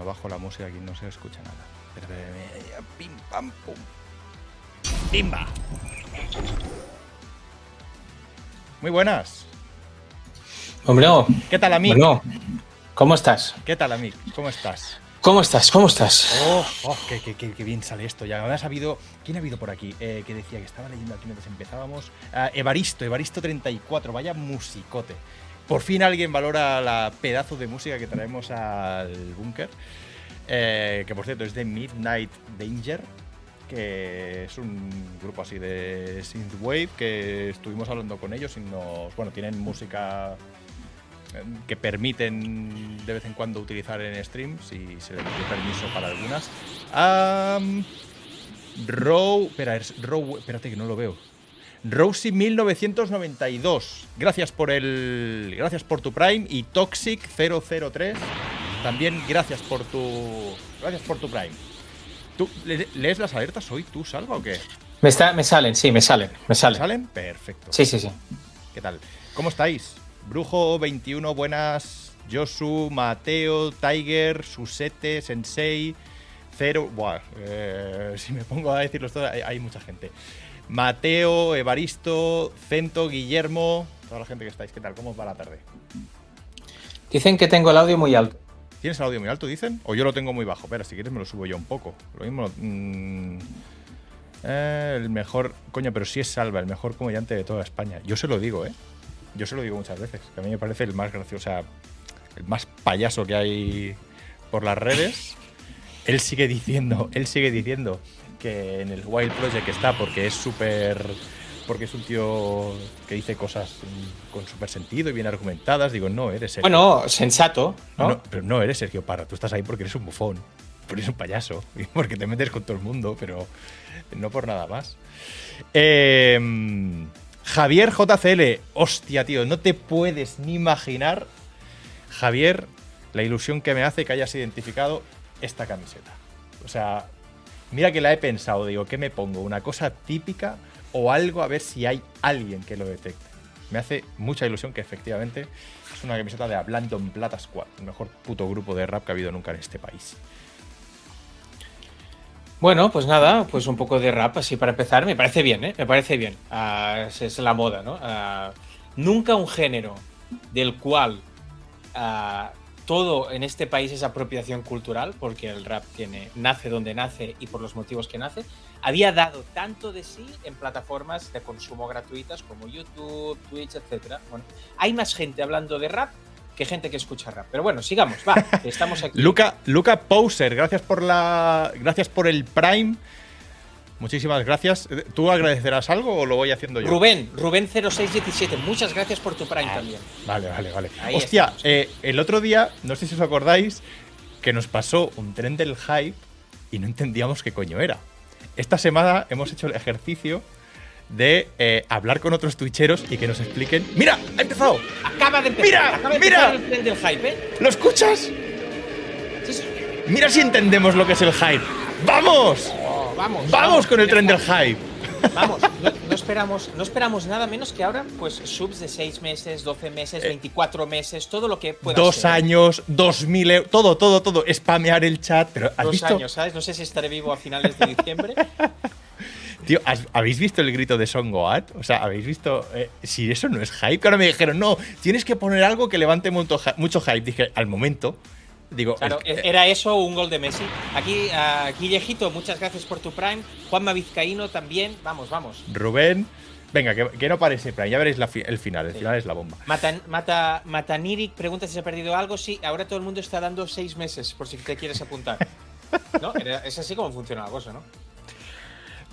no bajo la música aquí no se escucha nada. Pim, pam, pum. ¡Pimba! Muy buenas. Hombre, no. ¿Qué tal, amigo? Bueno, ¿cómo estás? ¿Qué tal, amigo? ¿Cómo estás? ¿Cómo estás? ¿Cómo estás? Oh, oh, qué, qué- qué- qué bien sale esto. Ya me ha sabido. ¿Quién ha habido por aquí? Eh, que decía que estaba leyendo aquí mientras empezábamos. Ah, Evaristo, Evaristo 34. Vaya musicote. Por fin alguien valora la pedazo de música que traemos al búnker. Eh, que por cierto es de Midnight Danger. Que es un grupo así de synthwave. Que estuvimos hablando con ellos y nos. Bueno, tienen música eh, que permiten de vez en cuando utilizar en stream, si se le pide permiso para algunas. Row. Espera, es Row. Espérate que no lo veo. Rosie 1992. Gracias por el. Gracias por tu Prime. Y Toxic 003. También gracias por tu. Gracias por tu Prime. ¿Tú le- lees las alertas hoy, tú, Salva, o qué? Me, está, me salen, sí, me salen, me salen. ¿Salen? Perfecto. Sí, sí, sí. ¿Qué tal? ¿Cómo estáis? Brujo 21, buenas. Josu, Mateo, Tiger, Susete, Sensei, Cero. Buah, eh, si me pongo a decirlos todos, hay, hay mucha gente. Mateo, Evaristo, Cento, Guillermo, toda la gente que estáis. ¿Qué tal? ¿Cómo os va la tarde? Dicen que tengo el audio muy alto. ¿Tienes el audio muy alto, dicen? ¿O yo lo tengo muy bajo? Espera, si quieres me lo subo yo un poco. Lo mismo. mm, eh, el mejor. Coño, pero sí es Salva, el mejor comediante de toda España. Yo se lo digo, ¿eh? Yo se lo digo muchas veces. Que a mí me parece el más gracioso, o sea, el más payaso que hay por las redes. Él sigue diciendo, él sigue diciendo que en el Wild Project está porque es súper. Porque es un tío que dice cosas con súper sentido y bien argumentadas. Digo, no, eres Sergio. Bueno, sensato, ¿no? No, pero no eres Sergio Parra, tú estás ahí porque eres un bufón, porque eres un payaso, y porque te metes con todo el mundo, pero no por nada más. Eh, Javier JCL, hostia, tío, no te puedes ni imaginar, Javier, la ilusión que me hace que hayas identificado esta camiseta. O sea, mira que la he pensado, digo, ¿qué me pongo? ¿Una cosa típica o algo a ver si hay alguien que lo detecte? Me hace mucha ilusión que efectivamente es una camiseta de Hablando en Plata Squad, el mejor puto grupo de rap que ha habido nunca en este país. Bueno, pues nada, pues un poco de rap así para empezar. Me parece bien, ¿eh? Me parece bien. Ah, es, la moda, ¿no? Ah, nunca un género del cual ah, todo en este país es apropiación cultural, porque el rap tiene, nace donde nace y por los motivos que nace, había dado tanto de sí en plataformas de consumo gratuitas como YouTube, Twitch, etc. Bueno, hay más gente hablando de rap que gente que escucha rap. Pero bueno, sigamos, va, estamos aquí. Luca, Luca Poser, gracias por la. Gracias por el Prime. Muchísimas gracias. ¿Tú agradecerás algo o lo voy haciendo yo? Rubén, Rubén0617, muchas gracias por tu Prime también. Vale, vale, vale. Ahí Hostia, eh, el otro día, no sé si os acordáis, que nos pasó un tren del hype y no entendíamos qué coño era. Esta semana hemos hecho el ejercicio de eh, hablar con otros twitcheros y que nos expliquen. ¡Mira! ¡Ha empezado! Acaba de empezar, Mira, acaba de mira. empezar el tren del hype, ¿eh? ¿Lo escuchas? Sí, sí. Mira si entendemos lo que es el hype. ¡Vamos! Vamos, ¡Vamos con el tren del hype! Vamos, no, no esperamos, no esperamos nada menos que ahora, pues subs de 6 meses, 12 meses, 24 meses, todo lo que pueda Eh, Dos ser. años, dos mil euros, todo, todo, todo. Spamear el chat. Pero ¿has Dos visto? años, ¿sabes? No sé si estaré vivo a finales de diciembre. Tío, ¿has- ¿habéis visto el grito de Son Goat? O sea, ¿habéis visto? eh, si eso no es hype, que ahora me dijeron, no, tienes que poner algo que levante mucho hype. Dije, al momento, digo, Claro, el- era eso un gol de Messi. Aquí, a Guillejito, muchas gracias por tu Prime. Juanma Vizcaíno también. Vamos, vamos. Rubén, venga, que, que no parece Prime, ya veréis la fi- el final, el final es la bomba. Mata, Mata, Mataniric pregunta si se ha perdido algo. Sí, ahora todo el mundo está dando seis meses por si te quieres apuntar. ¿No? Es así como funciona la cosa, ¿no?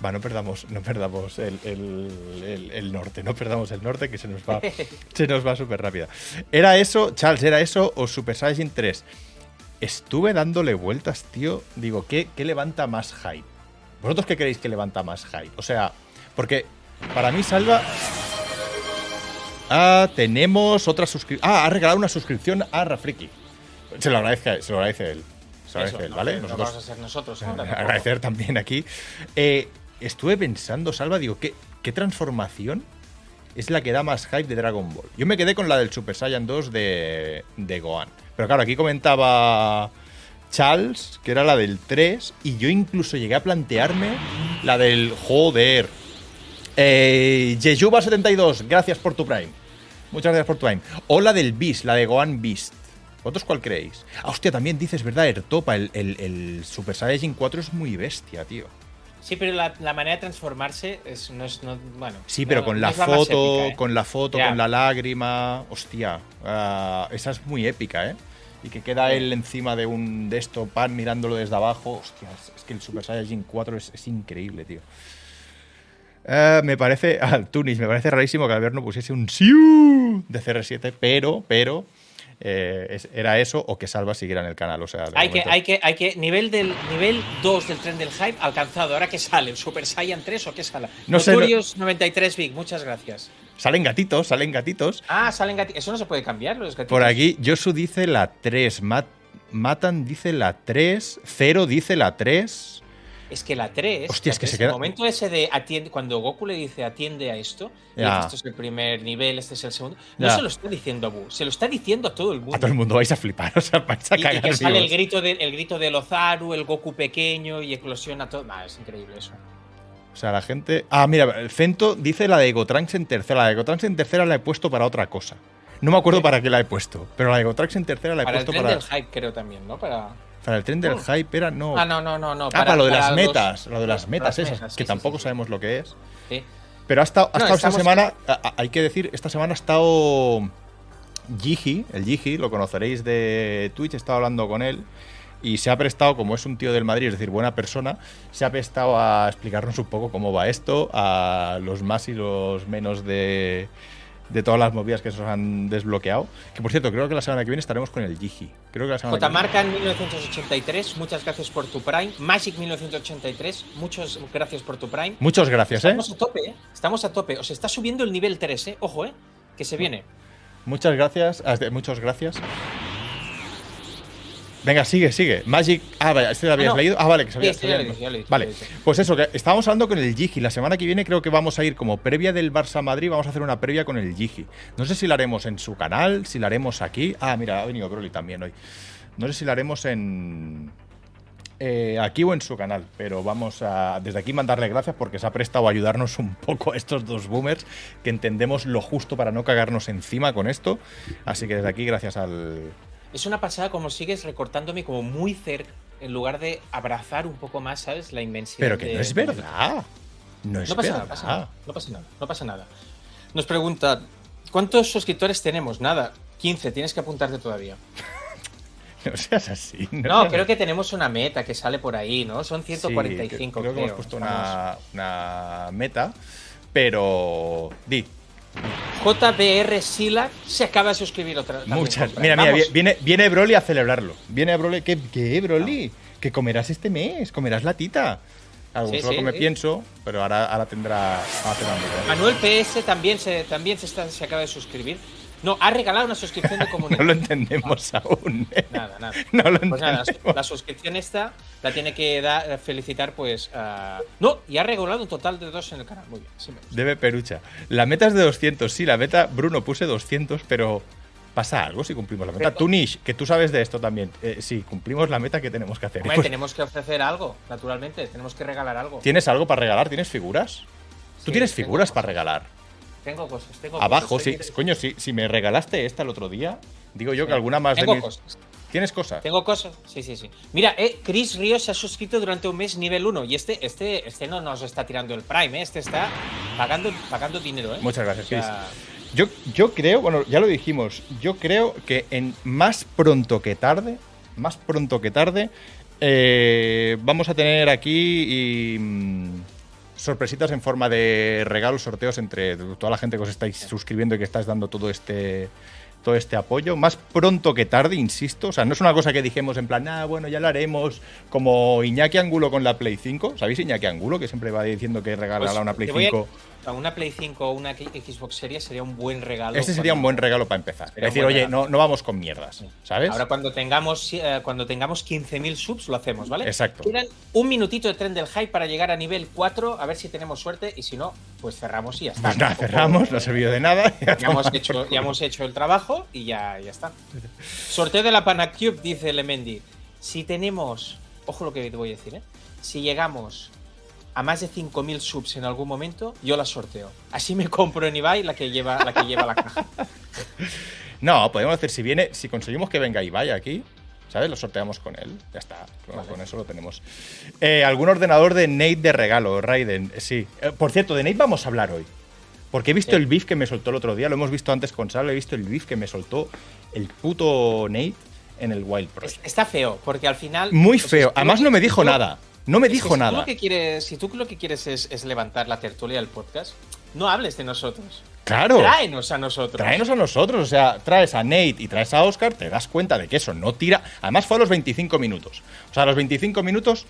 Va, no perdamos, no perdamos el, el- el- el norte, no perdamos el norte que se nos va, se nos va súper rápida. ¿Era eso, Charles, era eso o Super Saiyan 3? Estuve dándole vueltas, tío. Digo, ¿qué, qué levanta más hype? ¿Vosotros qué creéis que levanta más hype? O sea, porque para mí Salva... Ah, tenemos otra suscripción. Ah, ha regalado una suscripción a Rafriki. Se lo agradece, se lo agradece él. Se lo agradece Eso, él, ¿vale? no Nosotros- vamos a ser nosotros. ahora agradecer también aquí. Eh, estuve pensando, Salva, digo, ¿qué, ¿qué transformación es la que da más hype de Dragon Ball? Yo me quedé con la del Super Saiyan 2 de, de Gohan. Pero claro, aquí comentaba Charles, que era la del 3, y yo incluso llegué a plantearme la del joder. Eh, Jejuba72, gracias por tu Prime. Muchas gracias por tu Prime. O la del Beast, la de Gohan Beast. ¿Vosotros cuál creéis? Ah, hostia, también dices, ¿verdad? Ertopa, el, el, el Super Saiyajin 4 es muy bestia, tío. Sí, pero la, la manera de transformarse es, no es. No, bueno, Sí, pero no- con la foto, épica, ¿eh? con la foto, con la lágrima. Hostia, ah, esa es muy épica, ¿eh? Y que queda él encima de un de esto, pan mirándolo desde abajo. Hostia, es, es que el Super Saiyajin 4 es, es increíble, tío. Eh, me parece, al Tunis, me parece rarísimo que Albert no pusiese un Siu de CR7, pero, pero, eh, es- era eso o que Salva siguiera en el canal. O sea, Hay que, hay que, hay que. Nivel del nivel 2 del tren del hype alcanzado. ¿Ahora qué sale? ¿Super Saiyan 3 o qué sale? No sé, no- Noturios 93 Big, muchas gracias. Salen gatitos, salen gatitos. Ah, salen gatitos. Eso no se puede cambiar, los gatitos. Por aquí, Josu dice la 3, Mat- Matan dice la 3, Zero dice la 3. Es que la 3. Hostia, la es que se 3, queda- El momento ese de atiende. Cuando Goku le dice atiende a esto, y dice, esto es el primer nivel, este es el segundo. No se lo está diciendo a Bu, se lo está diciendo a todo el mundo. A todo el mundo vais a flipar, o sea, vais a Y, y cagar que sale el grito, de, el grito del Ozaru, el Goku pequeño y eclosiona todo. Es increíble eso. O sea, la gente. Ah, mira, el Fento dice la de Gotrunks en tercera. La de Gotrunks en tercera la he puesto para otra cosa. No me acuerdo Sí. para qué la he puesto, pero la de Gotrunks en tercera la he Para el puesto tren para. del hype, creo también, ¿no? Para. Para el tren del hype era no. Ah, no, no, no, no. Ah, para, lo de las los- metas, lo de las metas las esas, metas, que sí, tampoco sí, sabemos lo que es. Sí. Pero ha estado, ha No, estado esta semana, a- hay que decir, esta semana ha estado Gigi, el Gigi, lo conoceréis de Twitch, he estado hablando con él y se ha prestado, como es un tío del Madrid, es decir, buena persona, se ha prestado a explicarnos un poco cómo va esto, a los más y los menos de, de todas las movidas que se nos han desbloqueado. Que por cierto, creo que la semana que viene estaremos con el Gigi. Creo que la semana que J. viene- Marca en 1983, muchas gracias por tu Prime. Magic 1983, muchas gracias por tu Prime. Muchas gracias, ¿eh? Estamos a tope, ¿eh? Estamos a tope. Os está subiendo el nivel 3, ¿eh? Ojo, ¿eh? Que se viene. Muchas gracias. Muchas gracias. Venga, sigue, sigue. Magic. Ah, vale, este lo habías no. leído. Ah, vale, que sabías. Sí, sí, lo he dicho, Vale, pues eso, que estábamos hablando con el Gigi. La semana que viene creo que vamos a ir como previa del Barça Madrid. Vamos a hacer una previa con el Gigi. No sé si la haremos en su canal, si la haremos aquí. Ah, mira, ha venido Broly también hoy. No sé si la haremos en. eh, aquí o en su canal, pero vamos a desde aquí mandarle gracias porque se ha prestado a ayudarnos un poco a estos dos boomers que entendemos lo justo para no cagarnos encima con esto. Así que desde aquí, gracias al, Es una pasada como sigues recortándome como muy cerca, en lugar de abrazar un poco más, ¿sabes? La inmensidad. Pero que de- no es verdad. No es No pasa verdad. nada, pasa nada, no pasa nada, no pasa nada. Nos pregunta, ¿cuántos suscriptores tenemos? Nada, 15, tienes que apuntarte todavía. No seas así. No, seas creo que tenemos una meta que sale por ahí, ¿no? Son Sí, 145, creo que hemos puesto una, una meta, pero. Di, JBR Sila se acaba de suscribir otra también muchas. Mira, mira, Vamos. viene, viene Broly a celebrarlo. Viene Broly. ¿Qué, qué Broly? Que comerás este mes, comerás la tita. Algún Sí, solo sí, come sí. pienso, pero ahora, ahora tendrá. ahora tendrá. Manuel PS también se, también se, está- se acaba de suscribir. No, ha regalado una suscripción de comunidad. No lo entendemos aún. ¿eh? Nada, nada. No lo Pues nada, la suscripción esta la tiene que dar, felicitar, pues. No, y ha regalado un total de dos en el canal. Muy bien, sí me gusta. Debe perucha. La meta es de 200. Sí, la meta, Bruno, puse 200, pero pasa algo si cumplimos la meta. Pero- Tú, Nish, que tú sabes de esto también. Eh, sí, cumplimos la meta que tenemos que hacer. Hombre, Pues, tenemos que ofrecer algo, naturalmente. Tenemos que regalar algo. ¿Tienes algo para regalar? ¿Tienes figuras? Tú tienes figuras para regalar. Tengo cosas, tengo Abajo, cosas. sí. Coño, si, si me regalaste esta el otro día, digo yo que alguna más Tengo de mis... cosas. ¿Tienes cosas? Tengo cosas. Sí, sí, sí. Mira, eh, Chris Ríos se ha suscrito durante un mes nivel 1 y este, este, este no nos está tirando el Prime, eh, este está pagando, pagando dinero, ¿eh? Muchas gracias, O sea, Yo, yo creo, bueno, ya lo dijimos, yo creo que en más pronto que tarde, más pronto que tarde, eh, vamos a tener aquí y, mm, sorpresitas en forma de regalos, sorteos entre toda la gente que os estáis suscribiendo y que estáis dando todo este todo este apoyo. Más pronto que tarde, insisto. O sea, no es una cosa que dijimos en plan, ah, bueno, ya lo haremos como Iñaki Angulo con la Play 5. ¿Sabéis Iñaki Angulo? Que siempre va diciendo que regalará pues, una Play te voy a- 5. A una Play 5 o una Xbox Series sería un buen regalo. Este sería un buen regalo para empezar. Es decir, oye, no, no vamos con mierdas, ¿sabes? Ahora cuando tengamos eh, cuando tengamos 15.000 subs lo hacemos, ¿vale? Exacto. Quedan un minutito de tren del hype para llegar a nivel 4, a ver si tenemos suerte y si no, pues cerramos y ya está. Pues nada, cerramos, no ha servido de nada. Ya hemos, hecho, ya hemos hecho el trabajo y ya, ya está. Sorteo de la Panacube, dice Lemendi. si tenemos, ojo lo que te voy a decir, ¿eh? si llegamos a más de 5.000 subs en algún momento, yo la sorteo. Así me compro en Ibai la que lleva la, que lleva la caja. No, podemos hacer, si viene, si conseguimos que venga Ibai aquí, ¿sabes? Lo sorteamos con él. Ya está, con eso lo tenemos. Eh, ¿Algún ordenador de Nate de regalo, Raiden? Eh, sí. Eh, por cierto, de Nate vamos a hablar hoy. Porque he visto el beef que me soltó el otro día, lo hemos visto antes con Sal, he visto el beef que me soltó el puto Nate en el Wild Pro. Está feo, porque al final. Muy feo. Además, no me dijo nada. No me dijo nada. lo que quieres, si tú lo que quieres es, levantar la tertulia del podcast, no hables de nosotros. Claro. Tráenos a nosotros. Tráenos a nosotros. O sea, traes a Nate y traes a Oscar, te das cuenta de que eso no tira. Además, fue a los 25 minutos. O sea, a los 25 minutos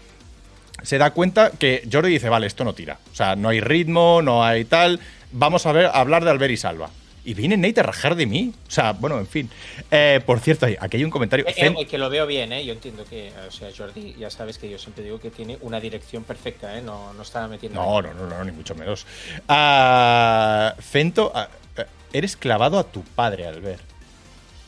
se da cuenta que Jordi dice, vale, esto no tira. O sea, no hay ritmo, no hay tal. Vamos a ver, a hablar de Albert y Salva. Y viene Nate a rajar de mí. O sea, bueno, en fin. Eh, por cierto, aquí hay un comentario. Eh, eh, que lo veo bien, ¿eh? Yo entiendo que, o sea, Jordi, ya sabes que yo siempre digo que tiene una dirección perfecta, ¿eh? No, no está metiendo. No, no, no, no, ni mucho menos. Uh, Fento, ah, eres clavado a tu padre, Albert.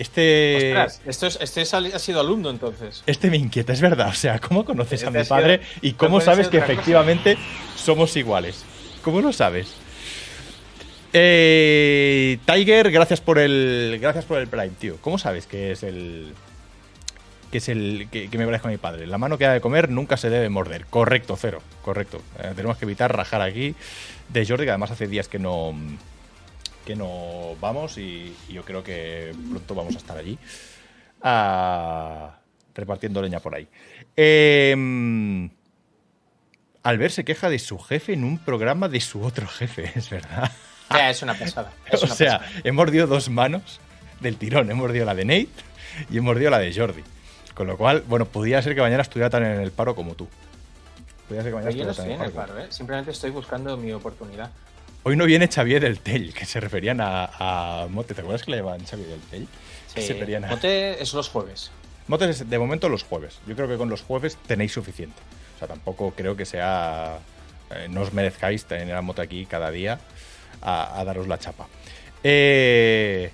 Este. Ostras, esto es, este ha sido alumno entonces. Este me inquieta, es verdad. O sea, ¿cómo conoces a mi padre y cómo sabes que efectivamente somos iguales? ¿Cómo lo sabes? Eh, Tiger, gracias por el. Gracias por el Prime, tío. ¿Cómo sabes que es el. que es el. que, me parezco a mi padre? La mano que ha de comer nunca se debe morder. Correcto, cero. Correcto. Eh, tenemos que evitar rajar aquí. De Jordi, que además hace días que no. que no vamos y, yo creo que pronto vamos a estar allí. repartiendo leña por ahí. Eh, Albert se queja de su jefe en un programa de su otro jefe, es verdad. Ya, es una pasada. o sea, he mordido dos manos del tirón. He mordido la de Nate y he mordido la de Jordi. Con lo cual, bueno, podría ser que mañana estuviera tan en el paro como tú. Podría ser que mañana Yo no estoy en el paro, ¿eh? Simplemente estoy buscando mi oportunidad. Hoy no viene Xavier del Tell, que se referían a, Mote. ¿Te acuerdas que le llamaban Xavier del Tell? Sí, Mote es los jueves. Mote es de momento los jueves. Yo creo que con los jueves tenéis suficiente. O sea, tampoco creo que sea. Eh, no os merezcáis tener a Mote aquí cada día a, daros la chapa. Eh,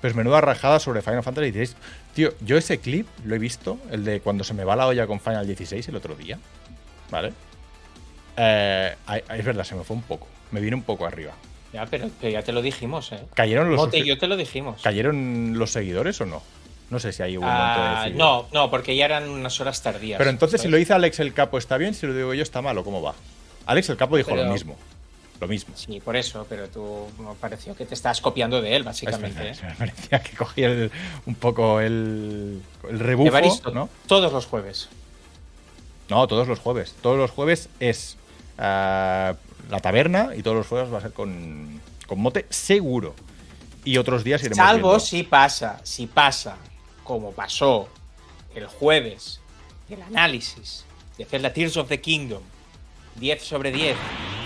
pues menuda rajada sobre Final Fantasy XVI. Tío, yo ese clip lo he visto, el de cuando se me va la olla con Final 16 el otro día. ¿Vale? Eh, es verdad, se me fue un poco. Me vino un poco arriba. Ya, pero, ya te lo dijimos, ¿eh? ¿Cayeron los yo te lo dijimos. ¿Cayeron los seguidores o no? No sé si hay un ah, de No, no, porque ya eran unas horas tardías. Pero entonces, si lo dice Alex el Capo, ¿está bien? Si lo digo yo, ¿está malo? ¿Cómo va? Alex el Capo dijo lo mismo lo mismo. Sí, por eso, pero tú me pareció que te estás copiando de él, básicamente. ¿eh? me parecía que cogía un poco el, el rebufo, ¿no? Todos los jueves. No, todos los jueves. Todos los jueves es ah, la taberna y todos los jueves va a ser con, con mote seguro. Y otros días iremos Salvo si pasa, si pasa, como pasó el jueves, el análisis de hacer la Tears of the Kingdom 10 sobre 10.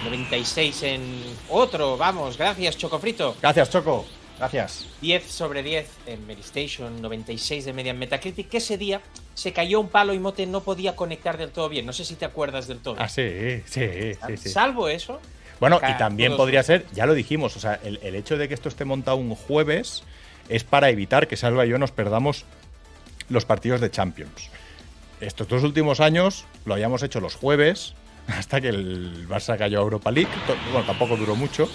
96 en otro, vamos, gracias Chocofrito. Gracias Choco, gracias. 10 sobre 10 en Medistation, 96 de media en Metacritic, que ese día se cayó un palo y Mote no podía conectar del todo bien. No sé si te acuerdas del todo. Ah, sí, sí, sí. Salvo eso. Bueno, y también podría ser, ya lo dijimos, o sea, el, el, hecho de que esto esté montado un jueves es para evitar que Salva y yo nos perdamos los partidos de Champions. Estos dos últimos años lo habíamos hecho los jueves, hasta que el Barça cayó a Europa League. Bueno, tampoco duró mucho.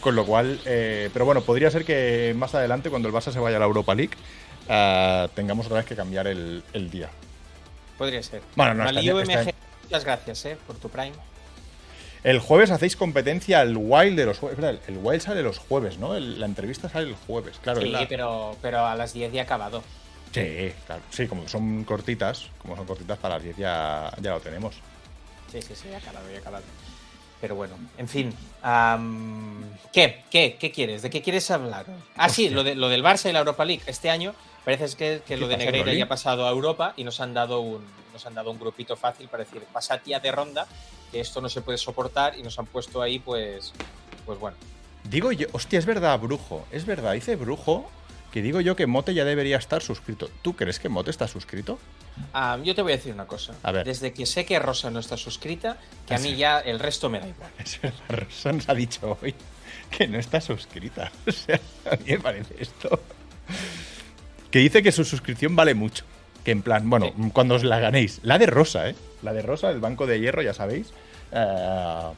Con lo cual, eh, pero bueno, podría ser que más adelante, cuando el Barça se vaya a la Europa League, eh, tengamos otra vez que cambiar el, día. Podría ser. Bueno, no, Muchas gracias eh, por tu Prime. El jueves hacéis competencia al Wild de los jueves. El Wild sale los jueves, ¿no? la entrevista sale el jueves, claro. Sí, pero, pero a las 10 ya acabado. Sí, claro. Sí, como son cortitas, como son cortitas para las 10 ya, ya lo tenemos. Sí, sí, sí, ya acabado, ya acabado. Pero bueno, en fin. ¿qué? ¿Qué? ¿Qué quieres? ¿De qué quieres hablar? Ah, sí, lo, de, lo del Barça y la Europa League. Este año parece que, que lo de Negreira ya ha pasado a Europa y nos han dado un, nos han dado un grupito fácil para decir, pasa tía de ronda, que esto no se puede soportar y nos han puesto ahí, pues, pues bueno. Digo yo, hostia, es verdad, Brujo. Es verdad, dice Brujo que digo yo que Mote ya debería estar suscrito. ¿Tú crees que Mote está suscrito? Ah, yo te voy a decir una cosa. A ver. Desde que sé que Rosa no está suscrita, que a mí ya el resto me da igual. Rosa nos ha dicho hoy que no está suscrita. O sea, a mí me parece esto. Que dice que su suscripción vale mucho. Que en plan, bueno, cuando os la ganéis. La de rosa, ¿eh? La de rosa, el banco de hierro, ya sabéis. eh,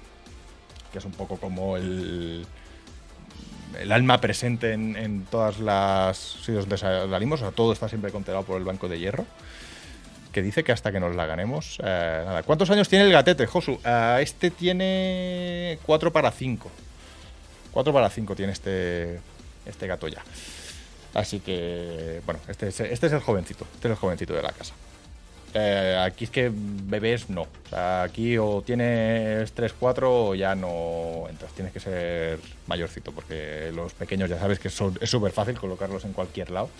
que es un poco como el. El alma presente en, en todas las sitios donde salimos. O sea, todo está siempre controlado por el banco de hierro. Que dice que hasta que nos la ganemos. eh, nada. ¿Cuántos años tiene el gatete, Josu? Eh, este tiene 4 para 5. 4 para 5 tiene este, este gato ya. Así que, bueno, este es, este es el jovencito. Este es el jovencito de la casa. Eh, aquí es que bebés no. O sea, aquí o tienes 3, 4 o ya no entras. Tienes que ser mayorcito porque los pequeños ya sabes que son- es súper fácil colocarlos en cualquier lado.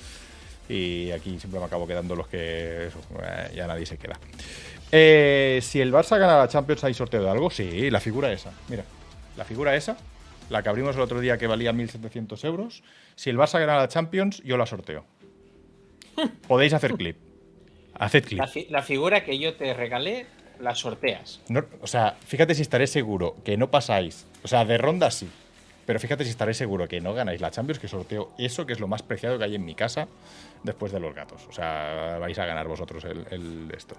Y aquí siempre me acabo quedando los que eso, eh, ya nadie se queda. Eh, si el Barça gana la Champions, ¿hay sorteo de algo? Sí, la figura esa. Mira, la figura esa, la que abrimos el otro día que valía 1.700 euros. Si el Barça gana la Champions, yo la sorteo. Podéis hacer clip. Haced clip. La, fi- la figura que yo te regalé, la sorteas. No- o sea, fíjate si estaré seguro que no pasáis. O sea, de ronda sí. Pero fíjate si estaré seguro que no ganáis la Champions, que sorteo eso, que es lo más preciado que hay en mi casa después de los gatos. O sea, vais a ganar vosotros el, el esto.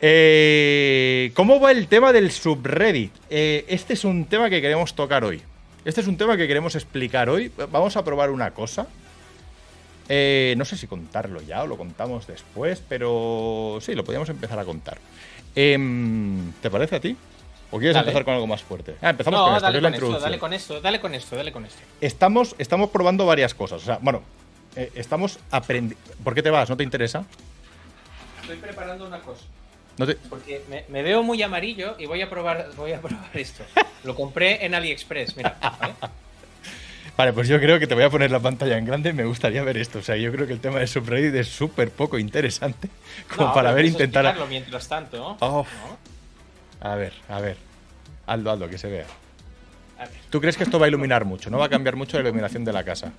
Eh, ¿Cómo va el tema del subreddit? Eh, este es un tema que queremos tocar hoy. Este es un tema que queremos explicar hoy. Vamos a probar una cosa. Eh, no sé si contarlo ya o lo contamos después, pero sí, lo podríamos empezar a contar. Em, ¿Te parece a ti? ¿O quieres Dale. empezar con algo más fuerte? Ah, empezamos No, con esto, dale con esto, dale con esto, dale con esto, dale con esto. Estamos, estamos probando varias cosas. O sea, bueno, eh, estamos aprendiendo. ¿Por qué te vas? ¿No te interesa? Estoy preparando una cosa. ¿No te- Porque me, me veo muy amarillo y voy a probar, voy a probar esto. Lo compré en AliExpress, mira. ¿vale? Vale, pues yo creo que te voy a poner la pantalla en grande. Me gustaría ver esto. O sea, yo creo que el tema de subreddit es súper poco interesante. Como No, para ver, intentar. explicarlo mientras tanto. Oh. ¿No? A ver, a ver. Hazlo, hazlo, que se vea. A ver, ¿Tú crees que esto va a iluminar mucho? ¿No va a cambiar mucho la iluminación de la casa?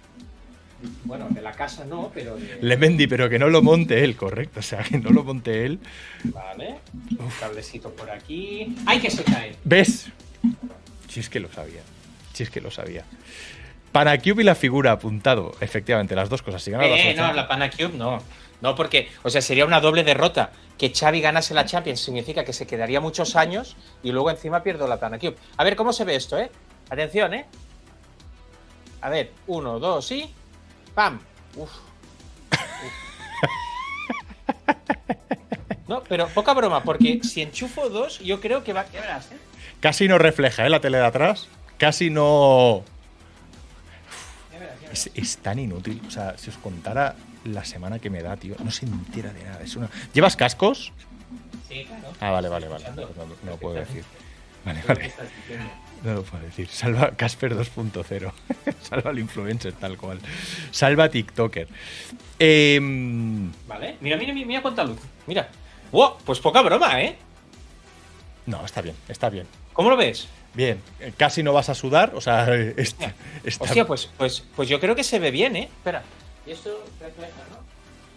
bueno, de la casa no, pero de... Lemendi, pero que no lo monte él, correcto. O sea, que no lo monte él. Vale. Un cablecito por aquí. ¡Ay, que se cae! ¿Ves? Si es que lo sabía. Si es que lo sabía. Panacube y la figura apuntado. Efectivamente, las dos cosas. Si el Eh, Barça, no, la Panacube no. No, porque, o sea, sería una doble derrota. Que Xavi ganase la Champions significa que se quedaría muchos años y luego encima pierdo la Panacube. A ver, ¿cómo se ve esto, eh? Atención, eh. A ver, uno, dos y. ¡Pam! Uf. Uf. No, pero poca broma, porque si enchufo dos, yo creo que va. Ya verás, eh. Casi no refleja, ¿eh? La tele de atrás. Casi no. Es, es tan inútil. O sea, si os contara la semana que me da, tío. No se entera de nada. Es una... ¿Llevas cascos? Sí, claro. Ah, vale, vale, vale. No, no lo puedo decir. Vale, vale. No lo puedo decir. Salva Casper 2.0. Salva al influencer, tal cual. Salva TikToker. Em, Vale, mira, mira, mira cuánta luz. Mira. ¡Wow! Pues poca broma, ¿eh? no, está bien, está bien. ¿Cómo lo ves? Bien, casi no vas a sudar, o sea, está, está- Hostia, pues, pues, pues yo creo que se ve bien, ¿eh? Espera. Y esto refleja, ¿no?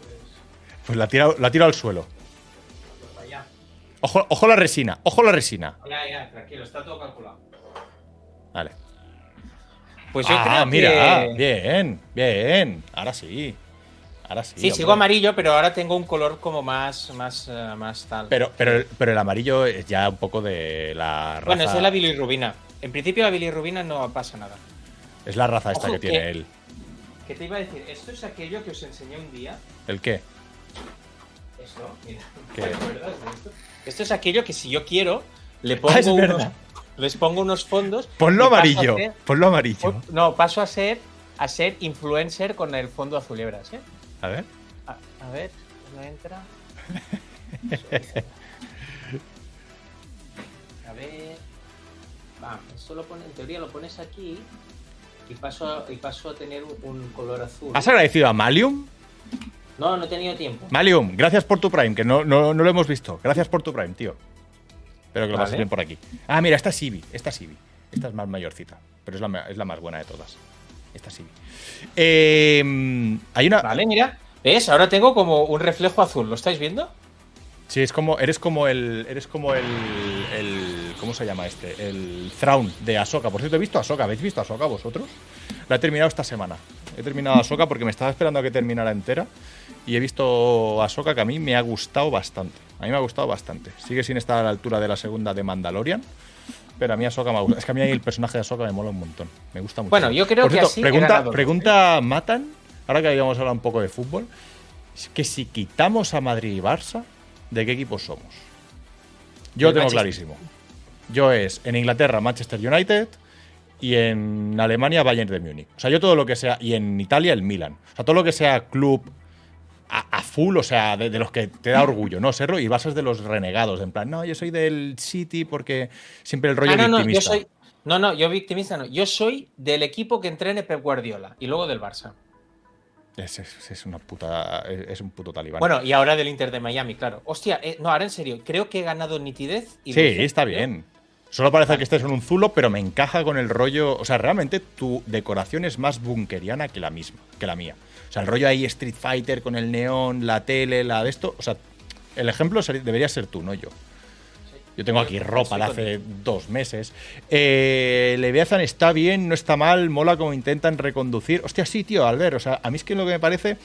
Pues, pues la tiro, la tiro al suelo. pues. Ojo, ojo la resina, ojo la resina. Ya, ya, tranquilo, está todo calculado. Vale. Pues yo ah, creo mira, que... bien, bien. Ahora sí. Ahora sí. Sí, hombre. sigo amarillo, pero ahora tengo un color como más, más, eh, más tal. Pero, pero, pero el amarillo es ya un poco de la raza. bueno, es la bilirrubina. En principio la bilirrubina no pasa nada. Es la raza esta Ojo, que tiene él. ¿Qué te iba a decir? Esto es aquello que os enseñé un día. ¿El qué? Esto, mira. ¿Qué? ¿Te acuerdas de esto? Esto es aquello que si yo quiero, le pongo, Ah, es unos, les pongo unos fondos. Ponlo amarillo. ser- Ponlo amarillo. no, paso a ser, a ser influencer con el fondo azulebras, ¿eh? A ver. A, a ver, no entra. A ver. Va, esto lo pone, en teoría lo pones aquí y paso a, y paso a tener un, un color azul. ¿Has agradecido a Malium? No, no he tenido tiempo. Malium, gracias por tu Prime, que no, no, no lo hemos visto. Gracias por tu Prime, tío. Espero que lo Vale. pases bien por aquí. Ah, mira, esta es Eevee. Esta es Eevee. Esta es más mayorcita. Pero es la, es la más buena de todas. Esta es Eevee. Eh, hay una. Vale, mira. ¿Ves? Ahora tengo como un reflejo azul. ¿Lo estáis viendo? Sí, es como. Eres como el. Eres como el. el ¿Cómo se llama este? El Thrawn de Ahsoka. Por cierto, he visto Ahsoka. ¿Habéis visto Ahsoka vosotros? La he terminado esta semana. He terminado Ahsoka porque me estaba esperando a que terminara entera. Y he visto Ahsoka que a mí me ha gustado bastante. A mí me ha gustado bastante. Sigue sin estar a la altura de la segunda de Mandalorian. Pero a mí Ahsoka me ha gustado. Es que a mí el personaje de Ahsoka me mola un montón. Me gusta mucho. Bueno, yo creo Por que cierto, así he Pregunta, pregunta Matan, ahora que habíamos hablado un poco de fútbol, es que si quitamos a Madrid y Barça, ¿de qué equipos somos? Yo lo tengo Manchester. clarísimo. Yo es en Inglaterra Manchester United y en Alemania Bayern de Múnich. O sea, yo todo lo que sea y en Italia el Milan. O sea, todo lo que sea club a, a full, o sea, de, de los que te da orgullo, ¿no? Serlo y vas de los renegados, en plan, no, yo soy del City porque siempre el rollo Ah, no, no, yo victimista. soy. No, no, yo victimista no. Yo soy del equipo que entrene Pep Guardiola y luego del Barça. Es, es- es una puta, es, es un puto talibán. Bueno, y ahora del Inter de Miami, claro. Hostia, eh, no, ahora en serio, creo que he ganado nitidez. Y sí, está bien. Solo parece que estés en un zulo, pero me encaja con el rollo. O sea, realmente tu decoración es más bunkeriana que la misma, que la mía. O sea, el rollo ahí Street Fighter con el neón, la tele, la de esto. O sea, el ejemplo debería ser tú, no yo. Yo tengo aquí ropa de hace dos meses. Eh, Leviathan está bien, no está mal, mola como intentan reconducir. Hostia, sí, tío, Albert. O sea, a mí es que lo que me parece,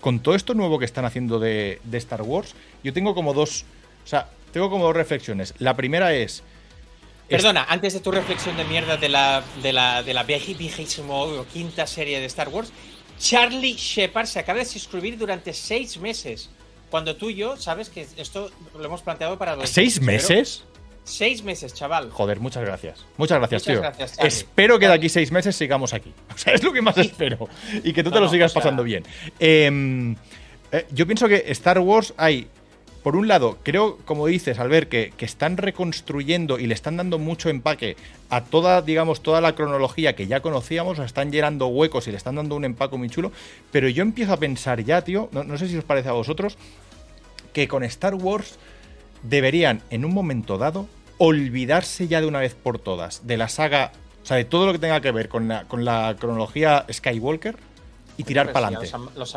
con todo esto nuevo que están haciendo de, Star Wars, yo tengo como dos. O sea, tengo como dos reflexiones. La primera es. Perdona, antes de tu reflexión de mierda de la, de la, de la quinta serie de Star Wars, Charlie Shepard se acaba de suscribir durante seis meses. Cuando tú y yo, sabes que esto lo hemos planteado para dos ¿Seis meses? Seis meses, chaval. Joder, muchas gracias. Muchas gracias, Muchas tío. gracias, espero que de aquí seis meses sigamos aquí. O sea, es lo que más espero. Y que tú te lo no, sigas o sea- pasando bien. Eh, eh, yo pienso que Star Wars hay. Por un lado, creo, como dices, al ver que, que están reconstruyendo y le están dando mucho empaque a toda, digamos, toda la cronología que ya conocíamos, están llenando huecos y le están dando un empaque muy chulo. Pero yo empiezo a pensar ya, tío, no, no sé si os parece a vosotros, que con Star Wars deberían, en un momento dado, olvidarse ya de una vez por todas de la saga, o sea, de todo lo que tenga que ver con la, con la cronología Skywalker y tirar para adelante.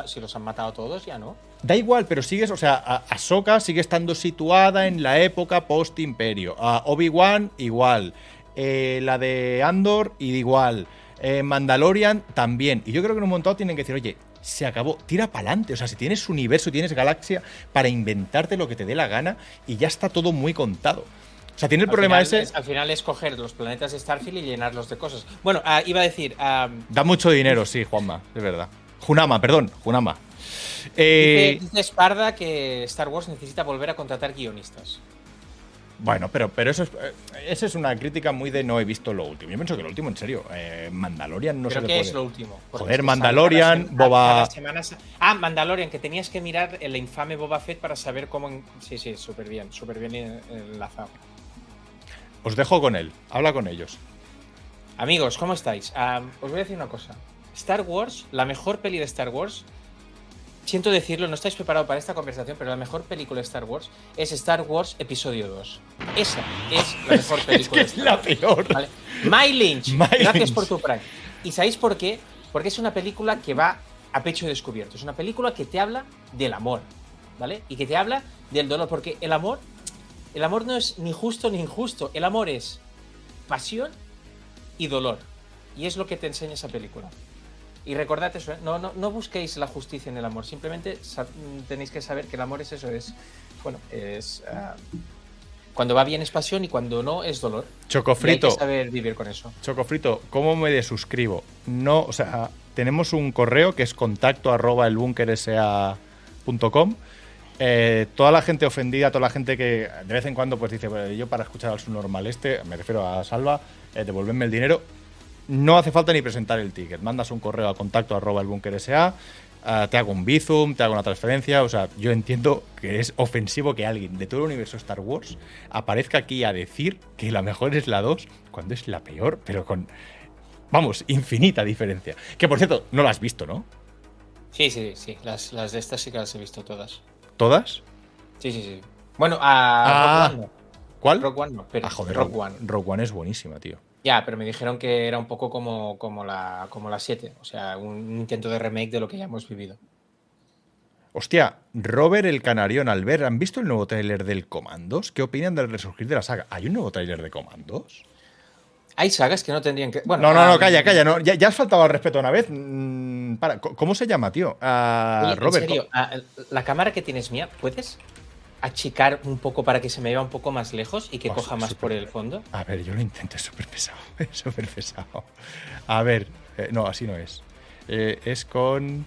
si los han matado todos, ya no. Da igual, pero sigues, o sea, Ahsoka sigue estando situada en la época post-imperio. A Obi-Wan, igual. Eh, la de Andor, igual. Eh, Mandalorian, también. Y yo creo que en un dado tienen que decir, oye, se acabó, tira para adelante. O sea, si tienes universo, tienes galaxia para inventarte lo que te dé la gana y ya está todo muy contado. O sea, tiene el Al problema final ese. es- al final es coger los planetas de Starfield y llenarlos de cosas. Bueno, ah, iba a decir, Da mucho dinero, sí, Juanma, es verdad. Junama, perdón, Junama. Eh, dice, dice Sparda que Star Wars necesita volver a contratar guionistas. Bueno, pero, pero eso es, eh, esa es una crítica muy de no he visto lo último. Yo pienso que lo último, en serio, eh, Mandalorian no ¿Pero se qué le es puede. lo último? Porque Joder, Mandalorian, cada Boba- cada semana sa- Ah, Mandalorian, que tenías que mirar el infame Boba Fett para saber cómo... Sí, sí, súper bien, súper bien enlazado. Os dejo con él, habla con ellos. Amigos, ¿cómo estáis? Os voy a decir una cosa. Star Wars, la mejor peli de Star Wars, siento decirlo, no estáis preparados para esta conversación, pero la mejor película de Star Wars es Star Wars Episodio 2. Esa es la mejor película es que de es Star la Wars. peor. Vale. My Lynch, My gracias Lynch. por tu Prime. ¿Y sabéis por qué? Porque es una película que va a pecho descubierto. Es una película que te habla del amor, ¿vale? Y que te habla del dolor, porque el amor, el amor no es ni justo ni injusto. El amor es pasión y dolor. Y es lo que te enseña esa película. Y recordad eso, ¿eh? no, no, no busquéis la justicia en el amor, simplemente sa- tenéis que saber que el amor es eso, es, bueno, es... ah, cuando va bien es pasión y cuando no es dolor. Y hay Chocofrito, que saber vivir con eso. Chocofrito, ¿cómo me desuscribo? No, o sea, tenemos un correo que es contacto arroba elbunkersa.com. Eh, toda la gente ofendida, toda la gente que de vez en cuando pues dice, "Bueno, yo para escuchar al subnormal este, me refiero a Salva, eh, devolverme el dinero, no hace falta ni presentar el ticket. Mandas un correo a contacto arroba elbunkersa, ah, te hago un bizum, te hago una transferencia. O sea, yo entiendo que es ofensivo que alguien de todo el universo Star Wars aparezca aquí a decir que la mejor es la 2 cuando es la peor, pero con, vamos, infinita diferencia. Que por cierto, no la has visto, ¿no? Sí, sí, sí. Las, las de estas sí que las he visto todas. ¿Todas? Sí, sí, sí. Bueno, a Ah, Rock One no. ¿Cuál? Rock One no, pero ah, joder, Rock Rogue One. Rogue One es buenísima, tío. Ya, pero me dijeron que era un poco como, como la como la 7. O sea, un intento de remake de lo que ya hemos vivido. Hostia, Robert el Canarión, al ver, ¿han visto el nuevo tráiler del Comandos? ¿Qué opinan del resurgir de la saga? ¿Hay un nuevo tráiler de Comandos? Hay sagas que no tendrían que. Bueno, no, no, no, ah, calla, calla. No, ya, ya has faltado al respeto una vez. Mm, para, ¿Cómo se llama, tío? Ah, oye, en Robert. serio, ah, la cámara que tienes mía, ¿puedes achicar un poco para que se me vea un poco más lejos y que coja más por el fondo? A ver, yo lo intento, es súper pesado. Es súper pesado. A ver, eh, no, así no es. Eh, es con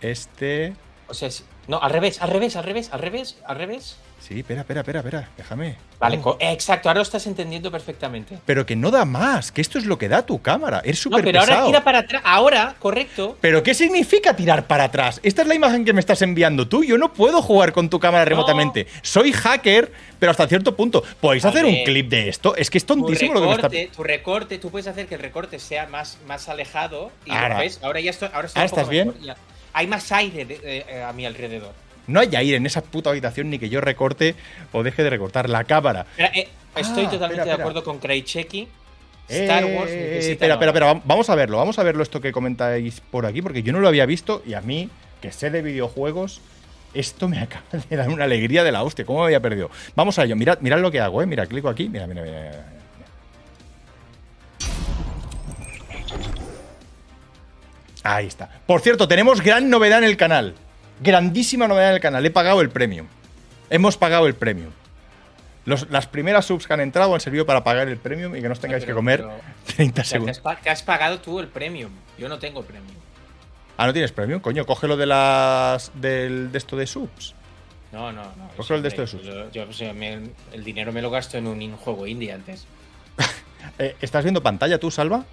este. O sea, es- no, al revés, al revés, al revés, al revés, al revés. Sí, espera, espera, espera, espera, déjame. Vale, Oh. exacto, ahora lo estás entendiendo perfectamente. Pero que no da más, que esto es lo que da tu cámara. Es No, súper pero ahora pesado. tira para atrás. Ahora, correcto. ¿Pero qué significa tirar para atrás? Esta es la imagen que me estás enviando tú. Yo no puedo jugar con tu cámara remotamente. Soy hacker, pero hasta cierto punto. ¿Podéis hacer un clip de esto? Es que es tontísimo lo que me está. recorte, tu recorte, tú puedes hacer que el recorte sea más, más alejado. Y Ahora. ¿ves? ahora ya estoy. Ahora, estoy Ahora un poco estás bien. mejor, ya. Hay más aire de- eh, eh, a mi alrededor. No hay aire en esa puta habitación ni que yo recorte o deje de recortar la cámara. Espera, eh, estoy Ah, totalmente espera, de espera. acuerdo con. Star Eh, Wars necesita. espera, espera, espera, vamos a verlo, vamos a verlo esto que comentáis por aquí, porque yo no lo había visto y a mí, que sé de videojuegos, esto me acaba de dar una alegría de la hostia. ¿Cómo me había perdido? Vamos a ello, mirad, mirad lo que hago, ¿eh? Mira, clico aquí, mira. mira, mira. Ahí está. Por cierto, tenemos gran novedad en el canal. Grandísima novedad en el canal. He pagado el premium. Hemos pagado el premium. Los- las primeras subs que han entrado han servido para pagar el premium y que no os tengáis Pero- que comer pero- 30 O sea, que has, segundos. que has pagado tú el premium. Yo no tengo premium. Ah, ¿no tienes premium? Coño, cógelo de las. del de esto de subs. No, no, no. Coge eso el de me- estos yo- yo, o sea, me- el dinero me lo gasto en un juego indie antes. Eh, ¿Estás viendo pantalla tú, Salva?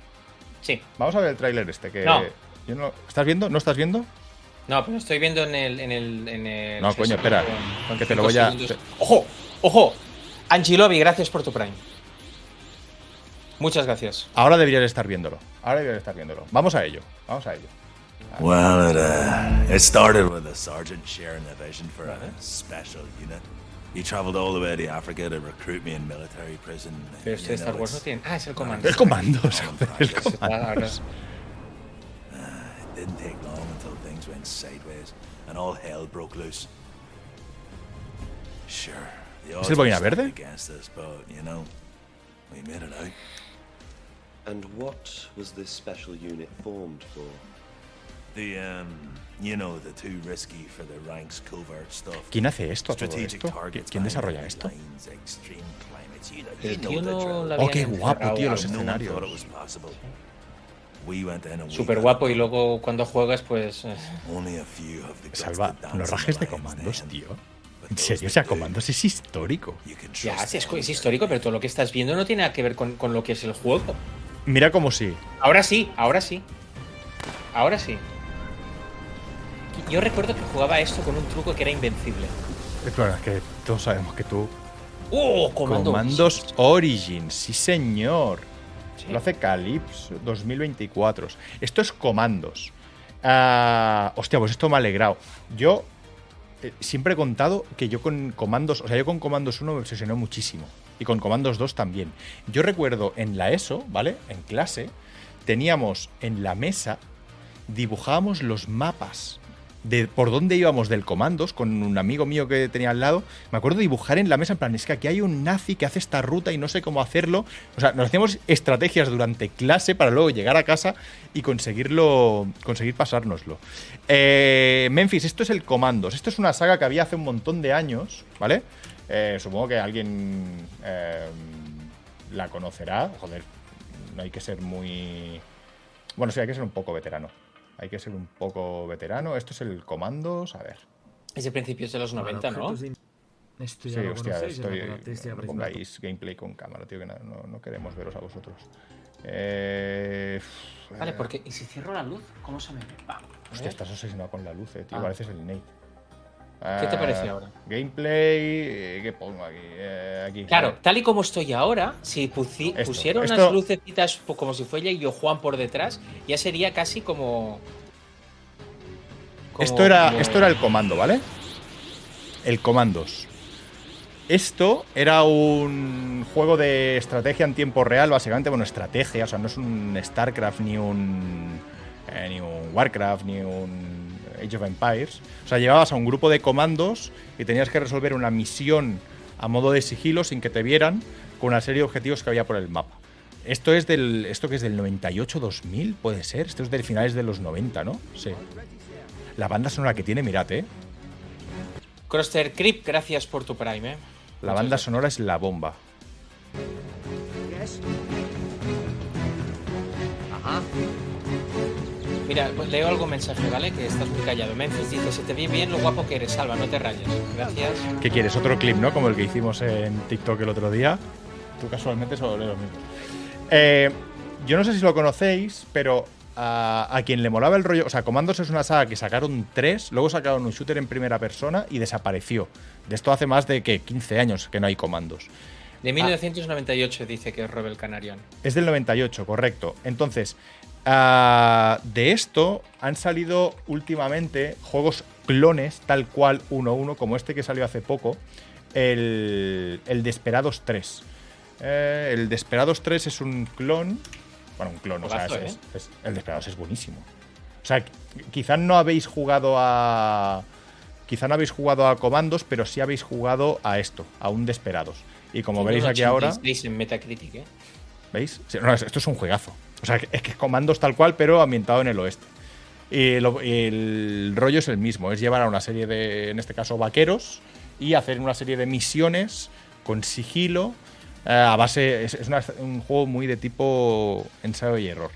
Sí. Vamos a ver el tráiler este que. No. yo no- ¿Estás viendo? ¿No estás viendo? No, pero estoy viendo en el. En el, en el No, coño, espera, que te lo voy a- te- ¡Ojo! ¡Ojo! Angilovi, gracias por tu Prime. Muchas gracias. Ahora deberías estar viéndolo. Ahora deberías estar viéndolo. Vamos a ello. Vamos a ello. Well, it, uh, it started with a sergeant sharing a vision for a special unit. He traveled all the way to Africa to recruit me in military prison. Pero este Star Wars no tiene. Ah, es el comando. El joder, el practice. Didn't take long until things went sideways and all hell broke loose. Sure, the odds el were boina verde? against us, but you know, we made it out. And what was this special unit formed for? The um, you know, the too risky for the ranks covert stuff. ¿Quién hace esto? todo Strategic esto? targets, ¿Quién desarrolla esto? lines, extreme climates, you know- El you know tío the no drill. la Oh, habían qué guapo, encerrado tío, a- los No one escenarios. Súper guapo y luego cuando juegas, pues. eh, Salva, in rajes de comandos, tío. En serio, o sea, do, comandos es histórico. Ya, sí, es, histórico, pero todo lo que estás viendo no tiene nada que ver con, con lo que es el juego. Mira cómo sí. Ahora sí, ahora sí. Ahora sí. Yo recuerdo que jugaba esto con un truco que era invencible. El problema es que todos sabemos que tú. ¡Oh! Comando Comandos Origins, sí señor. Lo hace Calypso 2024. Esto es comandos. Ah, hostia, pues esto me ha alegrado. Yo eh, siempre he contado que yo con comandos, o sea, yo con comandos 1 me obsesioné muchísimo. Y con comandos 2 también. Yo recuerdo en la ESO, ¿vale? En clase, teníamos en la mesa, dibujábamos los mapas de por dónde íbamos del comandos con un amigo mío que tenía al lado. Me acuerdo dibujar en la mesa en plan, es que aquí hay un nazi que hace esta ruta y no sé cómo hacerlo. O sea, nos hacíamos estrategias durante clase para luego llegar a casa y conseguirlo, conseguir pasárnoslo. Eh, Memphis, esto es el comandos. Esto es una saga que había hace un montón de años, ¿vale? Eh, supongo que alguien eh, la conocerá. Joder, no hay que ser muy... Bueno, sí, hay que ser un poco veterano. Hay que ser un poco veterano. Esto es el comandos. A ver. Es de principios de los 90, ¿no? Esto Sí, ya lo hostia, conocéis, estoy. conocéis, No pongáis gameplay con cámara, tío, que no, no- no queremos veros a vosotros. Eh, Vale, eh, porque. ¿Y si cierro la luz? ¿Cómo se me ve? Va, a Hostia, ver. estás obsesionado con la luz, eh, tío. Ah. Pareces el Nate. ¿Qué te parece ahora? Gameplay. eh, ¿Qué pongo aquí? Eh, aquí. Claro, tal y como estoy ahora, si pusi- Esto, pusieron esto- unas lucecitas como si fuera yo Juan por detrás, ya sería casi como. como- Esto era, como- esto era el comando, ¿vale? El comandos. Esto era un juego de estrategia en tiempo real, básicamente, bueno, estrategia, o sea, no es un StarCraft ni un eh, ni un Warcraft ni un Age of Empires. O sea, llevabas a un grupo de comandos y tenías que resolver una misión a modo de sigilo sin que te vieran con una serie de objetivos que había por el mapa. Esto es del. Esto que es del 98-2000, puede ser. Esto es del finales de los 90, ¿no? Sí. La banda sonora que tiene, mirad, ¿eh? Croster Creep, gracias por tu Prime, ¿eh? La banda sonora es la bomba. Mira, pues leo algún mensaje, ¿vale? Que estás muy callado. Memphis dice, se te ve bien lo guapo que eres, Salva, no te rayes. Gracias. ¿Qué quieres? ¿Otro clip, no? Como el que hicimos en TikTok el otro día. Tú casualmente solo lees lo mismo. Eh, yo no sé si lo conocéis, pero a, a quien le molaba el rollo. O sea, Commandos es una saga que sacaron tres, luego sacaron un shooter en primera persona y desapareció. De esto hace más de que 15 años que no hay comandos. De 1998 dice que es Rebel Canarion. Es del 98, correcto. Entonces, ah, de esto han salido últimamente juegos clones, tal cual 1-1, como este que salió hace poco, el, el Desperados 3. Eh, el Desperados 3 es un clon. Bueno, un clon, o sea, Juegazo, es- es- es- el Desperados es buenísimo. O sea, quizás no habéis jugado a. Quizá no habéis jugado a comandos, pero sí habéis jugado a esto, a un Desperados. Y como veréis aquí ahora. 86 en Metacritic, ¿eh? ¿Veis? No, esto es un juegazo. O sea, es que comandos tal cual, pero ambientado en el oeste. Y, el rollo es el mismo, es llevar a una serie de, en este caso, vaqueros y hacer una serie de misiones con sigilo. eh, a base. Es, un juego muy de tipo ensayo y error.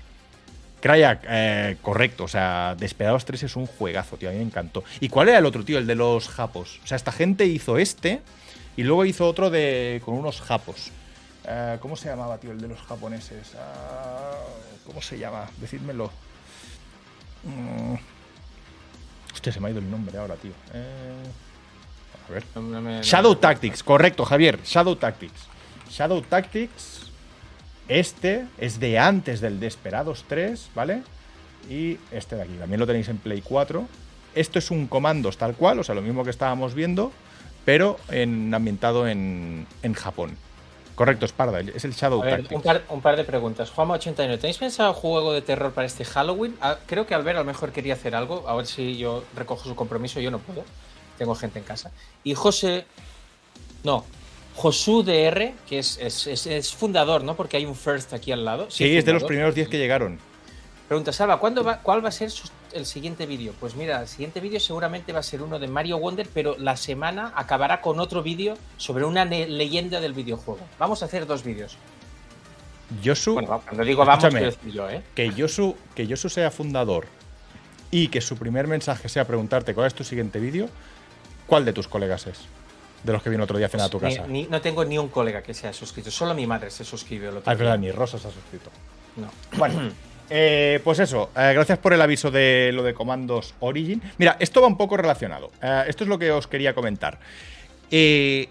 Krayak, eh, correcto. O sea, Desperados 3 es un juegazo, tío. A mí me encantó. ¿Y cuál era el otro, tío? El de los japos. O sea, esta gente hizo este y luego hizo otro de con unos japos. Eh, ¿Cómo se llamaba, tío, el de los japoneses? Ah, ¿Cómo se llama? Decídmelo. Mm. Hostia, se me ha ido el nombre ahora, tío. Eh, a ver. No- no me- no Shadow Tactics, correcto, Javier. Shadow Tactics. Shadow Tactics. Este es de antes del Desperados 3, ¿vale? Y este de aquí. También lo tenéis en Play 4. Esto es un comandos tal cual, o sea, lo mismo que estábamos viendo, pero en, ambientado en, en Japón. Correcto, Esparda, es el Shadow ver, un par, un par de preguntas. Juanma89, ¿tenéis pensado juego de terror para este Halloween? Ah, creo que Albert a lo mejor quería hacer algo. A ver si yo recojo su compromiso. Yo no puedo. Tengo gente en casa. Y José. No. Josu DR, que es, es, es- es fundador, ¿no? Porque hay un first aquí al lado. Sí, es de los primeros 10 que llegaron. Pregunta, Salva, ¿cuándo va, ¿cuál va a ser su- el siguiente vídeo? Pues mira, el siguiente vídeo seguramente va a ser uno de Mario Wonder, pero la semana acabará con otro vídeo sobre una leyenda del videojuego. Vamos a hacer dos vídeos. Yosu, Bueno, cuando digo vamos, decir yo, ¿eh? que Yosu, que Yosu sea fundador y que su primer mensaje sea preguntarte cuál es tu siguiente vídeo, ¿cuál de tus colegas es? De los que vino otro día a cenar a tu Ni- casa. ni- no tengo ni un colega que se haya suscrito, solo mi madre se suscribió el otro Ah, es día. verdad, ni Rosa se ha suscrito. No. Bueno, eh, pues eso. eh, gracias por el aviso de lo de comandos Origin. Mira, esto va un poco relacionado. Eh, esto es lo que os quería comentar. Eh,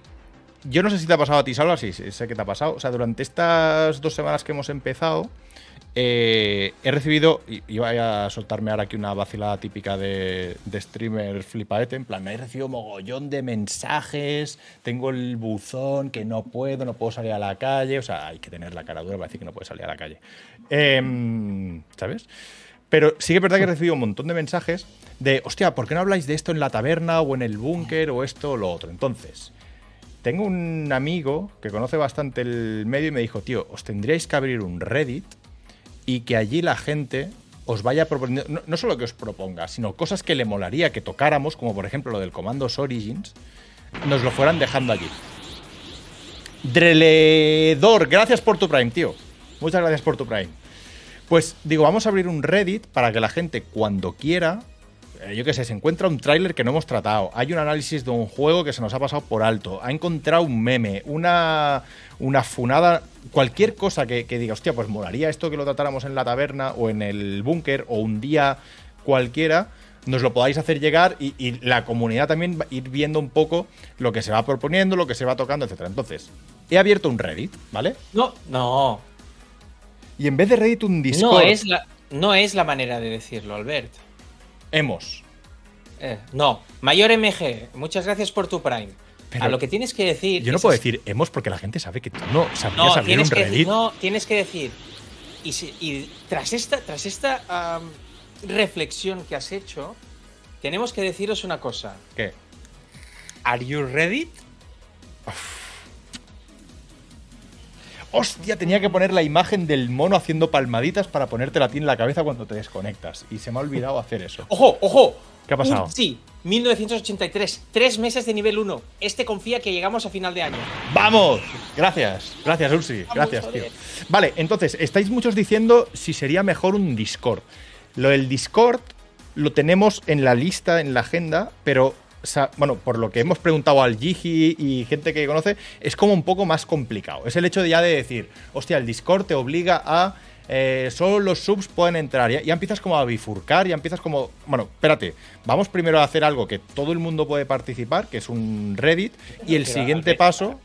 yo no sé si te ha pasado a ti, Salva, sí, sé que te ha pasado. O sea, durante estas dos semanas que hemos empezado, eh, he recibido, iba a soltarme ahora aquí una vacilada típica de, de streamer flipaete, en plan, me he recibido mogollón de mensajes, tengo el buzón, que no puedo, no puedo salir a la calle, o sea, hay que tener la cara dura para decir que no puedes salir a la calle. Em, ¿Sabes? Pero sí que es verdad que he recibido un montón de mensajes de, hostia, ¿por qué no habláis de esto en la taberna o en el búnker o esto o lo otro? Entonces, tengo un amigo que conoce bastante el medio y me dijo, tío, os tendríais que abrir un Reddit y que allí la gente os vaya proponiendo, no, no solo que os proponga, sino cosas que le molaría que tocáramos, como por ejemplo lo del Comandos Origins, nos lo fueran dejando allí. Dreledor, gracias por tu Prime, tío. Muchas gracias por tu Prime. Pues digo, vamos a abrir un Reddit para que la gente cuando quiera, yo qué sé, se encuentra un tráiler que no hemos tratado, hay un análisis de un juego que se nos ha pasado por alto, ha encontrado un meme, una, una funada, cualquier cosa que, que diga, hostia, pues molaría esto que lo tratáramos en la taberna o en el búnker o un día cualquiera, nos lo podáis hacer llegar y, y la comunidad también va a ir viendo un poco lo que se va proponiendo, lo que se va tocando, etcétera. Entonces, he abierto un Reddit, ¿vale? No, no. Y en vez de Reddit un Discord, No es, la, no es la manera de decirlo, Albert. Hemos. Eh, no. Mayor MG, muchas gracias por tu Prime. Pero a lo que tienes que decir. Yo no puedo es- decir hemos porque la gente sabe que tú no sabrías No, abrir un Reddit. no, tienes que decir. Y, si- y tras esta, tras esta reflexión que has hecho, tenemos que deciros una cosa. ¿Qué? ¿Are you ready? Hostia, tenía que poner la imagen del mono haciendo palmaditas para ponértela a ti en la cabeza cuando te desconectas. Y se me ha olvidado hacer eso. ¡Ojo, ojo! ¿Qué ha pasado? Sí, 1983, tres meses de nivel 1. Este confía que llegamos a final de año. ¡Vamos! Gracias, gracias, Ursi. Vamos, Gracias, tío. Vale, entonces, estáis muchos diciendo si sería mejor un Discord. Lo del Discord lo tenemos en la lista, en la agenda, pero. Bueno, por lo que hemos preguntado al Gigi y gente que conoce, es como un poco más complicado. Es el hecho de ya de decir, hostia, el Discord te obliga a eh, solo los subs pueden entrar. Ya, ya empiezas como a bifurcar, ya empiezas como. Bueno, espérate, vamos primero a hacer algo que todo el mundo puede participar, que es un Reddit, y el Pero, siguiente ver, paso.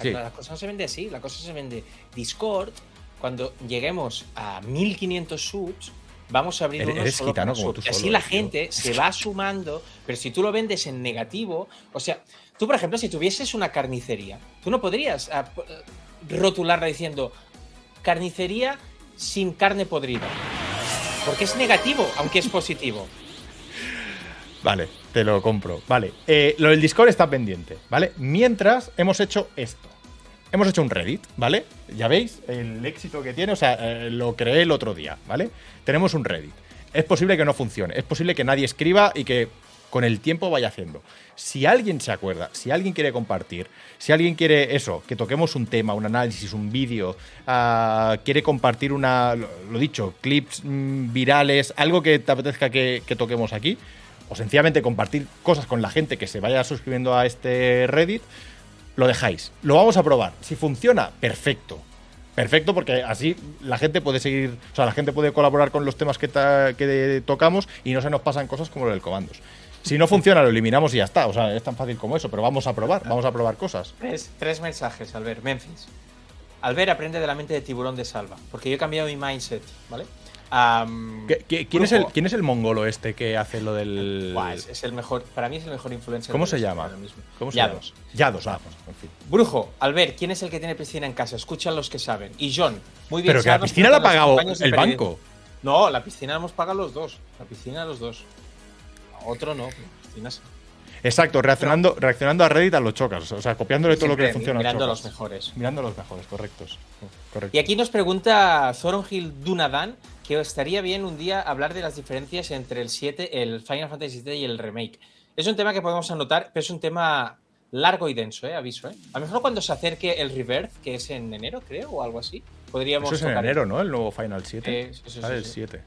Sí. La cosa no se vende así, la cosa se vende Discord. Cuando lleguemos a 1500 subs, vamos a abrir uno eres solo gitano como tú así la tío. gente se va sumando, pero si tú lo vendes en negativo, o sea, tú por ejemplo, si tuvieses una carnicería, tú no podrías ah, eh, rotularla diciendo carnicería sin carne podrida. Porque es negativo, aunque es positivo. Vale, te lo compro. Vale, eh, lo del Discord está pendiente, ¿vale? Mientras hemos hecho esto. Hemos hecho un Reddit, ¿vale? Ya veis el éxito que tiene, o sea, eh, lo creé el otro día, ¿vale? Tenemos un Reddit. Es posible que no funcione, es posible que nadie escriba y que con el tiempo vaya haciendo. Si alguien se acuerda, si alguien quiere compartir, si alguien quiere eso, que toquemos un tema, un análisis, un vídeo, ah, quiere compartir una, lo, dicho, clips mm, virales, algo que te apetezca que toquemos aquí, o sencillamente compartir cosas con la gente que se vaya suscribiendo a este Reddit, lo dejáis. Lo vamos a probar. Si funciona, perfecto. Perfecto, porque así la gente puede seguir, o sea, la gente puede colaborar con los temas que, que tocamos y no se nos pasan cosas como lo del comandos. Si no funciona, lo eliminamos y ya está. O sea, es tan fácil como eso, pero vamos a probar, vamos a probar cosas. Tres, tres mensajes, Albert. Memphis. Albert aprende de la mente de tiburón de Salva. Porque yo he cambiado mi mindset, ¿vale? Am, ¿Qué- qué- quién, es el, Brujo. ¿Quién es el mongolo este que hace lo del. Buah, es, es el mejor, para mí es el mejor influencer. ¿Cómo se la llama? ¿Cómo se Yados. llama? Yados, ah, pues, en fin. Brujo, Albert, ¿quién es el que tiene piscina en casa? Escuchan los que saben. Y John, muy bien. Pero que la piscina la ha pagado el banco. No, la piscina la hemos pagado los dos. La piscina los dos. Otro no, pero la piscina sí. Exacto, reaccionando, reaccionando a Reddit a los chocas. O sea, copiándole todo lo que le Siempre funciona Mirando a los mejores. Mirando a los mejores, correctos. Correcto. Y aquí nos pregunta Thornhill Dunadan que estaría bien un día hablar de las diferencias entre el 7, el Final Fantasy VII y el remake. Es un tema que podemos anotar, pero es un tema largo y denso, ¿eh? aviso. ¿eh? A lo mejor cuando se acerque el Rebirth, que es en enero, creo, o algo así, podríamos Eso es en tocar enero, ¿no? El nuevo Final 7. Sí, sí, sí, sí, el sí. 7.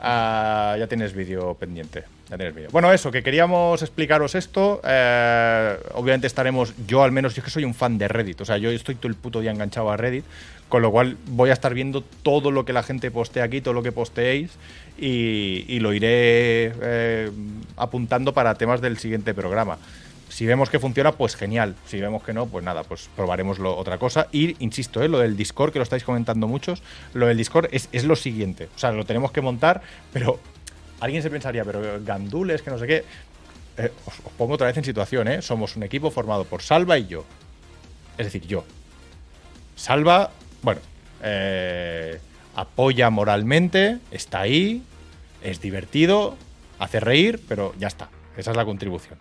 Ah, ya tienes vídeo pendiente. Ya tienes vídeo. Bueno, eso, que queríamos explicaros esto. eh, obviamente estaremos, yo al menos, yo es que soy un fan de Reddit. O sea, yo estoy todo el puto día enganchado a Reddit. Con lo cual voy a estar viendo todo lo que la gente postea aquí, todo lo que posteéis. Y, lo iré eh, apuntando para temas del siguiente programa. Si vemos que funciona, pues genial. Si vemos que no, pues nada, pues probaremos lo- otra cosa. Y insisto, ¿eh? lo del Discord, que lo estáis comentando muchos, lo del Discord es, es lo siguiente. O sea, lo tenemos que montar, pero alguien se pensaría, pero gandules, que no sé qué. Eh, os, os pongo otra vez en situación, ¿eh? Somos un equipo formado por Salva y yo. Es decir, yo. Salva, bueno, eh, apoya moralmente, está ahí, es divertido, hace reír, pero ya está. Esa es la contribución.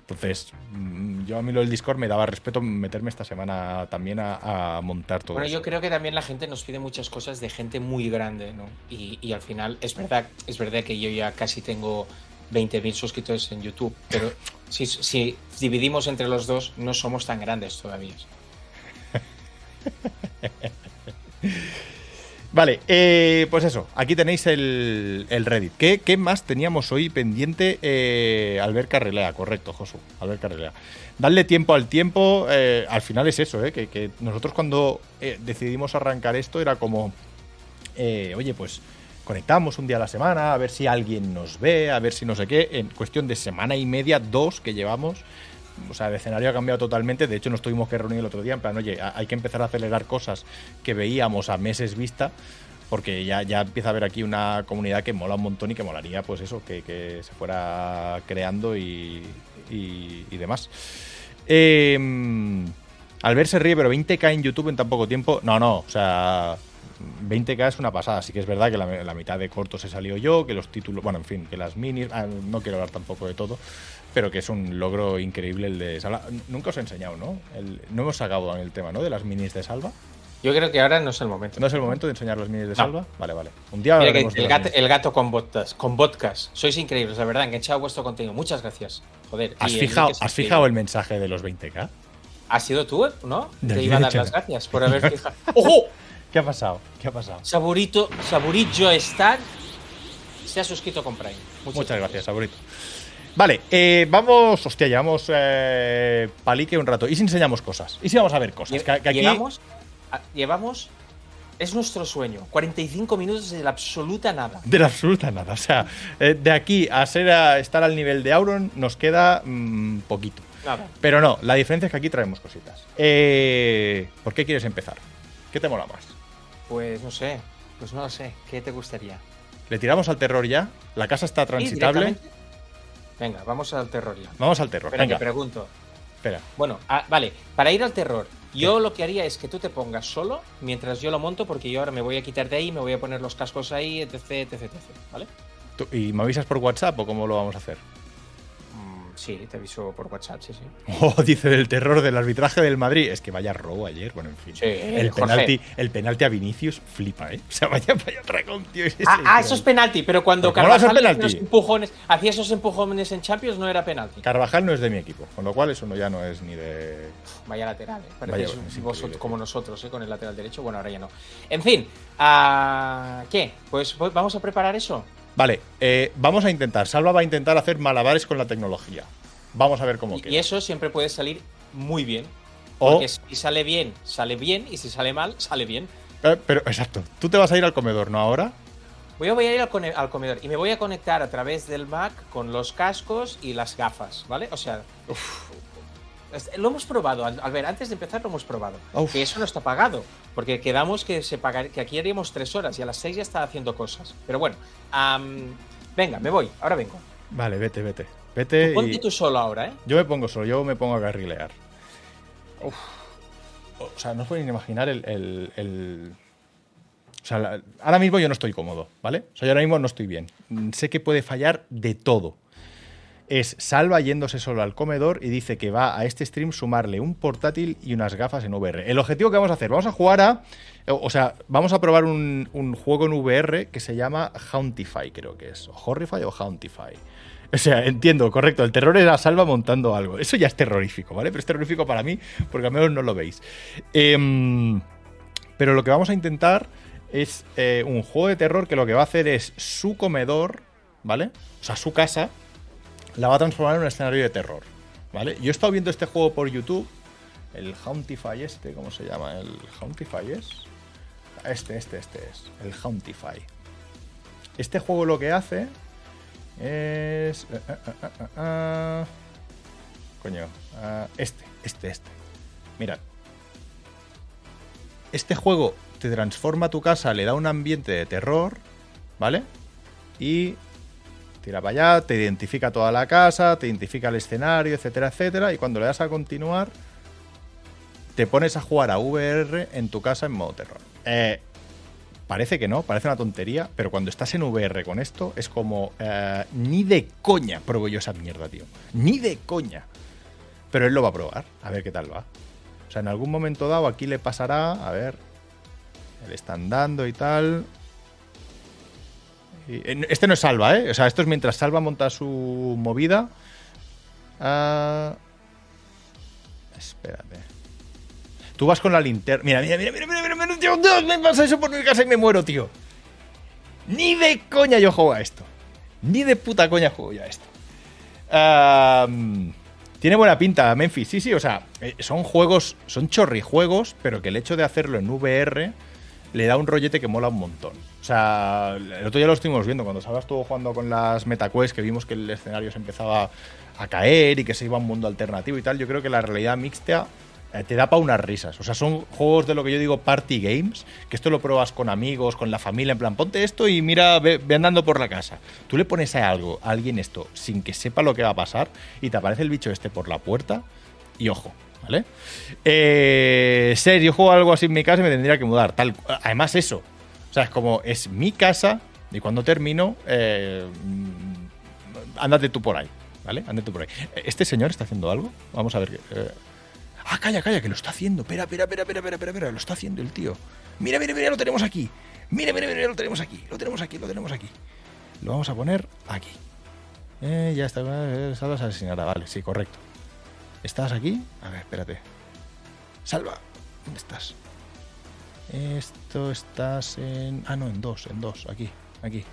Entonces, mm, yo a mí lo del Discord me daba respeto meterme esta semana también a, a montar todo Bueno, eso. yo creo que también la gente nos pide muchas cosas de gente muy grande, ¿no? Y, y al final, es verdad, es verdad que yo ya casi tengo 20.000 suscriptores en YouTube, pero si, si dividimos entre los dos, no somos tan grandes todavía. Vale, eh, pues eso, aquí tenéis el, el Reddit. ¿Qué, qué más teníamos hoy pendiente? Eh, Albert Carrelea, correcto, Josu, Albert Carrelea. Darle tiempo al tiempo, eh, al final es eso, eh, que, que nosotros cuando decidimos arrancar esto era como, oye, pues conectamos un día a la semana, a ver si alguien nos ve, a ver si no sé qué, en cuestión de semana y media, dos que llevamos, o sea, el escenario ha cambiado totalmente. De hecho, nos tuvimos que reunir el otro día en plan, oye, hay que empezar a acelerar cosas que veíamos a meses vista, porque ya, ya empieza a haber aquí una comunidad que mola un montón y que molaría, pues eso, que, que se fuera creando y, y- y demás. Eh, Albert se ríe, pero 20k en YouTube en tan poco tiempo. No, no, o sea, 20k es una pasada. Sí que es verdad que la, la mitad de cortos he salido yo, que los títulos, bueno, en fin, que las minis, ah, no quiero hablar tampoco de todo, pero que es un logro increíble el de Salva. Nunca os he enseñado, ¿no? El- no hemos sacado el tema, ¿no? De las minis de Salva. Yo creo que ahora no es el momento. ¿No es el momento de enseñar las minis de Salva? Vale, vale. Un día Mira que el, gato, el gato con podcast, con podcast. Sois increíbles, la verdad, enganchado vuestro contenido. Muchas gracias. Joder. ¿Has, fijado, ¿Has increíble. fijado el mensaje de los 20k? ¿Has sido tú, no? Te iba a dar las gracias por haber fijado. ¡Ojo! ¿Qué ha pasado? ¿Qué ha pasado? Saborito, Saborillo Star se ha suscrito con Prime. Muchas, gracias, Saborito. Vale, eh, vamos. Hostia, llevamos eh, palique un rato. ¿Y si enseñamos cosas? ¿Y si vamos a ver cosas? Que, que aquí. Llevamos, a- llevamos, es nuestro sueño, 45 minutos de la absoluta nada. De la absoluta nada. O sea, eh, de aquí a ser a estar al nivel de Auron nos queda mm, poquito. Nada. Pero no, la diferencia es que aquí traemos cositas. Eh, ¿Por qué quieres empezar? ¿Qué te mola más? Pues no sé, pues no lo sé. ¿Qué te gustaría? ¿Le tiramos al terror ya? ¿La casa está Sí, transitable? directamente. Venga, vamos al terror ya. Vamos al terror. Espera, Venga, que pregunto. espera. Bueno, ah, vale, para ir al terror, yo lo que haría es que tú te pongas solo mientras yo lo monto, porque yo ahora me voy a quitar de ahí, me voy a poner los cascos ahí, etc, etc, etc. ¿Vale? ¿Tú- ¿Y me avisas por WhatsApp o cómo lo vamos a hacer? Sí, te aviso por WhatsApp, sí, sí. Oh, dice del terror del arbitraje del Madrid. Es que vaya robo ayer. Bueno, en fin. Sí, el, Jorge. penalti, el penalti a Vinicius flipa, ¿eh? O sea, vaya, vaya tragón, tío. ese, Ah, ah, tío. eso es penalti, pero cuando ¿Pero cómo va a Carvajal hacía esos empujones, hacía esos empujones en Champions no era penalti. Carvajal no es de mi equipo, con lo cual eso no, ya no es ni de. Vaya lateral, ¿eh? Vaya, Parecéis tío. como nosotros, ¿eh? Con el lateral derecho. Bueno, ahora ya no. En fin, ah, ¿qué? Pues, pues vamos a preparar eso. Vale, eh, vamos a intentar. Salva va a intentar hacer malabares con la tecnología. Vamos a ver cómo Y, queda. y eso siempre puede salir muy bien. O- Porque si sale bien, sale bien. Y si sale mal, sale bien. Eh, pero, exacto. Tú te vas a ir al comedor, ¿no ahora? Voy a, voy a ir al, comedor y me voy a conectar a través del Mac con los cascos y las gafas, ¿vale? O sea, es- lo hemos probado, Al- Albert, antes de empezar lo hemos probado. Uf. Que eso no está pagado, porque quedamos que, se pagar, que aquí haríamos tres horas y a las seis ya está haciendo cosas. Pero bueno, venga, me voy, ahora vengo. Vale, vete, vete. Vete. Ponte y- tú solo ahora, ¿eh? Yo me pongo solo, yo me pongo a carrilear. Uf. O sea, no os podéis imaginar el. el- el- O sea, ahora mismo yo no estoy cómodo, ¿vale? O sea, yo ahora mismo no estoy bien. Sé que puede fallar de todo. Es Salva yéndose solo al comedor y dice que va a este stream sumarle un portátil y unas gafas en VR. El objetivo que vamos a hacer, vamos a jugar a. O sea, vamos a probar un, un juego en VR que se llama Hauntify, creo que es. O Horrify o Hauntify. O sea, entiendo, correcto. El terror era Salva montando algo. Eso ya es terrorífico, ¿vale? Pero es terrorífico para mí porque al menos no lo veis. Em, pero lo que vamos a intentar es eh, un juego de terror que lo que va a hacer es su comedor, ¿vale? O sea, su casa, la va a transformar en un escenario de terror, ¿vale? Yo he estado viendo este juego por YouTube, el Hauntify este, ¿cómo se llama? ¿El Hauntify es? Este, este, este es, el Hauntify. Este juego lo que hace es... eh, eh, eh, coño, este, este, este. Mirad. Este juego te transforma tu casa, le da un ambiente de terror, ¿vale? Y tira para allá, te identifica toda la casa, te identifica el escenario, etcétera, etcétera. Y cuando le das a continuar, te pones a jugar a VR en tu casa en modo terror. Eh, parece que no, parece una tontería, pero cuando estás en VR con esto, es como. eh, ni de coña pruebo yo esa mierda, tío. Ni de coña. Pero él lo va a probar, a ver qué tal va. O sea, en algún momento dado aquí le pasará, a ver. Le están dando y tal. En- Este no es Salva, ¿eh? O sea, esto es mientras Salva monta su movida. Ah, espérate. Tú vas con la linterna. Mira, mira, mira, mira, mira, mira, mira, tío, Dios, me pasa eso por mi casa y me muero, tío. Ni de coña yo juego a esto. Ni de puta coña juego yo a esto. Ah, tiene buena pinta, Memphis. Sí, sí, o sea, eh, son juegos, son chorrijuegos, pero que el hecho de hacerlo en VR le da un rollete que mola un montón. O sea, el otro día lo estuvimos viendo, cuando Salva estuvo jugando con las MetaQuest, que vimos que el escenario se empezaba a caer y que se iba a un mundo alternativo y tal, yo creo que la realidad mixta eh, te da para unas risas. O sea, son juegos de lo que yo digo party games, que esto lo pruebas con amigos, con la familia, en plan, ponte esto y mira, ve, ve andando por la casa. Tú le pones a algo, a alguien esto, sin que sepa lo que va a pasar, y te aparece el bicho este por la puerta, y ojo, ¿vale? Eh, ser, yo juego algo así en mi casa y me tendría que mudar. Además, eso. O sea, es como, es mi casa y cuando termino, eh, mm, tú por ahí, ¿vale? Ándate tú por ahí. ¿Este señor está haciendo algo? Vamos a ver. eh. Ah, calla, calla, que lo está haciendo. Espera, espera, espera, espera, espera, espera, lo está haciendo el tío. Mira, mira, mira, lo tenemos aquí. Mira, mira, mira, lo tenemos aquí. Lo tenemos aquí, lo tenemos aquí. Lo vamos a poner aquí. Eh, ya está. eh, Salva se asesinará. Vale, sí, correcto. ¿Estás aquí? A ver, espérate. Salva, ¿dónde estás? Esto estás en. Ah, no, en dos, en dos. Aquí, aquí.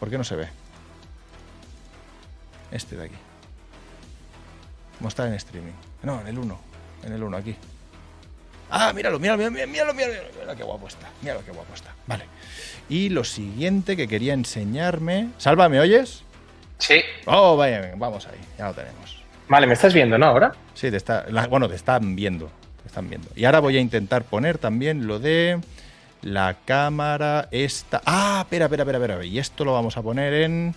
¿Por qué no se ve? Este de aquí. Mostrar en streaming. No, en el 1. En el 1, aquí. Ah, míralo, míralo, míralo, míralo, míralo, míralo, míralo qué guapo está. Míralo qué guapo está. Vale. Y lo siguiente que quería enseñarme. Salva, ¿me oyes? Sí. Oh, vaya, vamos ahí. Ya lo tenemos. Vale, me estás viendo, ¿no? Ahora. Sí, te está, bueno, te están viendo. Están viendo. Y ahora voy a intentar poner también lo de la cámara esta. Ah, espera, espera, espera, espera. Y esto lo vamos a poner en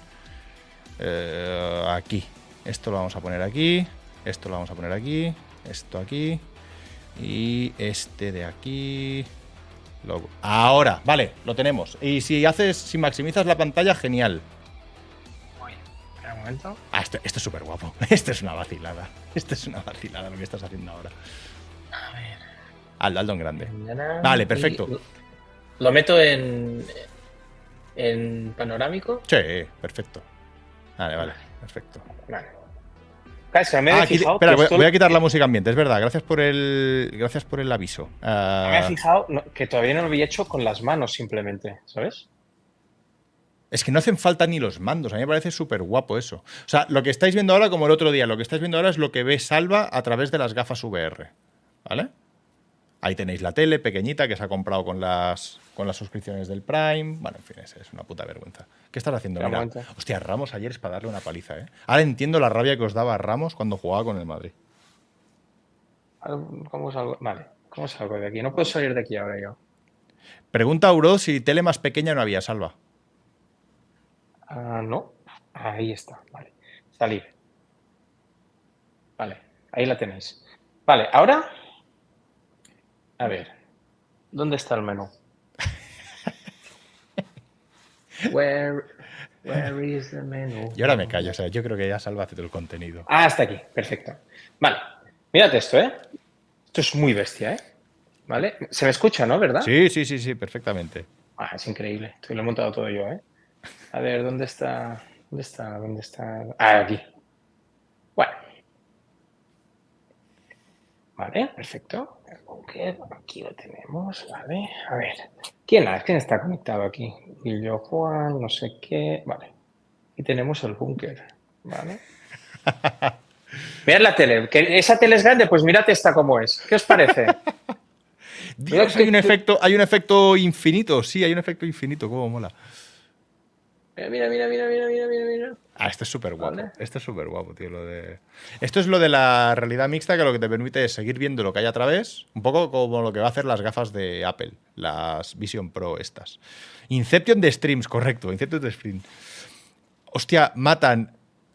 eh, aquí. Esto lo vamos a poner aquí. Esto lo vamos a poner aquí. Esto aquí. Y este de aquí. Lo- Ahora, vale, lo tenemos. Y si haces, si maximizas la pantalla, genial. Momento. Ah, esto, esto es súper guapo. Esto es una vacilada. Esto es una vacilada lo que estás haciendo ahora. A ver. Aldo, Aldo en grande. Mañana- Vale, perfecto. Y Lo meto en. en panorámico. Sí, perfecto. Vale, vale, perfecto. Vale. Me Ah, aquí- fijado. espera, voy, esto- voy a quitar la música ambiente, es verdad. Gracias por el, gracias por el aviso. Ah, Me he fijado no, que todavía no lo había hecho con las manos simplemente, ¿sabes? Es que no hacen falta ni los mandos. A mí me parece súper guapo eso. O sea, lo que estáis viendo ahora, como el otro día, lo que estáis viendo ahora es lo que ve Salva a través de las gafas VR. ¿Vale? Ahí tenéis la tele pequeñita que se ha comprado con las, con las suscripciones del Prime. Bueno, en fin, es, es una puta vergüenza. ¿Qué estás haciendo? Mira, hostia, Ramos ayer es para darle una paliza, ¿eh? Ahora entiendo la rabia que os daba Ramos cuando jugaba con el Madrid. ¿Cómo salgo? Vale, ¿cómo salgo de aquí? No puedo salir de aquí ahora yo. Pregunta a Uro si tele más pequeña no había, Salva. Ah, no. Ahí está, vale. Salir. Vale, ahí la tenéis. Vale, ahora. A ver. ¿Dónde está el menú? Where, where is the menu? Y ahora me callo, o sea, yo creo que ya Salva hace todo el contenido. Ah, está aquí, perfecto. Vale, mírate esto, ¿eh? Esto es muy bestia, ¿eh? ¿Vale? Se me escucha, ¿no? ¿Verdad? Sí, sí, sí, sí, perfectamente. Ah, es increíble. Esto lo he montado todo yo, ¿eh? A ver, ¿dónde está? ¿Dónde está? ¿Dónde está? Ah, aquí. Bueno. Vale, perfecto. El búnker, aquí lo tenemos, vale. A ver, ¿quién, ¿quién está conectado aquí? Y yo, Juan, no sé qué. Vale. Y tenemos el búnker, ¿vale? Mirad la tele. ¿Que ¿Esa tele es grande? Pues mirad esta como es. ¿Qué os parece? Dios, que- hay un efecto, hay un efecto infinito, sí, hay un efecto infinito, cómo mola. Mira, mira, mira, mira, mira, mira, mira, mira. Ah, esto es súper guapo. Vale. Esto es súper guapo, tío. Lo de... Esto es lo de la realidad mixta que lo que te permite es seguir viendo lo que hay a través, un poco como lo que va a hacer las gafas de Apple, las Vision Pro estas. Inception de streams, correcto, Inception de streams. Hostia, matan.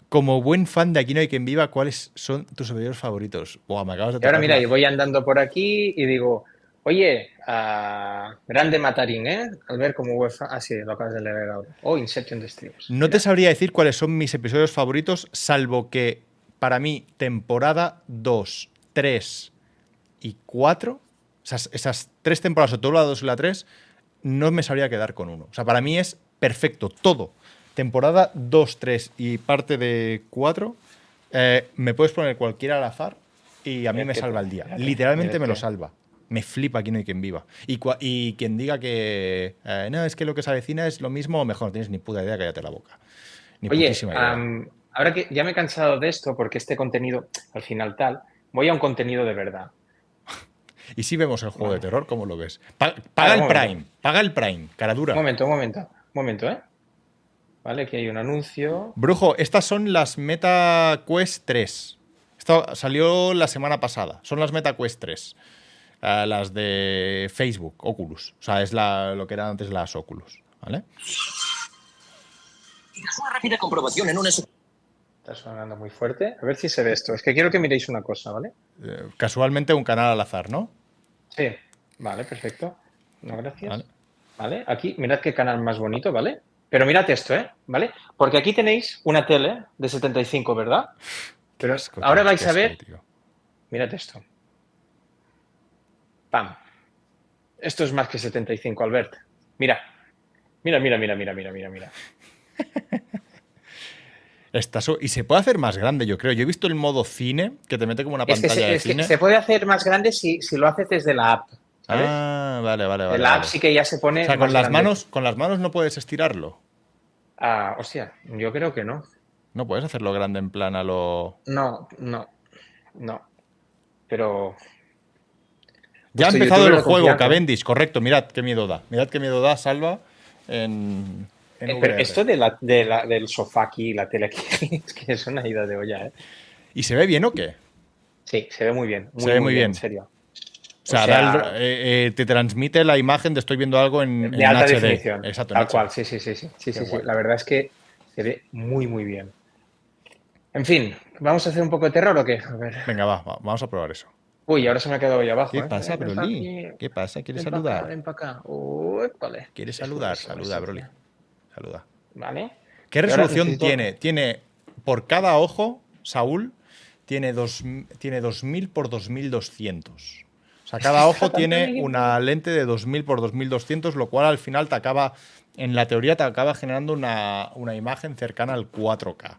Como buen fan de Aquí no hay quien viva, ¿cuáles son tus servidores favoritos? Buah, me acabas de Y ahora mira, y voy andando por aquí y digo, oye, ah, grande Matarín, ¿eh? Al ver cómo UEFA. Ah, sí, lo acabas de leer ahora. Oh, Inception de Streams. No te sabría decir cuáles son mis episodios favoritos, salvo que para mí temporada 2, 3 y 4, esas, esas tres temporadas, o todo la 2 y la 3, no me sabría quedar con uno. O sea, para mí es perfecto, todo. Temporada 2, 3 y parte de 4, eh, me puedes poner cualquiera al azar y a mí me salva el día. Literalmente me lo salva. Me flipa aquí no hay quien viva. Y, y quien diga que eh, no, es que lo que se avecina es lo mismo o mejor, no tienes ni puta idea, cállate la boca. Ni Oye, idea. ahora que ya me he cansado de esto, porque este contenido, al final tal, voy a un contenido de verdad. y si vemos el juego de terror, ¿cómo lo ves? Pa- paga el momento. Prime, paga el Prime, cara dura. Un momento, un momento, un momento, ¿eh? Vale, aquí hay un anuncio. Brujo, estas son las Meta Quest 3. Esto salió la semana pasada. Son las Meta Quest 3. Eh, las de Facebook, Oculus. O sea, es la- lo que eran antes las Oculus. ¿Vale? Tras una rápida comprobación en una... su- Está sonando muy fuerte. A ver si se ve esto. Es que quiero que miréis una cosa, ¿vale? Eh, casualmente un canal al azar, ¿no? Sí. Vale, perfecto. No, gracias. Vale. Vale. Aquí, mirad qué canal más bonito, ¿vale? Pero mirad esto, ¿eh? ¿Vale? Porque aquí tenéis una tele de 75, ¿verdad? Pero Asco, ahora vais a ver, tío. mirad esto. Pam. Esto es más que 75, Albert. Mira. Mira, mira, mira, mira, mira, mira, mira. Está y se puede hacer más grande, yo creo. Yo he visto el modo cine, que te mete como una Es que, pantalla se, de es que cine. se puede hacer más grande si, si lo haces desde la app. ¿sabes? Ah, vale, vale, vale. La app sí que ya se pone. O sea, más con las, grande. manos, con las manos no puedes estirarlo. Ah, hostia, yo creo que no. No puedes hacerlo grande en plan a lo. No, no, no. Pero. Ya ha empezado el juego, confianza. Cavendish, correcto. Mirad qué miedo da. Mirad qué miedo da, salva en. en Eh, pero esto de la, de la- del sofá aquí, la tele aquí, es que es una ida de olla, ¿eh? ¿Y se ve bien o qué? Sí, se ve muy bien. Se ve muy bien. En serio. O sea, O sea, da el- eh, eh, te transmite la imagen de estoy viendo algo en, De en alta HD. definición. Exacto. Tal cual, sí, sí, sí. sí, sí, sí, sí. guay. La verdad es que se ve muy, muy bien. En fin, ¿vamos a hacer un poco de terror o qué? A ver. Venga, va, va, vamos a probar eso. Uy, ahora se me ha quedado ahí abajo. ¿Qué ¿eh? pasa, pa' Broly? ¿Qué pasa? ¿Quieres ven pa' acá, saludar? Ven para acá. Uy, vale. ¿Quieres saludar? Saluda, Broly. Saluda. Vale. ¿Qué resolución necesito- tiene? Tiene, por cada ojo, Saúl, tiene, dos, tiene 2000 por 2200. O sea, cada ojo tiene una lente de 2000 por 2200, lo cual al final te acaba, en la teoría, te acaba generando una, una imagen cercana al 4K.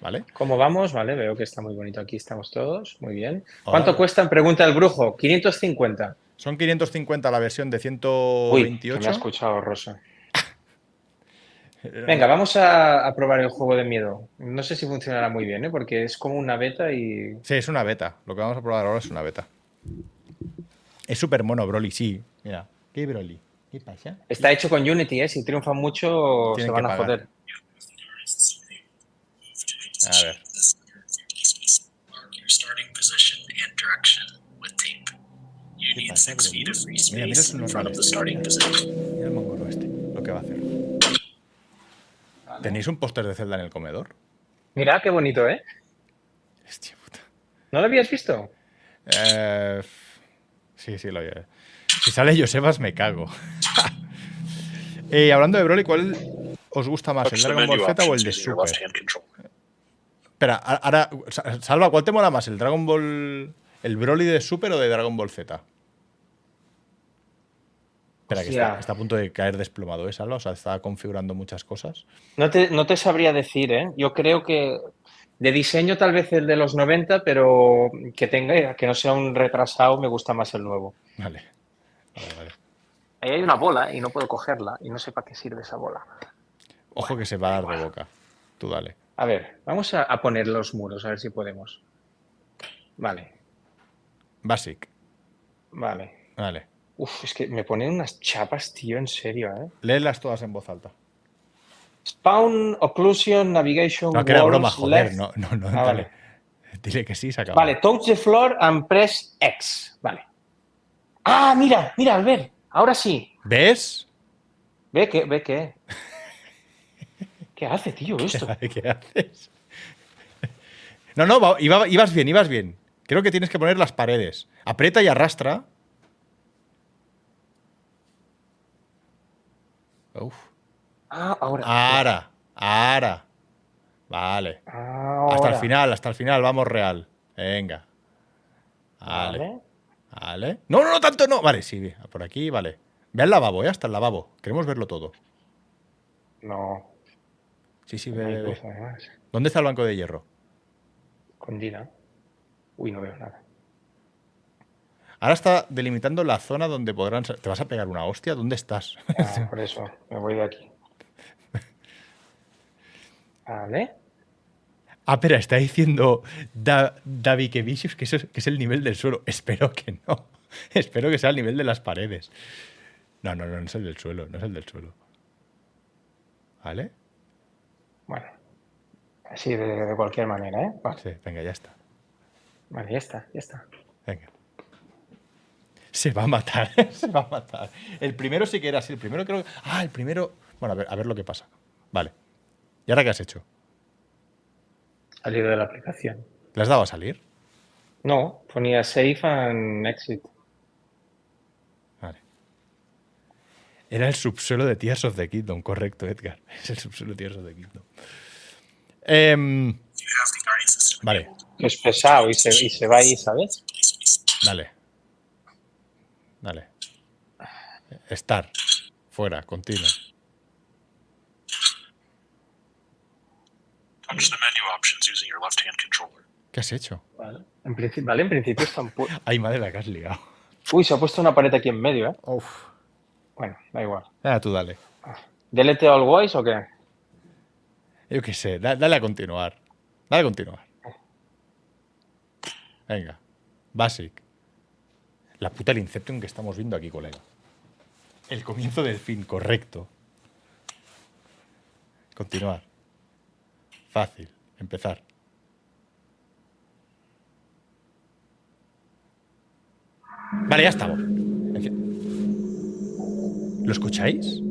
¿Vale? ¿Cómo vamos? Vale, veo que está muy bonito aquí, estamos todos. Muy bien. ¿Cuánto Vale. cuestan? Pregunta el brujo. 550. Son 550 la versión de Uy, que me 128. ha escuchado Rosa. Venga, vamos a, a probar el juego de miedo. No sé si funcionará muy bien, ¿eh? porque es como una beta y. Sí, es una beta. Lo que vamos a probar ahora es una beta. Es súper mono, Broly, sí. Mira, ¿qué Broly? ¿Qué pasa? Está hecho con Unity, ¿eh? Si triunfan mucho, Tienen se van a pagar. joder. A ver. Mark your starting position and direction with tape. You ¿Qué need pasa, six Broly? feet of free Mira, mira space su in front of the normal starting este. position. Mira el mongolo este, lo que va a hacer. ¿Tenéis un póster de Zelda en el comedor? Mira qué bonito, ¿eh? Hostia puta. ¿No lo habías visto? Eh, sí, sí, lo oye. Si sale Josebas, me cago. Eh, hablando de Broly, ¿cuál os gusta más, el Dragon Ball Z o el de Super? Espera, ahora, Sa- Salva, ¿cuál te mola más, el Dragon Ball, el Broly de Super o de Dragon Ball Z? Espera, que está, está a punto de caer desplomado, ¿eh, Salva? O sea, está configurando muchas cosas. No te, no te sabría decir, ¿eh? Yo creo que de diseño tal vez el de los 90, pero que tenga, que no sea un retrasado, me gusta más el nuevo. Vale. Vale, vale. Ahí hay una bola y no puedo cogerla y no sé para qué sirve esa bola. Ojo que se va a dar de boca. Tú dale. A ver, vamos a, a poner los muros, a ver si podemos. Vale, Basic. vale. Vale. Uf, es que me ponen unas chapas, tío, en serio, ¿eh? Léelas todas en voz alta. Spawn, Occlusion, Navigation, No, que era broma, joder. left. No, no, no. Ah, vale. Dile que sí, se acaba. Vale, touch the floor and press X. Vale. Ah, mira, mira, Albert. Ahora sí. ¿Ves? Ve que, ve que. ¿Qué hace, tío, esto? ¿Qué haces? No, no, iba- ibas bien, ibas bien. Creo que tienes que poner las paredes. Aprieta y arrastra. Uf. Ah, ahora. Ahora, ahora. Vale. Ahora. Hasta el final, hasta el final, vamos real. Venga. Vale. Vale. Vale. No, no, no, tanto no. Vale, sí, por aquí, vale. Ve al lavabo, ¿eh? Hasta el lavabo. Queremos verlo todo. No. Sí, sí, ve. cosa más. ¿Dónde está el banco de hierro? Con Dina. Uy, no veo nada. Ahora está delimitando la zona donde podrán. ¿Te vas a pegar una hostia? ¿Dónde estás? Ah, por eso, me voy de aquí. Vale. Ah, espera, está diciendo da, David que que, eso es- que es el nivel del suelo. Espero que no. Espero que sea el nivel de las paredes. No, no, no, no es el del suelo, no es el del suelo. ¿Vale? Bueno. Así de, de cualquier manera, ¿eh? Vale. Sí, venga, ya está. Vale, ya está, ya está. Venga. Se va a matar, se va a matar. El primero sí que era así. El primero creo que. Ah, el primero. Bueno, a ver, a ver lo que pasa. Vale. ¿Y ahora qué has hecho? Salido de la aplicación. ¿Le has dado a salir? No, ponía save and exit. Vale. Era el subsuelo de Tears of the Kingdom, correcto, Edgar. Es el subsuelo de Tears of the Kingdom. Em, vale, es pesado y se, y se va ahí, ¿sabes? dale. Dale. Estar. Fuera, continuo. Touch the menu options using your left-hand controller. ¿Qué has hecho? Vale. En principio, vale, en principio están... Ay, madre, la que has liado. Uy, se ha puesto una pared aquí en medio, ¿eh? Uf. Bueno, da igual. Ah, tú dale. ¿Delete all guays o qué? Yo qué sé, da- dale a continuar. Dale a continuar. Venga. Basic. La puta el Inception que estamos viendo aquí, colega. El comienzo del fin, correcto. Continuar. Fácil. Empezar. Vale, ya estamos. ¿Lo escucháis?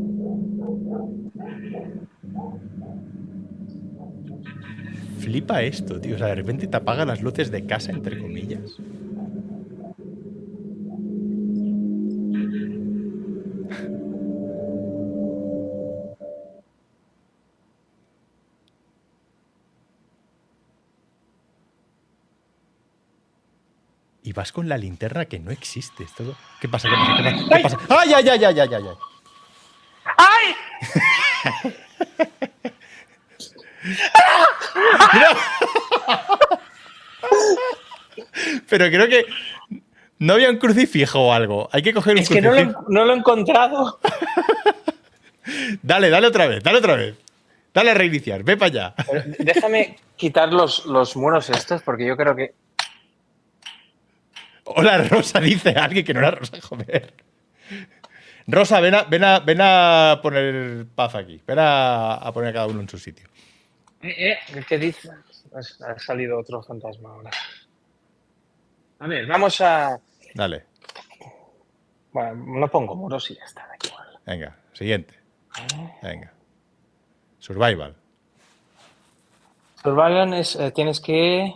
Flipa esto, tío. O sea, de repente te apaga las luces de casa, entre comillas. Vas con la linterna que no existe. Es todo- ¿Qué pasa? ¿Qué pasa? ¿Qué pasa? ¿Qué pasa? ¡Ay, ay, ay, ay, ay, ay! ay! Pero creo que no había un crucifijo o algo. Hay que coger un Es que no lo, he- crucifijo. no lo he encontrado. Dale, dale otra vez, dale otra vez. Dale a reiniciar, ve para allá. Pero Déjame quitar los, los muros estos porque yo creo que... Hola, Rosa, dice alguien que no era Rosa, joder. Rosa, ven a, ven a, ven a poner paz aquí. Ven a, a poner a cada uno en su sitio. Eh, eh, ¿Qué dices? Ha salido otro fantasma ahora. A ver, vamos a... Dale, Bueno, no pongo muros y ya está, da igual. venga, siguiente. Venga. Survival. Survival es, eh, tienes que...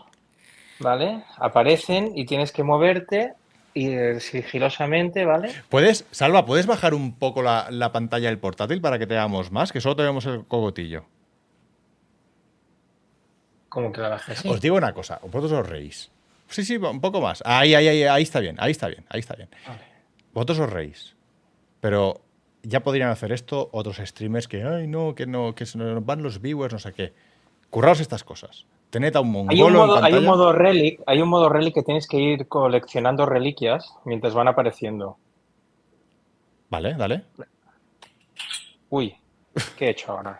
¿Vale? Aparecen y tienes que moverte y eh, sigilosamente, ¿vale? ¿Puedes, Salva, ¿puedes bajar un poco la, la pantalla del portátil para que te veamos más? Que solo tenemos el cogotillo. Como que la bajes. Os digo una cosa, vosotros os reís. Sí, sí, un poco más. Ahí, ahí, ahí, ahí está bien, ahí está bien, ahí está bien. Vale. Vosotros os reís. Pero ya podrían hacer esto otros streamers que, ay, no, que no, que se nos van los viewers, no sé qué. Curraos estas cosas. Tened a un mongolo Hay un, modo, en hay un modo relic, hay un modo relic que tienes que ir coleccionando reliquias mientras van apareciendo. Vale, dale. Uy, ¿qué he hecho ahora?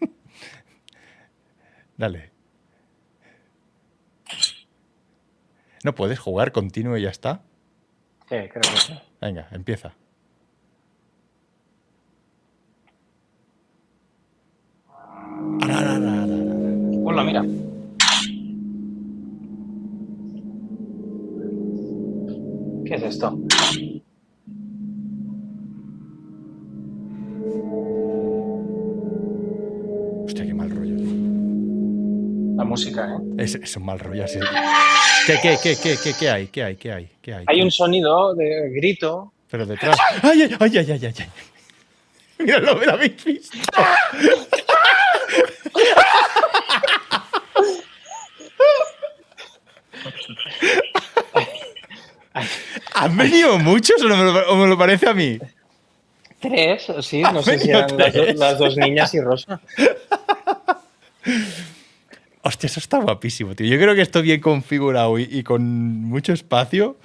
Dale. ¿No puedes jugar continuo y ya está? Sí, creo que sí. Venga, empieza. Hola, mira. ¿Qué es esto? Hostia, qué mal rollo. La música, ¿eh? Es, es un mal rollo así. ¿Qué, qué, qué, qué, qué, qué hay? ¿Qué hay? ¿Qué hay? ¿Qué hay? Hay un sonido de grito. Pero detrás. ¡Ay, ay, ay, ay, ay! ay, ay! Míralo, me lo habéis visto. ¿Han venido muchos o, no me lo, o me lo parece a mí? Tres, sí, no sé si eran las, do- tres. las dos niñas y Rosa. Hostia, eso está guapísimo, tío. Yo creo que esto bien configurado y, y con mucho espacio.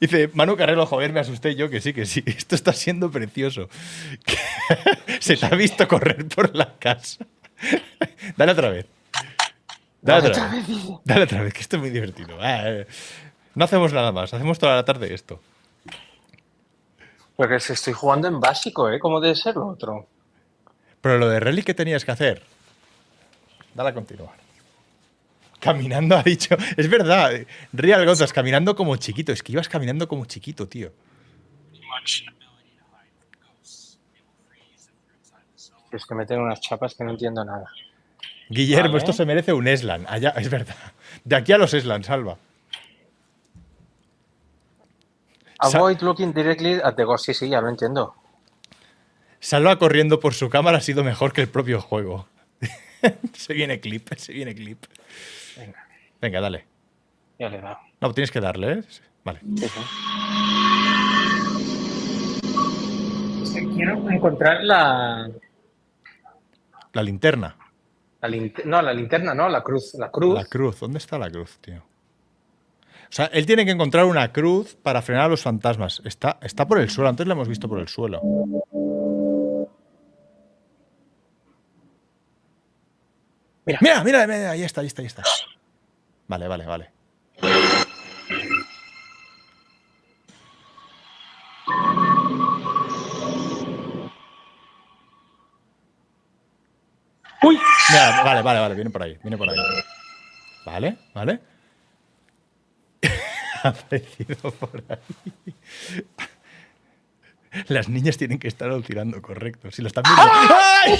Dice, Manu Carrero, joder, me asusté yo, que sí, que sí. Esto está siendo precioso. Se te ha visto correr por la casa. Dale otra vez. Dale otra vez. Dale otra vez, que esto es muy divertido. Ah, eh. No hacemos nada más, hacemos toda la tarde esto. Porque si estoy jugando en básico, ¿eh? ¿Cómo debe ser lo otro? Pero lo de Relic, ¿qué tenías que hacer? Dale a continuar. Caminando, ha dicho. Es verdad, Real Gotas, caminando como chiquito. Es que ibas caminando como chiquito, tío. Es que meten unas chapas que no entiendo nada. Guillermo, Vale. esto se merece un Eslan. Allá, es verdad. De aquí a los Eslan, salva. Sa- Avoid looking directly at the ghost. Sí, sí, ya lo entiendo. Salva corriendo por su cámara ha sido mejor que el propio juego. se viene clip, se viene clip. Venga, Venga, dale. ya le he dado. No, tienes que darle, ¿eh? Vale. Sí, sí. Quiero encontrar la, La linterna. la no, la linterna, no, la cruz. La cruz. La cruz. ¿Dónde está la cruz, tío? O sea, él tiene que encontrar una cruz para frenar a los fantasmas. Está, está por el suelo. Antes la hemos visto por el suelo. Mira. Mira, mira, mira, ahí está, ahí está, ahí está. Vale, vale, vale. ¡Uy! Mira, vale, vale, vale, viene por ahí, viene por ahí. Vale, vale. Aparecido por ahí. Las niñas tienen que estar tirando correcto. Si lo están viendo. ¡Ay!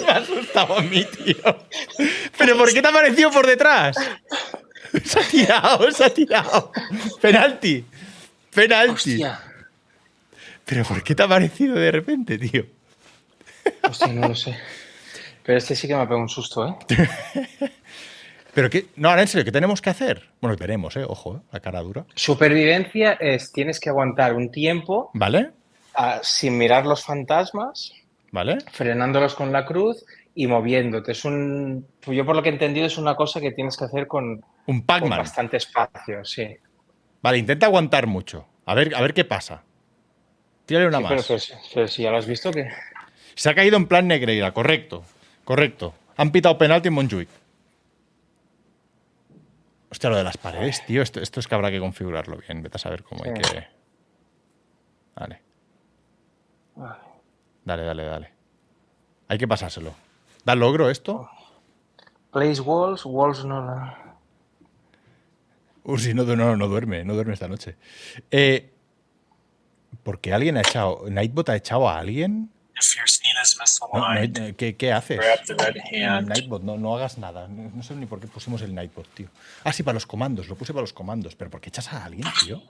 Me ha asustado a mí, tío. ¿Pero por qué te ha aparecido por detrás? Se ha tirado, se ha tirado. Penalti. Penalti. Hostia. ¿Pero por qué te ha aparecido de repente, tío? Hostia, no lo sé. Pero este sí que me ha pegado un susto, ¿eh? Pero qué. No, ahora en serio, ¿qué tenemos que hacer? Bueno, veremos, ¿eh? Ojo, ¿eh? la cara dura. Supervivencia es tienes que aguantar un tiempo ¿Vale? ah, sin mirar los fantasmas, ¿Vale? frenándolos con la cruz y moviéndote. Es un, yo por lo que he entendido es una cosa que tienes que hacer con, Un con bastante espacio, sí. Vale, intenta aguantar mucho. A ver, a ver qué pasa. Tírale una Sí, más. pero, pero si- ya lo has visto que... Se ha caído en plan Negreira, correcto. Correcto. Han pitado penalti en Montjuic. Hostia, lo de las paredes, tío. Esto, esto es que habrá que configurarlo bien. Vete a saber cómo hay que. Vale. Dale, dale, dale. Hay que pasárselo. ¿Da logro esto? Place walls, walls no la... Ursi no, no, no duerme, no duerme esta noche. Eh, ¿Por qué alguien ha echado. ¿Nightbot ha echado a alguien? If you're seen as No, eh, ¿qué, qué haces? hand. Nightbot, no, no hagas nada. No, sé ni por qué pusimos el Nightbot, tío. Ah, sí, para los comandos, lo puse para los comandos. Pero ¿por qué echas a alguien, tío?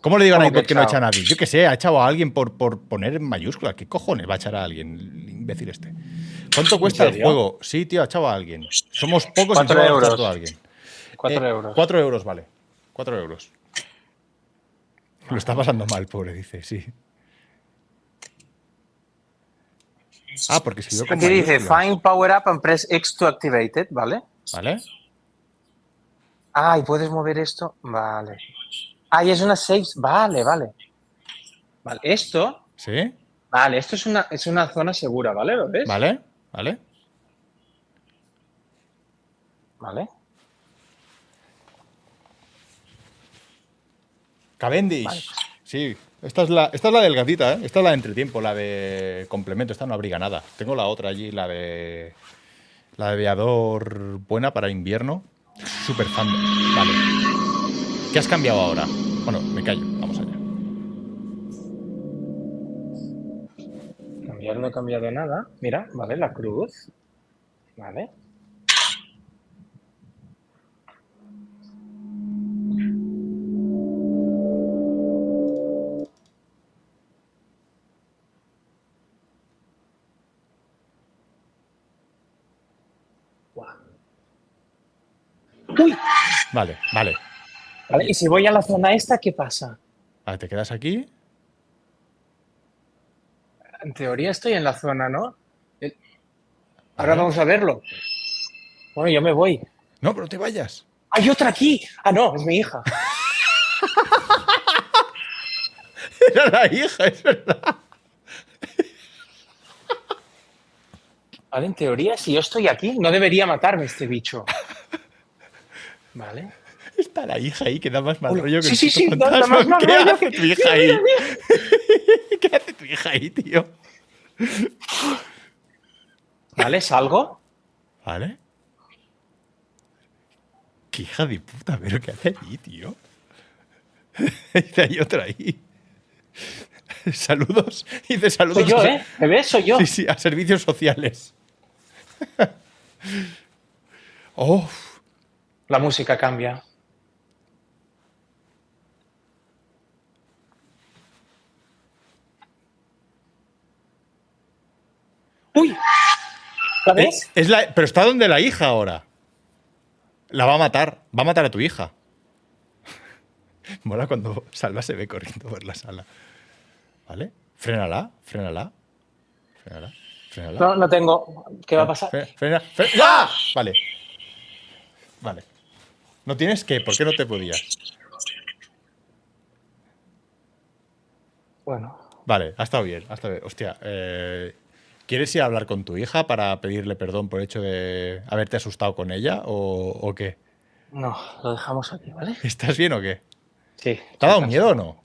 ¿Cómo le digo a ¿Cómo que Nightbot que no echado? echa a nadie? Yo qué sé, ha echado a alguien por, por poner en mayúscula. ¿Qué cojones va a echar a alguien, el imbécil este? ¿Cuánto cuesta el juego? Sí, tío, ha echado a alguien. Somos pocos y Cuatro echado euros. a alguien. Cuatro Eh, euros. Cuatro euros, vale. Cuatro euros. Lo está pasando mal, pobre, dice, sí. Ah, porque escribió con Aquí dice. Find Power Up and press X to activate it, ¿vale? ¿Vale? Ah, y puedes mover esto. Vale. Ah, y es una save. Vale, vale. Vale, esto. ¿Sí? Vale, esto es una, es una zona segura, ¿vale? ¿Lo ves? ¿Vale? ¿Vale? Vale. Cavendish. Vale. Sí, esta es, la, esta es la del gatita, ¿eh? Esta es la de entretiempo, la de complemento. Esta no abriga nada. Tengo la otra allí, la de. La de aviador buena para invierno. Súper fan. Vale. ¿Qué has cambiado ahora? Bueno, me callo. Vamos allá. Cambiar no he cambiado nada. Mira, vale, la cruz. Vale. Uy, Vale, vale. vale, y si voy a la zona esta, ¿qué pasa? Vale, te quedas aquí. En teoría estoy en la zona, ¿no? Eh, Ahora Vale. vamos a verlo. Bueno, yo me voy. No, pero te vayas. ¡Hay otra aquí! Ah, no, es mi hija. Era la hija, es verdad. Vale, en teoría, si yo estoy aquí, no debería matarme este bicho. Vale. Está la hija ahí que da más mal Uy, rollo que sí, el sí, sí, da- más mal ¿Qué rollo hace que- tu hija ahí? ¿Qué hace tu hija ahí, tío? Vale, salgo. ¿Vale? Qué hija de puta, pero ¿qué hace ahí, tío? Hay otra ahí. Saludos. Dice saludos. Soy yo, a- ¿eh? ¿Me ves? Soy yo. Sí, sí, a servicios sociales. Oh, La música cambia. ¡Uy! ¿La ves? es, es la, pero está donde la hija ahora. La va a matar. Va a matar a tu hija. Mola cuando Salva se ve corriendo por la sala. ¿Vale? Frénala, frénala. Frénala, frénala. No, no tengo. ¿Qué va a pasar? Frena, frena, frena. ¡Ah! Vale. Vale. ¿No tienes qué? ¿Por qué no te podías? Bueno, Vale, ha estado bien, ha estado bien. Hostia, eh, ¿quieres ir a hablar con tu hija para pedirle perdón por el hecho de haberte asustado con ella o, o qué? no, lo dejamos aquí, ¿vale? ¿Estás bien o qué? Sí. ¿Te ha dado miedo o no?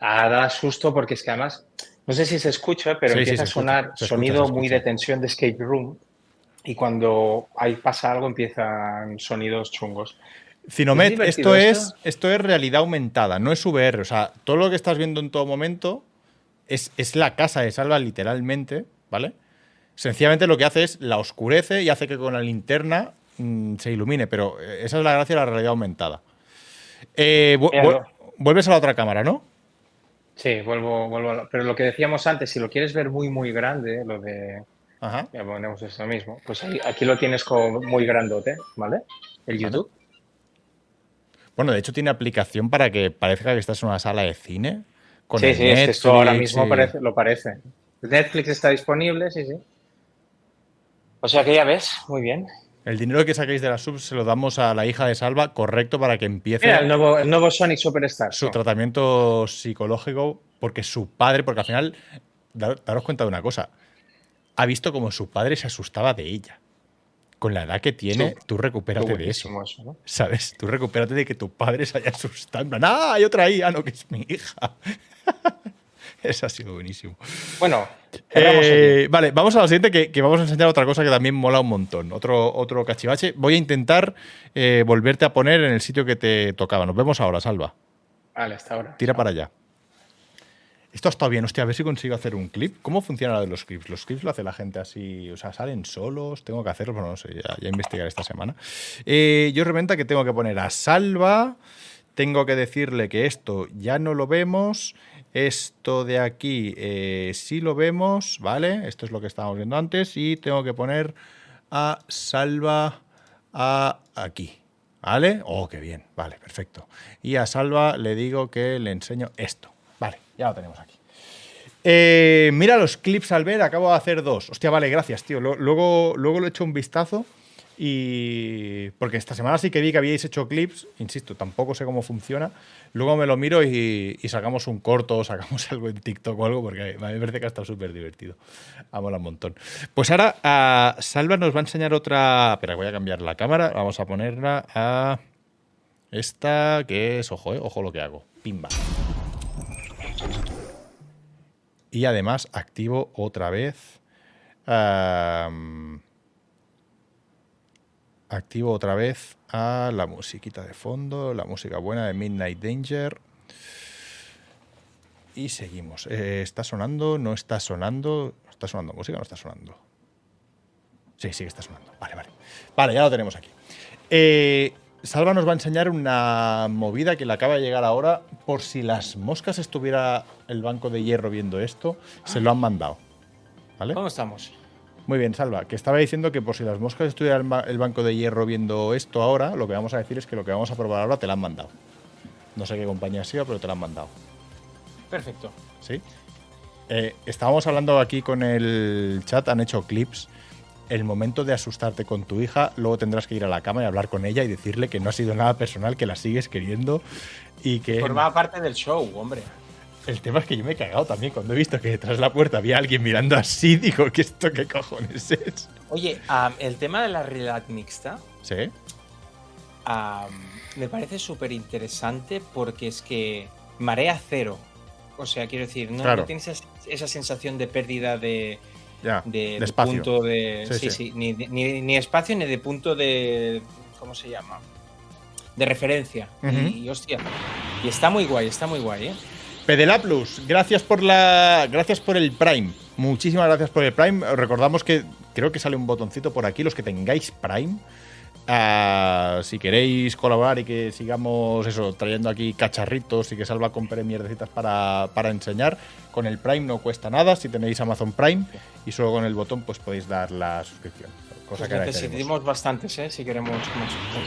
Ah, da susto porque es que además, no sé si se escucha, pero Sí, empieza a sonar escucha, sonido muy de tensión de escape room y cuando ahí pasa algo empiezan sonidos chungos. Cinomet, ¿Es esto es, esto? esto es realidad aumentada, no es VR. O sea, todo lo que estás viendo en todo momento es, es la casa de Salva, literalmente, ¿vale? Sencillamente lo que hace es la oscurece y hace que con la linterna mm, se ilumine, pero eh, esa es la gracia de la realidad aumentada. Eh, vu- Míralo. vu- vuelves a la otra cámara, ¿no? Sí, vuelvo, vuelvo a lo- Pero lo que decíamos antes, si lo quieres ver muy, muy grande, lo de. Ajá. Ya ponemos esto mismo. Pues ahí- aquí lo tienes como muy grandote, ¿vale? El YouTube. Bueno, de hecho tiene aplicación para que parezca que estás en una sala de cine. Con Sí, el sí, es que esto ahora Netflix mismo parece, lo parece. Netflix está disponible, sí, sí. O sea que ya ves, muy bien. El dinero que saquéis de la sub se lo damos a la hija de Salva, correcto, para que empiece Mira, el nuevo, el nuevo Sonic Superstar. su tratamiento psicológico, porque su padre, porque al final, dar- daros cuenta de una cosa, ha visto como su padre se asustaba de ella. Con la edad que tiene, Sí. tú recupérate de eso. Buenísimo eso, ¿no? ¿Sabes? Tú recupérate de que tu padre se haya asustado. En plan, ¡ah! Hay otra ahí. Ah, no, que es mi hija. Eso ha sido buenísimo. Bueno, Eh, vale, vamos a la siguiente que, que vamos a enseñar otra cosa que también mola un montón. Otro, otro cachivache. Voy a intentar eh, volverte a poner en el sitio que te tocaba. Nos vemos ahora, Salva. Vale, hasta ahora. Tira para allá. Esto estado bien, hostia, a ver si consigo hacer un clip. ¿Cómo funciona lo de los clips? ¿Los clips lo hace la gente así? O sea, ¿salen solos? ¿Tengo que hacerlos? Bueno, no sé, ya, ya investigaré esta semana. Eh, yo reventa que tengo que poner a Salva, tengo que decirle que esto ya no lo vemos, esto de aquí eh, sí lo vemos, ¿vale? Esto es lo que estábamos viendo antes y tengo que poner a Salva a aquí. ¿Vale? Oh, qué bien. Vale, perfecto. Y a Salva le digo que le enseño esto. Ya lo tenemos aquí. Eh, mira los clips al ver, acabo de hacer dos. Hostia, vale, gracias, tío. Luego, luego lo he hecho un vistazo y. Porque esta semana sí que vi que habíais hecho clips, insisto, tampoco sé cómo funciona. Luego me lo miro y, sacamos un corto o sacamos algo en TikTok o algo, porque me parece que ha estado súper divertido. Ha molado un montón. Pues ahora a Salva nos va a enseñar otra. Espera, voy a cambiar la cámara. Vamos a ponerla a. Esta que es, ojo, eh, ojo lo que hago. Pimba. Y además activo otra vez. activo otra vez a la musiquita de fondo, la música buena de Midnight Danger. Y seguimos. Eh, ¿Está sonando? ¿No está sonando? ¿Está sonando música? ¿No está sonando? Sí, sí que está sonando. Vale, vale. Vale, ya lo tenemos aquí. Eh, Salva nos va a enseñar una movida que le acaba de llegar ahora. Por si las moscas estuviera el banco de hierro viendo esto, se lo han mandado. ¿Vale? ¿Cómo estamos? Muy bien, Salva, que estaba diciendo que por si las moscas estuviera el, ba- el banco de hierro viendo esto ahora, lo que vamos a decir es que lo que vamos a probar ahora te lo han mandado. No sé qué compañía ha sido, pero te lo han mandado. Perfecto. ¿Sí? Eh, estábamos hablando aquí con el chat, han hecho clips. El momento de asustarte con tu hija, luego tendrás que ir a la cama y hablar con ella y decirle que no ha sido nada personal, que la sigues queriendo y que. Formaba parte del show, hombre. El tema es que yo me he cagado también cuando he visto que detrás de la puerta había alguien mirando así. Digo, ¿qué esto qué cojones es? Oye, el tema de la realidad mixta ¿Sí? am, me parece súper interesante porque es que marea cero. O sea, quiero decir, no, Claro. no tienes esa sensación de pérdida de, Ya. de, de punto de. Sí, Sí, Ni, ni- ni espacio ni de punto de. ¿Cómo se llama? De referencia. Y, y, hostia. Y está muy guay, está muy guay, ¿eh? Pedela Plus, gracias por la. Gracias por el Prime. Muchísimas gracias por el Prime. Os recordamos que creo que sale un botoncito por aquí, los que tengáis Prime. Ah, si queréis colaborar y que sigamos eso, trayendo aquí cacharritos y que Salva compre mierdecitas para, para enseñar, con el Prime no cuesta nada. Si tenéis Amazon Prime y solo con el botón, pues podéis dar la suscripción. Cosa Pues necesitamos bastantes, ¿eh? Si queremos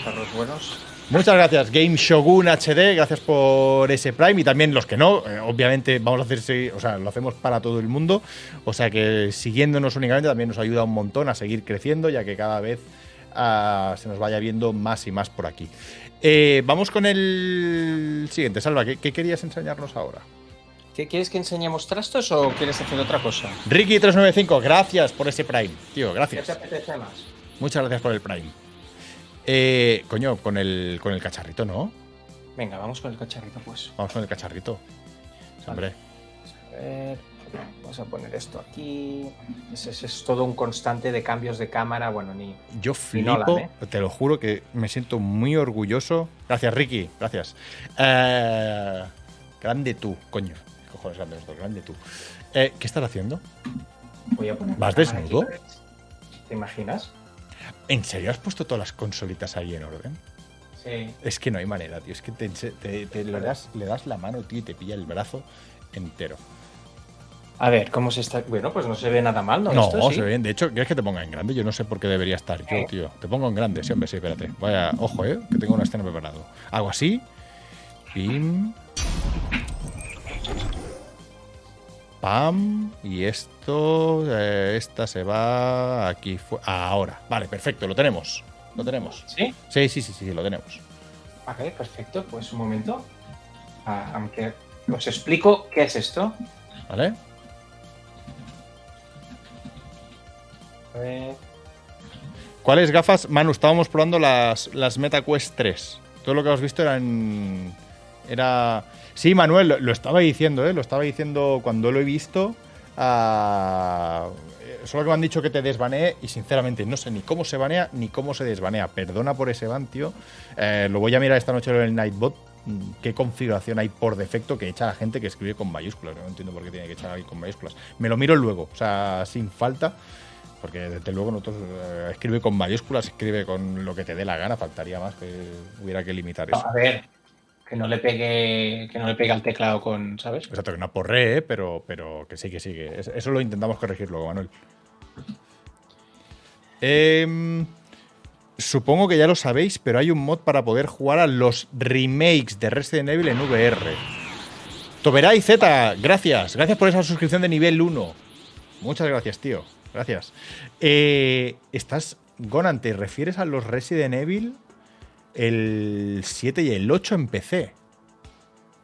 carros buenos. Muchas gracias, Game Shogun HD, gracias por ese Prime y también los que no, eh, obviamente vamos a hacer, o sea, lo hacemos para todo el mundo, o sea que siguiéndonos únicamente también nos ayuda un montón a seguir creciendo, ya que cada vez se nos vaya viendo más y más por aquí. Eh, vamos con el siguiente, Salva, ¿qué, qué querías enseñarnos ahora? ¿Qué, ¿Quieres que enseñemos trastos o quieres hacer otra cosa? Ricky395, gracias por ese Prime, tío, ¿Qué gracias. te apetece más? Muchas gracias por el Prime. Eh, coño, con el, con el cacharrito, ¿no? Venga, vamos con el cacharrito, pues. Vamos con el cacharrito. Hombre. A ver, vamos a poner esto aquí. Es todo un constante de cambios de cámara. Bueno, ni. Yo Nolan, flipo, ¿eh? te lo juro que me siento muy orgulloso. Gracias, Ricky, gracias. Eh, grande tú, coño. ¿Qué cojones grande esto? Grande tú. Eh, ¿Qué estás haciendo? Voy a poner ¿Vas desnudo? aquí. ¿Te imaginas? ¿En serio has puesto todas las consolitas ahí en orden? Sí. Es que no hay manera, tío. Es que te, te- te le, das, le das la mano, tío, y te pilla el brazo entero. A ver, ¿cómo se está? Bueno, pues no se ve nada mal, ¿no? No, Esto, sí. se ve bien. De hecho, ¿quieres que te ponga en grande? Yo no sé por qué debería estar yo, Eh. tío. Te pongo en grande, sí, hombre, sí, espérate. Vaya, ojo, eh, que tengo una escena preparado. Hago así. Pim. Pam. Y esto. eh, esta se va aquí. fu- Ahora. Vale, perfecto, lo tenemos. Lo tenemos. ¿Sí? Sí, sí, sí, sí, lo tenemos. Ok, perfecto. Pues un momento. Ah, aunque os explico qué es esto. ¿Vale? ¿Cuáles gafas? Manu, estábamos probando las, las MetaQuest 3. Todo lo que has visto era en. Era. Sí, Manuel, lo, estaba diciendo, ¿eh? Lo estaba diciendo cuando lo he visto. ah, solo que me han dicho que te desbanee y sinceramente no sé ni cómo se banea ni cómo se desbanea. Perdona por ese ban, tío. Eh, lo voy a mirar esta noche en el Nightbot. mm, ¿Qué configuración hay por defecto que echa la gente que escribe con mayúsculas? No entiendo por qué tiene que echar ahí con mayúsculas. Me lo miro luego, o sea, sin falta. Porque desde luego nosotros eh, escribe con mayúsculas, escribe con lo que te dé la gana, faltaría más que hubiera que limitar eso. A ver. Que no le pegue. Que no le pegue al teclado con. ¿Sabes? Exacto, que no porré, ¿eh? pero, pero que sí, que sí. que eso lo intentamos corregir luego, Manuel. Em, supongo que ya lo sabéis, pero hay un mod para poder jugar a los remakes de Resident Evil en VR. Toberay Z, gracias. Gracias por esa suscripción de nivel 1. Muchas gracias, tío. Gracias. Eh, ¿Estás, Gonan, te refieres a los Resident Evil el 7 y el 8 en PC?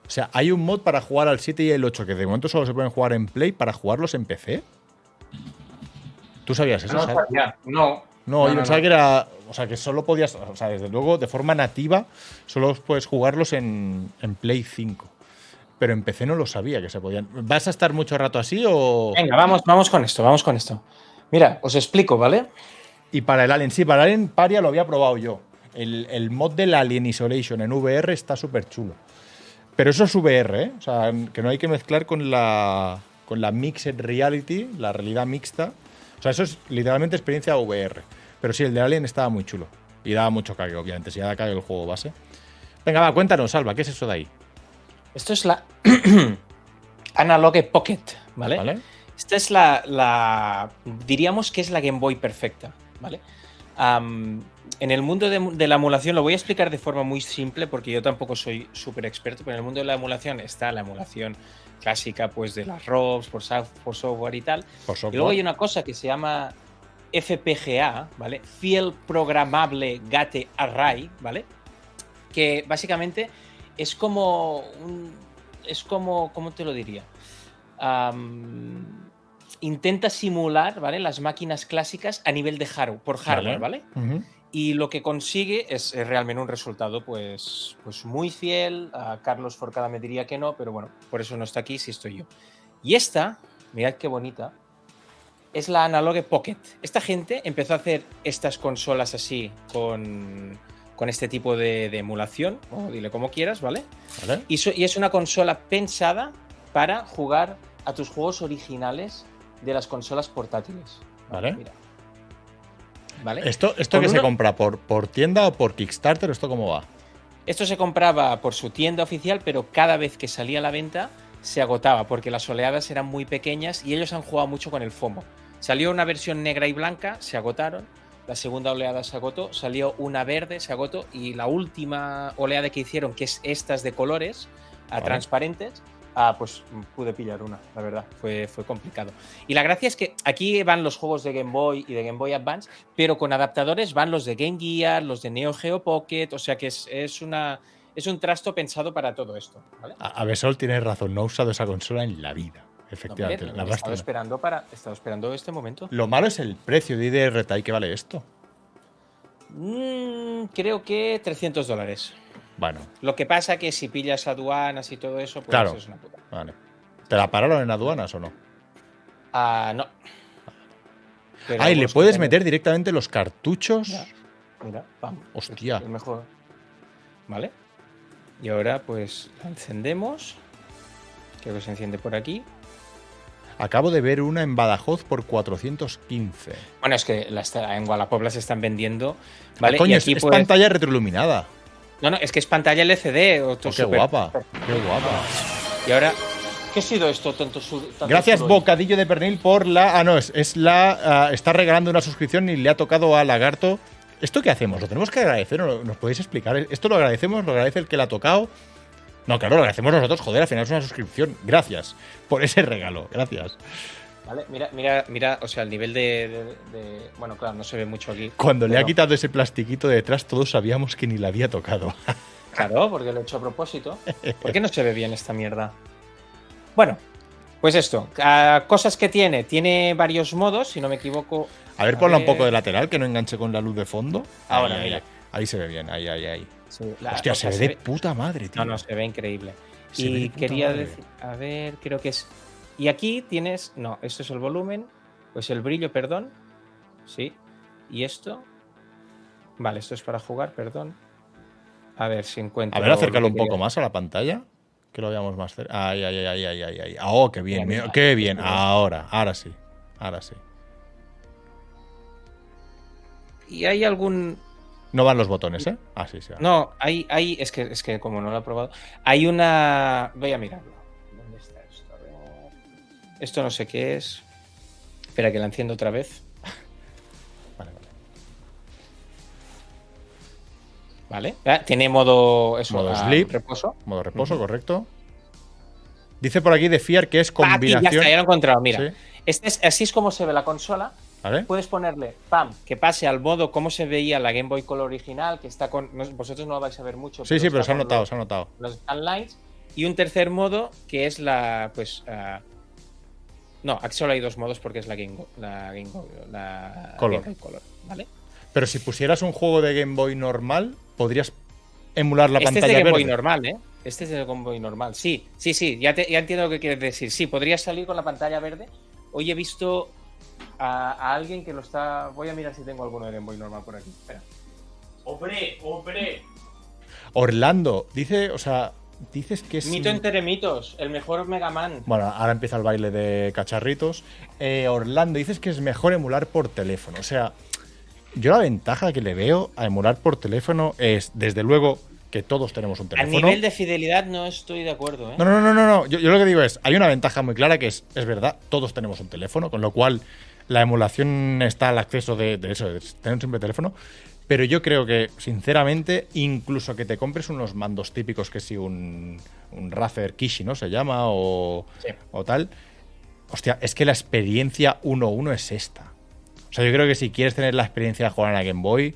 O sea, hay un mod para jugar al 7 y el 8 que de momento solo se pueden jugar en Play para jugarlos en PC. ¿Tú sabías eso? No, sabía. no. No, yo no, pensaba no. que era. O sea, que solo podías. O sea, desde luego, de forma nativa, solo puedes jugarlos en, en Play 5. Pero en PC no lo sabía que se podían. ¿Vas a estar mucho rato así o.? Venga, vamos, vamos con esto, vamos con esto. Mira, os explico, ¿vale? Y para el Alien, sí, para el Alien Paria lo había probado yo. El, el mod del Alien Isolation en VR está súper chulo. Pero eso es VR, ¿eh? O sea, que no hay que mezclar con la, con la Mixed Reality, la realidad mixta. O sea, eso es literalmente experiencia VR. Pero sí, el de Alien estaba muy chulo. Y daba mucho cague, obviamente, si ya da cague el juego base. Venga, va, cuéntanos, Salva, ¿qué es eso de ahí? Esto es la Analogue Pocket, ¿vale? ¿Vale? Esta es la, la- Diríamos que es la Game Boy perfecta, ¿vale? En el mundo de, de la emulación, lo voy a explicar de forma muy simple porque yo tampoco soy súper experto, pero en el mundo de la emulación está la emulación clásica, pues de las ROMs, por, soft- por software y tal. Por Y luego software. hay una cosa que se llama FPGA, ¿vale? Field Programmable Gate Array, ¿vale? Que básicamente es como un, es como, ¿cómo te lo diría? Intenta simular, ¿vale? Las máquinas clásicas a nivel de hardware, por hardware, ¿vale? Y lo que consigue es, es realmente un resultado pues, pues muy fiel. A Carlos Forcada me diría que no, pero bueno, por eso no está aquí si estoy yo. Y esta, mirad qué bonita, es la Analogue Pocket. Esta gente empezó a hacer estas consolas así con, con este tipo de, de emulación, o dile como quieras, ¿vale? ¿Vale? Y, so- y es una consola pensada para jugar a tus juegos originales de las consolas portátiles. Vale. Mira. ¿Vale? ¿Esto, esto que se compra por, por tienda o por Kickstarter? ¿Esto cómo va? Esto se compraba por su tienda oficial, pero cada vez que salía a la venta se agotaba porque las oleadas eran muy pequeñas y ellos han jugado mucho con el FOMO. Salió una versión negra y blanca, se agotaron. La segunda oleada se agotó, salió una verde, se agotó y la última oleada que hicieron, que es estas de colores, a Vale. transparentes, ah, pues pude pillar una, la verdad, fue, fue complicado. Y la gracia es que aquí van los juegos de Game Boy y de Game Boy Advance, pero con adaptadores van los de Game Gear, los de Neo Geo Pocket, o sea que es, es una, es un trasto pensado para todo esto. ¿vale? A, a Besol tienes razón, no he usado esa consola en la vida. Efectivamente. Hombre, la he vas estado a- esperando para, he estado esperando este momento. Lo malo es el precio de IDR que vale esto. Mm, creo que 300 dólares. Bueno, Lo que pasa que si pillas aduanas y todo eso, pues Claro. es una puta. vale. ¿Te la pararon en aduanas o no? Ah, no. Pero Ah, y le puedes tengo- meter directamente los cartuchos. Ya. Mira, pam. Hostia. El mejor. ¿Vale? Y ahora pues la encendemos. Creo que se enciende por aquí. Acabo de ver una en Badajoz por 415. Bueno, es que la en Wallapop se están vendiendo. ¿Vale? Ah, coño, y es, aquí es pues- pantalla retroiluminada. No, no, es que es pantalla LCD. Otro Oh, qué súper- guapa. Qué guapa. Y ahora. ¿Qué ha sido esto? Tanto su- tanto Gracias, sudor? Bocadillo de Pernil, por la. Ah, no, es, es la. ah, está regalando una suscripción y le ha tocado a Lagarto. ¿Esto qué hacemos? ¿Lo tenemos que agradecer o no- nos podéis explicar? ¿Esto lo agradecemos? ¿Lo agradece el que le ha tocado? No, claro, lo agradecemos nosotros. Joder, al final es una suscripción. Gracias por ese regalo. Gracias. Vale, mira, mira, mira, o sea, el nivel de, de- de- Bueno, claro, no se ve mucho aquí. Cuando le ha quitado ese plastiquito de detrás, todos sabíamos que ni le había tocado. Claro, porque lo he hecho a propósito. ¿Por qué no se ve bien esta mierda? Bueno, pues esto. cosas que tiene. Tiene varios modos, si no me equivoco. A ver, ponla un poco de lateral, que no enganche con la luz de fondo. Ahora, Ahí, ahí, mira. ahí. Ahí se ve bien, ahí, ahí, ahí. Sí, la- Hostia, o se ve de puta madre, tío. No, no, se ve increíble. Se ve de y quería madre. decir, a ver, creo que es. Y aquí tienes, no, esto es el volumen, pues el brillo, perdón. Sí. Y esto. Vale, esto es para jugar, perdón. A ver si encuentro. A ver, acércalo lo un poco más a la pantalla. Que lo veamos más cerca. Ay, ay, ay, ay, ay, ay. Oh, qué bien, Mira, mira, mira, qué bien. mira. Ahora, ahora sí. Ahora sí. Y hay algún. No van los botones, ¿eh? Ah, sí, sí. No, hay, hay. Es que, es que como no lo he probado. Hay una. Voy a mirarlo. ¿Dónde está esto? A ver. Esto no sé qué es. Espera que la enciendo otra vez. Vale, vale. Vale. Ah, Tiene modo. Eso, Modo ah, sleep. Reposo. Modo reposo, correcto. Dice por aquí de Fiar que es Ah, aquí, ya combinación. está, ya lo he encontrado. Mira. Sí, Este es, así es como se ve la consola. ¿Vale? Puedes ponerle, pam, que pase al modo como se veía la Game Boy Color original, que está con. no- vosotros no lo vais a ver mucho. Sí, sí, pero se ha notado, los- se ha notado. los lights y un tercer modo que es la pues ah, no aquí solo hay dos modos porque es la Game Boy, la Game Boy, la Color. Game Boy Color vale Pero si pusieras un juego de Game Boy normal, podrías emular la este es pantalla de Game Boy normal eh este es de Game Boy normal sí sí sí ya, te- ya entiendo lo que quieres decir sí podría salir con la pantalla verde hoy he visto a, a alguien que lo está voy a mirar si tengo alguno de Game Boy normal por aquí espera hombre hombre Orlando, dice, o sea, dices que es. mito entre mitos el mejor Mega Man Bueno, ahora empieza el baile de cacharritos. Eh, Orlando, dices que es mejor emular por teléfono. O sea, yo la ventaja que le veo a emular por teléfono es, desde luego, que todos tenemos un a teléfono. nivel de fidelidad no estoy de acuerdo eh No, no, no, no, no. Yo, yo lo que digo es, hay una ventaja muy clara que es, es verdad, todos tenemos un teléfono, con lo cual la emulación está al acceso de, de eso, de tener siempre teléfono. Pero yo creo que, sinceramente, incluso que te compres unos mandos típicos, que si un, un Razer Kishi, ¿no? Se llama, o, Sí. o tal. Hostia, es que la experiencia 1-1 es esta. O sea, yo creo que si quieres tener la experiencia de jugar en la Game Boy,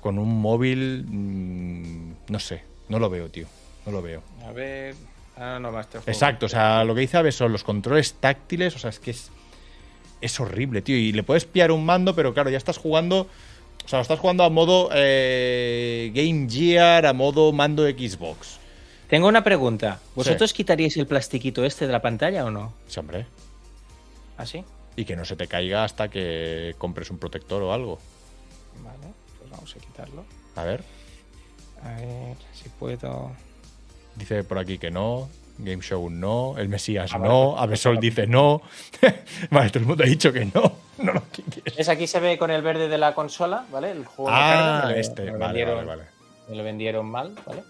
con un móvil, mm, no sé, no lo veo, tío. No lo veo. A ver. Ah, no, va, este juego. Exacto, o sea, lo que dice Abe son los controles táctiles, o sea, es que es, es horrible, tío. Y le puedes pillar un mando, pero claro, ya estás jugando. O sea, lo estás jugando a modo eh, Game Gear, a modo mando Xbox. Tengo una pregunta. ¿Vosotros quitaríais el plastiquito este de la pantalla o no? Sí, hombre. ¿Así? Y que no se te caiga hasta que compres un protector o algo. Vale, vamos a quitarlo. A ver, A ver si puedo. dice por aquí que no. Game Show no, el Mesías Ah, vale, no, pues- Avesol dice no. vale, todo el mundo ha dicho que no. No lo que quieres. ¿Ves? Aquí se ve con el verde de la consola, ¿vale? El juego Ah, carga, este, me lo vale, vendieron- vale, vale. Me lo vendieron mal, ¿vale?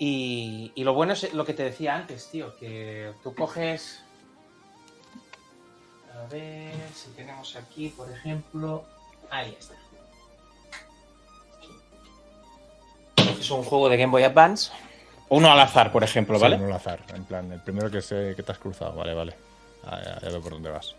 Y, y lo bueno es lo que te decía antes, tío, que tú coges... A ver si tenemos aquí, por ejemplo... Ahí está. Es un juego de Game Boy Advance. Uno al azar, por ejemplo, Sí, ¿vale? no al azar, en plan, el primero que, te has cruzado, vale, vale. Ah, ya, ya veo por dónde vas.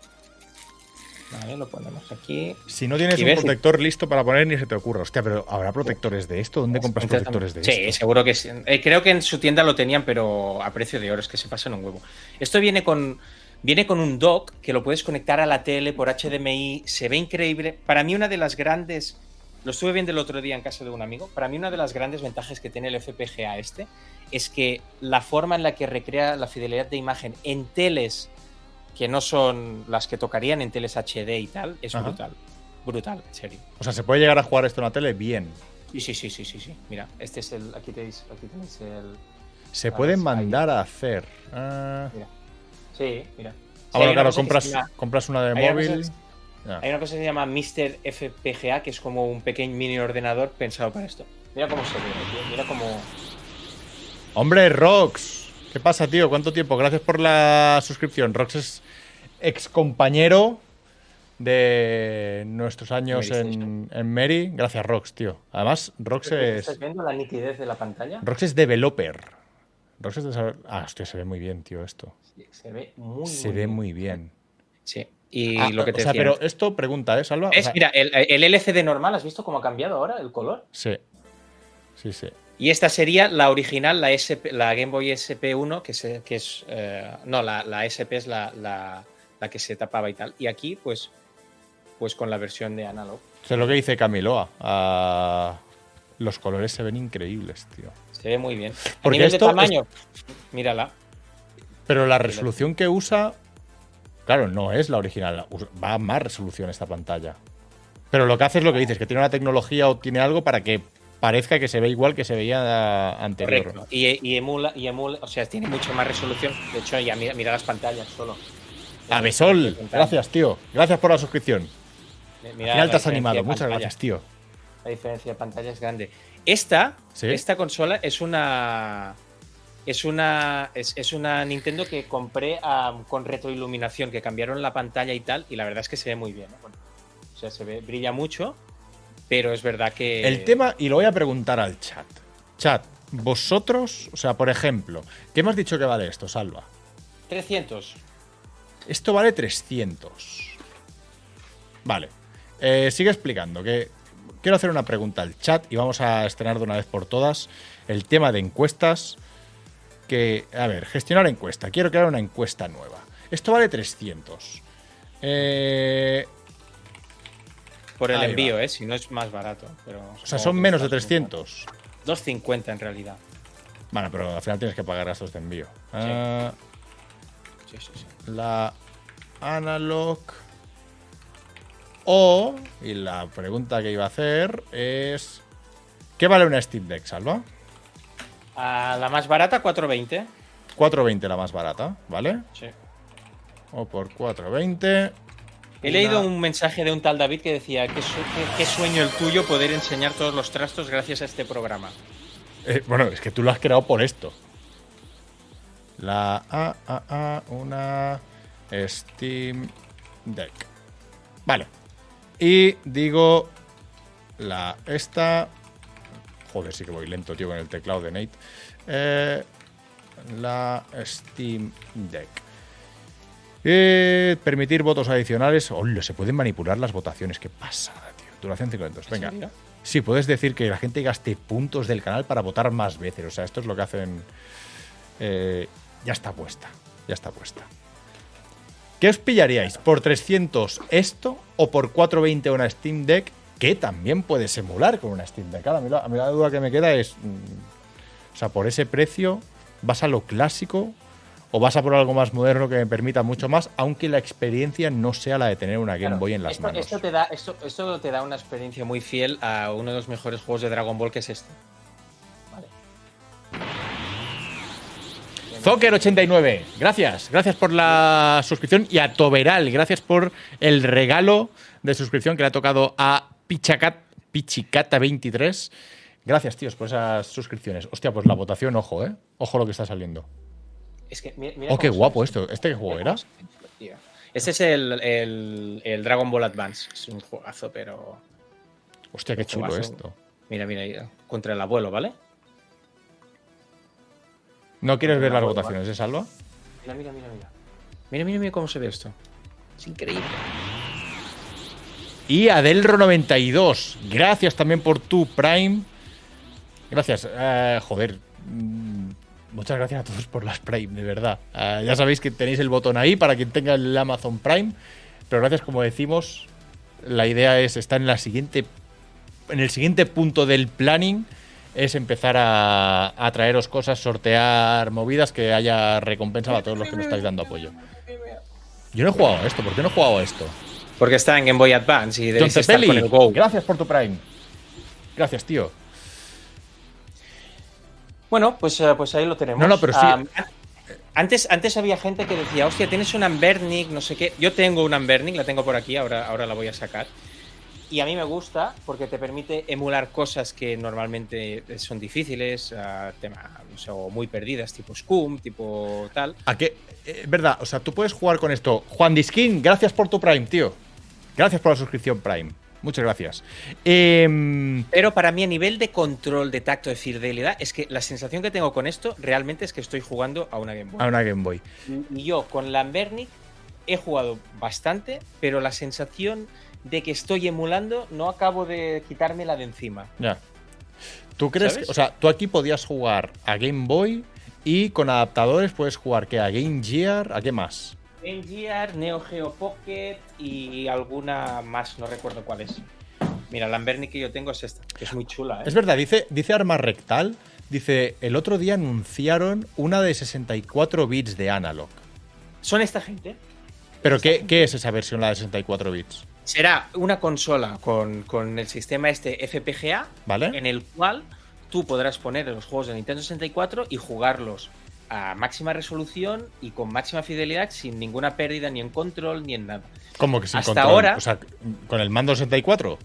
Vale, lo ponemos aquí. Si no tienes un ves- protector listo para poner, ni se te ocurra. Hostia, pero ¿habrá protectores de esto? ¿Dónde compras Entonces, protectores de sí, esto? seguro que sí. Eh, creo que en su tienda lo tenían, pero a precio de oro, es que se pasan un huevo. Esto viene con, viene con un dock que lo puedes conectar a la tele por HDMI, se ve increíble. Para mí una de las grandes, lo estuve viendo el otro día en casa de un amigo, para mí una de las grandes ventajas que tiene el FPGA este es que la forma en la que recrea la fidelidad de imagen en teles que no son las que tocarían en teles HD y tal, es Ajá. brutal. Brutal, en serio. O sea, ¿se puede llegar a jugar esto en la tele? Bien. Sí, sí, sí, sí, sí, sí. Mira, este es el. Aquí tenéis, aquí tenéis el. Se Ah, pueden ahí. mandar a hacer. Ah, Mira. Sí, mira. ah, Sí, claro, compras, compras una de móvil. Ya. Hay una cosa que se llama Mr. FPGA, que es como un pequeño mini ordenador pensado para esto. Mira cómo se ve, tío. Mira cómo. Hombre, Rox. ¿Qué pasa, tío? ¿Cuánto tiempo? Gracias por la suscripción. Rox es ex compañero de nuestros años en, en Mary. Gracias, Rox, tío. Además, Rox ¿Estás es, viendo la nitidez de la pantalla? Rox es developer. Rox es desarroll- Ah, hostia, se ve muy bien, tío, esto. Sí, se ve muy se muy ve bien. muy bien. Sí. Y Ah, lo que te o sea, pero esto pregunta, ¿eh, Salva? O Es, sea, mira, el, el LCD normal, ¿has visto cómo ha cambiado ahora el color? Sí. Sí, sí. Y esta sería la original, la, SP, la Game Boy SP1, que, se, que es. eh, no, la, la SP es la, la, la que se tapaba y tal. Y aquí, pues, pues con la versión de analog. Sé lo que dice Camiloa. Ah, los colores se ven increíbles, tío. Se ve muy bien. A Porque nivel esto de tamaño, mírala. Pero la resolución que usa, claro, no es la original. Va a más resolución esta pantalla. Pero lo que hace es lo que dices, que tiene una tecnología o tiene algo para que parezca que se ve igual que se veía anterior. Correcto. Y, y emula, y emula, o sea, tiene mucho más resolución. De hecho, ya mira, mira las pantallas solo. Avesol, gracias, tío. Gracias por la suscripción. Mira Al final te has animado. Muchas gracias, tío. La diferencia de pantalla es grande. Esta, ¿Sí? esta consola es una. Es una. Es, es una Nintendo que compré con retroiluminación, que cambiaron la pantalla y tal, y la verdad es que se ve muy bien. ¿eh? Bueno, o sea, se ve, brilla mucho, pero es verdad que. El tema, y lo voy a preguntar al chat. Chat, vosotros, o sea, por ejemplo, ¿qué me has dicho que vale esto, Salva? 300. Esto vale 300. Vale. Eh, sigue explicando que quiero hacer una pregunta al chat y vamos a estrenar de una vez por todas el tema de encuestas. Que, a ver, gestionar encuesta. Quiero crear una encuesta nueva. Esto vale 300. Eh, Por el envío, va. ¿eh? Si no es más barato. Pero o sea, son menos de 300. 250 en realidad. Bueno, pero al final tienes que pagar gastos de envío. Ah, Sí, sí, sí. la analog o y la pregunta que iba a hacer es ¿qué vale una Steam Deck, Salva? Ah, la más barata, 420. 420 la más barata, ¿vale? Sí. O por 420 He leído un mensaje de un tal David que decía: qué, su- qué- qué sueño el tuyo poder enseñar todos los trastos gracias a este programa. Eh, bueno, es que tú lo has creado por esto. La A, A, A, una Steam Deck. Vale. Y digo la esta. Joder, sí que voy lento, tío, con el teclado de Nate. Eh, la Steam Deck. Eh, permitir votos adicionales. Hola, se pueden manipular las votaciones. Qué pasada, tío. Duración 5 minutos. Venga. serio? Sí, puedes decir que la gente gaste puntos del canal para votar más veces. O sea, esto es lo que hacen. eh, ya está puesta. Ya está puesta. ¿Qué os pillaríais? ¿Por 300 esto o por 420 una Steam Deck? Que también puedes emular con una Steam Deck. A mí la, a mí la duda que me queda es. mm, o sea, por ese precio, ¿vas a lo clásico o vas a por algo más moderno que me permita mucho más, aunque la experiencia no sea la de tener una Game Claro, Boy en las esto, manos? Esto te, da, esto, esto te da una experiencia muy fiel a uno de los mejores juegos de Dragon Ball que es este. Vale. Zoker89, gracias. Gracias por la suscripción. Y a Toberal, gracias por el regalo de suscripción que le ha tocado a Pichacat, Pichicata23. Gracias, tíos, por esas suscripciones. Hostia, pues la votación, ojo, ¿eh? Ojo lo que está saliendo. Es que, mi- mira Oh, qué guapo esto. ¿Este qué juego Mira era? Este es el, el- el Dragon Ball Advance. Es un juegazo, pero. Hostia, qué chulo esto. Mira, mira, mira, contra el abuelo, ¿vale? ¿No quieres ver las votaciones, eh, Salva? Mira, mira, mira, mira. Mira, mira, mira cómo se ve esto. Es increíble. Y Adelro92, gracias también por tu Prime. Gracias. eh, joder. mm, Muchas gracias a todos por las Prime, de verdad. Eh, ya sabéis que tenéis el botón ahí para quien tenga el Amazon Prime. Pero gracias, como decimos, la idea es estar en la siguiente. En el siguiente punto del planning es empezar a, a traeros cosas, sortear movidas, que haya recompensa para todos los que nos estáis dando apoyo. Yo no he jugado a esto, ¿por qué no he jugado a esto? Porque está en Game Boy Advance y debéis estar Cepelli, con el Go. gracias por tu Prime. Gracias, tío. Bueno, pues, eh, pues ahí lo tenemos. No, no, pero sí. Am, antes, antes había gente que decía, hostia, tienes un Ambernic, no sé qué. Yo tengo un Ambernic, la tengo por aquí, ahora, ahora la voy a sacar. Y a mí me gusta porque te permite emular cosas que normalmente son difíciles, ah, tema, no sé, o muy perdidas, tipo Scum, tipo tal. ¿A qué? Es verdad, o sea, tú puedes jugar con esto. Juan Diskin, gracias por tu Prime, tío. Gracias por la suscripción Prime. Muchas gracias. Em, Pero para mí, a nivel de control, de tacto, de fidelidad, es que la sensación que tengo con esto realmente es que estoy jugando a una Game Boy. a una Game Boy. Y yo con Lambernic he jugado bastante, pero la sensación de que estoy emulando no acabo de quitármela de encima. Ya. ¿Tú crees ¿Sabes? que, o sea, tú aquí podías jugar a Game Boy y con adaptadores puedes jugar que a Game Gear, ¿a qué más? Game Gear, Neo Geo Pocket y alguna más, no recuerdo cuál es. Mira, la Lambernic que yo tengo es esta, que es muy chula, ¿eh? Es verdad, dice, dice Arma Rectal, dice, el otro día anunciaron una de 64 bits de analog. Son esta gente. ¿Pero qué, qué es esa versión, la de 64 bits? Será una consola con, con el sistema este FPGA ¿Vale? en el cual tú podrás poner los juegos de Nintendo 64 y jugarlos a máxima resolución y con máxima fidelidad sin ninguna pérdida ni en control ni en nada. Como que sin hasta control. ahora- O sea, con el mando 64.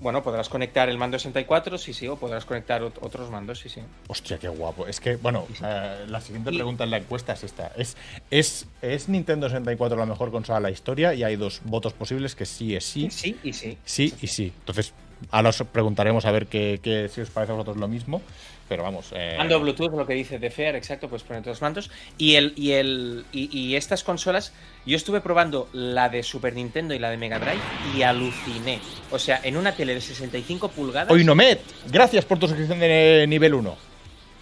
Bueno, podrás conectar el mando 64, sí, sí, o podrás conectar ot- otros mandos, sí, sí. Hostia, qué guapo. Es que, bueno, eh, la siguiente pregunta en la encuesta es esta. ¿Es, es, ¿Es Nintendo 64 la mejor consola de la historia? Y hay dos votos posibles que sí es sí. Sí y sí. Sí y sí. Entonces, ahora os preguntaremos a ver qué, qué- si os parece a vosotros lo mismo. Pero vamos. eh, Mando Bluetooth, lo que dice de Fair, exacto, pues poner todos los mandos. Y, el, y, el, y, y estas consolas, yo estuve probando la de Super Nintendo y la de Mega Drive y aluciné. O sea, en una tele de 65 pulgadas. Oinomet, gracias por tu suscripción de nivel 1.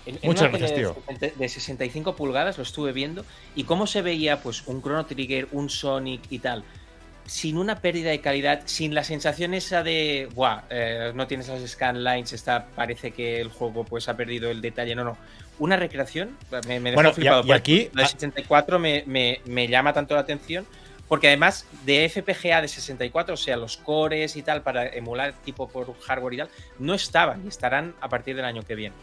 En, en Muchas una gracias, tío. De 60 de 65 pulgadas lo estuve viendo y cómo se veía pues un Chrono Trigger, un Sonic y tal, sin una pérdida de calidad, sin la sensación esa de, buah, eh, no tienes las scanlines, está, parece que el juego pues ha perdido el detalle, no, no. Una recreación, me, me dejó Bueno, flipado. y Por aquí- La de 64 me, me- me llama tanto la atención. Porque además de FPGA de 64, o sea, los cores y tal, para emular tipo por hardware y tal, no estaban y estarán a partir del año que viene.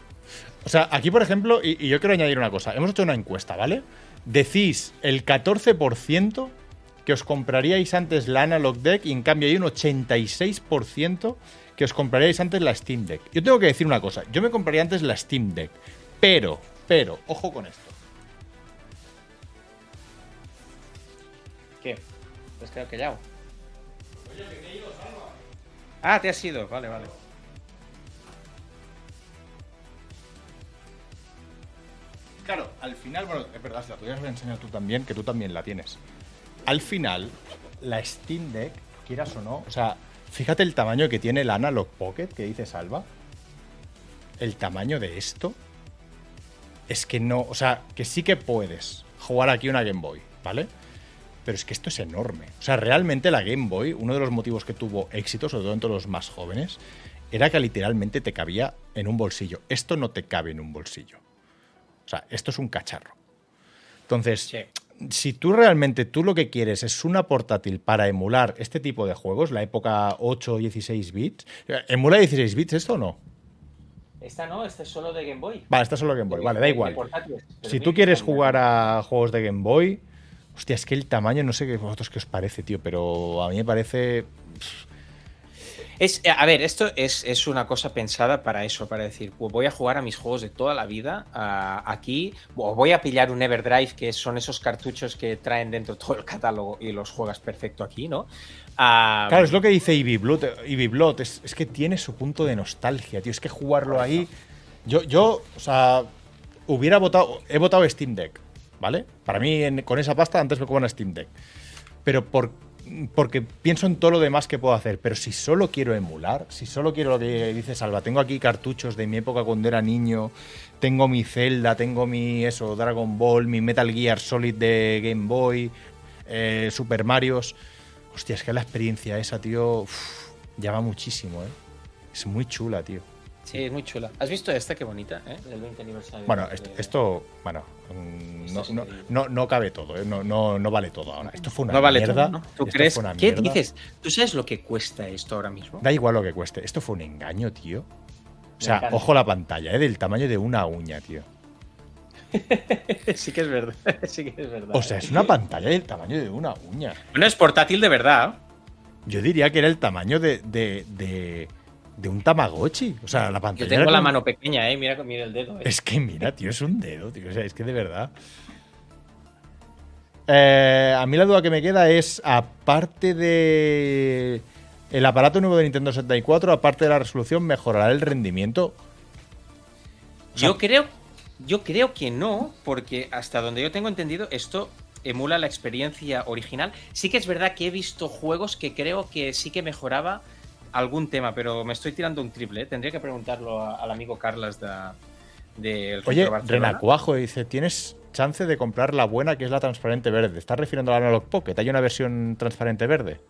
O sea, aquí, por ejemplo, y, y yo quiero añadir una cosa. Hemos hecho una encuesta, ¿vale? Decís el 14% que os compraríais antes la Analog Deck y en cambio hay un 86% que os compraríais antes la Steam Deck. Yo tengo que decir una cosa. Yo me compraría antes la Steam Deck. Pero, pero, ojo con esto. ¿Qué? ¿Te has quedado callado? Ah, te has ido. Vale, vale. Claro, al final, bueno, es verdad, si la podrías enseñar tú también, que tú también la tienes. Al final, la Steam Deck, quieras o no, o sea, fíjate el tamaño que tiene el Analog Pocket que dice Salva. El tamaño de esto es que no, o sea, que sí que puedes jugar aquí una Game Boy, ¿vale? Pero es que esto es enorme. O sea, realmente la Game Boy, uno de los motivos que tuvo éxito, sobre todo entre los más jóvenes, era que literalmente te cabía en un bolsillo. Esto no te cabe en un bolsillo. O sea, esto es un cacharro. Entonces. Si tú realmente tú lo que quieres es una portátil para emular este tipo de juegos, la época 8 16 bits, ¿emula 16 bits esto o no? Esta no, esta es solo de Game Boy. Vale, esta es solo Game Boy. Vale, da De- igual. de Si tú quieres jugar a juegos de Game Boy, hostia, es que el tamaño, no sé qué vosotros qué os parece, tío, pero a mí me parece. Es, eh, a ver, esto es, es una cosa pensada para eso, para decir, pues voy a jugar a mis juegos de toda la vida ah, aquí, o voy a pillar un Everdrive, que son esos cartuchos que traen dentro todo el catálogo y los juegas perfecto aquí, ¿no? Ah, Claro, es lo que dice Blood, es, es que tiene su punto de nostalgia, tío. Es que jugarlo ahí. Yo, yo, o sea, hubiera votado. He votado Steam Deck, ¿vale? Para mí, con esa pasta, antes me juego a Steam Deck. Pero por, porque pienso en todo lo demás que puedo hacer. Pero si solo quiero emular, si solo quiero lo que dice Salva, tengo aquí cartuchos de mi época cuando era niño, tengo mi Zelda, tengo mi eso, Dragon Ball, mi Metal Gear Solid de Game Boy, eh, Super Marios. Hostia, es que la experiencia esa, tío, uf, llama muchísimo, ¿eh? Es muy chula, tío. Sí, es muy chula. ¿Has visto esta? Qué bonita, ¿eh? Del 20 aniversario. Bueno, de- esto, bueno, mm, no, no, no, no cabe todo, ¿eh? no, no, no vale todo ahora. Esto fue una no vale mierda. todo, ¿no? ¿Tú esto crees? fue una ¿Qué mierda. dices? ¿Tú sabes lo que cuesta esto ahora mismo? Da igual lo que cueste. Esto fue un engaño, tío. O sea, ojo la pantalla, ¿eh? Del tamaño de una uña, tío. sí que es verdad. sí que es verdad. O sea, es una pantalla del tamaño de una uña. No es portátil de verdad. Yo diría que era el tamaño de, de, de, de un Tamagotchi. O sea, la pantalla. Yo tengo la mano pequeña, ¿eh? Mira, mira el dedo. ¿eh? Es que mira, tío, es un dedo, tío. O sea, es que de verdad. Eh, a mí la duda que me queda es, aparte de el aparato nuevo de Nintendo 64, aparte de la resolución, ¿mejorará el rendimiento? Yo creo, yo creo que no, porque hasta donde yo tengo entendido, esto emula la experiencia original. Sí que es verdad que he visto juegos que creo que sí que mejoraba algún tema, pero me estoy tirando un triple. ¿eh? Tendría que preguntarlo a- al amigo Carlas de, del Oye. Renacuajo dice, tienes chance de comprar la buena que es la transparente verde. ¿Estás refiriendo a la Analog Pocket? ¿Hay una versión transparente verde?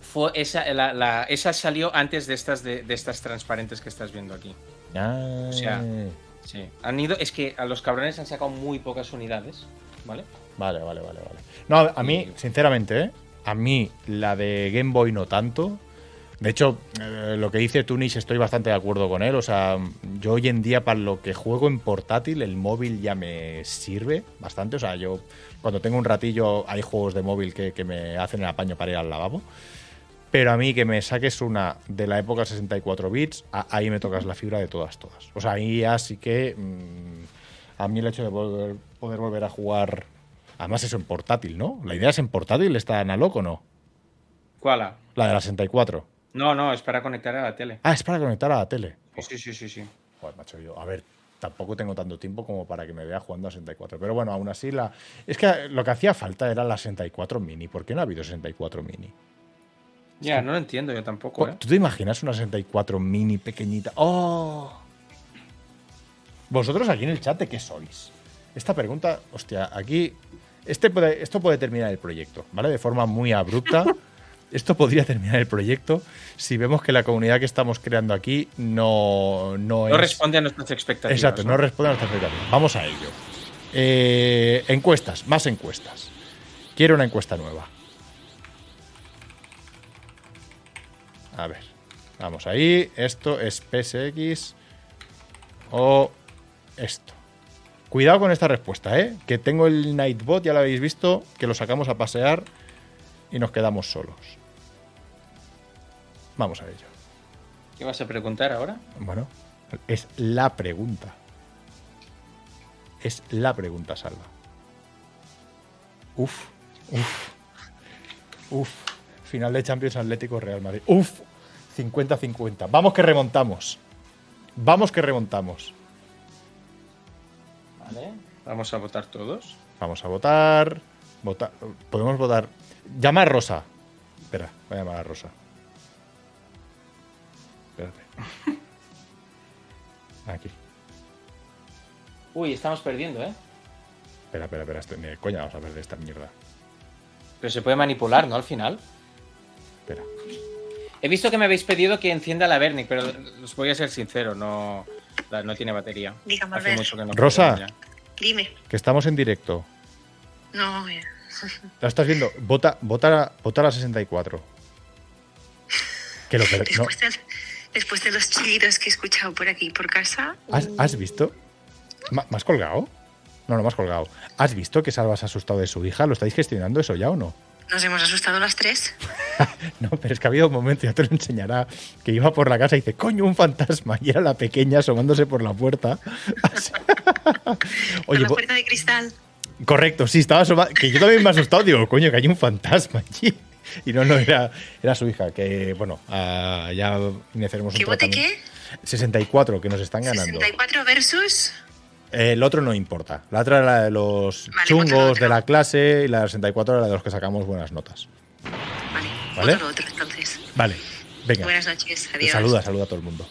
Fue esa, la- la- esa salió antes de estas, de, de estas transparentes que estás viendo aquí. Ah, O sea, Sí. Han ido, es que a los cabrones han sacado muy pocas unidades, ¿vale? Vale, vale, vale, vale. No, a a mí, sinceramente, ¿eh? a mí la de Game Boy no tanto. De hecho, eh, lo que dice Tunis estoy bastante de acuerdo con él. O sea, yo hoy en día para lo que juego en portátil, el móvil ya me sirve bastante. O sea, yo cuando tengo un ratillo hay juegos de móvil que, que me hacen el apaño para ir al lavabo. Pero a mí que me saques una de la época 64 bits, a- ahí me tocas la fibra de todas, todas. O sea, ahí ya sí que... mm, a mí el hecho de volver- poder volver a jugar... Además eso en portátil, ¿no? La idea es en portátil, ¿está analog o no? ¿Cuál? La de la 64. No, no, es para conectar a la tele. Ah, es para conectar a la tele. Sí, sí, sí, sí. Joder, macho, yo, a ver, tampoco tengo tanto tiempo como para que me vea jugando a 64. Pero bueno, aún así, la... es que lo que hacía falta era la 64 mini. ¿Por qué no ha habido 64 mini? Ya, no lo entiendo yo tampoco, ¿eh? ¿Tú te imaginas una 64 mini pequeñita? ¡Oh! Vosotros aquí en el chat, ¿de qué sois? Esta pregunta, hostia, aquí. Este puede, esto puede terminar el proyecto, ¿vale? De forma muy abrupta. Esto podría terminar el proyecto si vemos que la comunidad que estamos creando aquí no, no, No es. responde a nuestras expectativas. Exacto, no responde a nuestras expectativas. Vamos a ello. Eh, encuestas, más encuestas. Quiero una encuesta nueva. A ver, vamos ahí. Esto es PSX o esto. Cuidado con esta respuesta, ¿eh? Que tengo el Nightbot, ya lo habéis visto, que lo sacamos a pasear y nos quedamos solos. Vamos a ello. ¿Qué vas a preguntar ahora? Bueno, es la pregunta. Es la pregunta, Salva. Uf, uf, uf. Final de Champions Atlético Real Madrid. Uf, 50-50. Vamos que remontamos. Vamos que remontamos. Vale. Vamos a votar todos. Vamos a votar. Vota- Podemos votar. Llama a Rosa. Espera, voy a llamar a Rosa. Aquí. Uy, estamos perdiendo, ¿eh? Espera, espera, espera. ni de coña vamos a perder esta mierda. Pero se puede manipular, ¿no? Al final. Espera. He visto que me habéis pedido que encienda la Bernic, pero os voy a ser sincero, no, la- no tiene batería. Dígame, Hace mucho que no Rosa. Dime. Que estamos en directo. No, eh, ¿La estás viendo? Vota, vota, vota la 64. Que lo per- no, después, de los chillidos que he escuchado por aquí, por casa. ¿Has, has visto? ¿Ma- ¿Me has colgado? No, no me has colgado. ¿Has visto que Salva se ha asustado de su hija? ¿Lo estáis gestionando eso ya o no? Nos hemos asustado las tres. No, pero es que ha habido un momento, ya te lo enseñará, que iba por la casa y dice, coño, un fantasma. Y era la pequeña asomándose por la puerta. por la puerta de cristal. correcto, sí, estaba asomada. Que yo también me he asustado, digo, coño, que hay un fantasma allí. Y no, no, era, era su hija, que bueno, ah, ya iniciaremos un ¿Qué bote tratamiento. qué? 64, que nos están ganando. 64 versus. El otro no importa. La otra era la de los Vale, chungos otro. de la clase y la 64 era la de los que sacamos buenas notas. Vale, ¿Vale? voto lo otro entonces. Vale, venga. Buenas noches, adiós. Saluda, saluda a todo el mundo.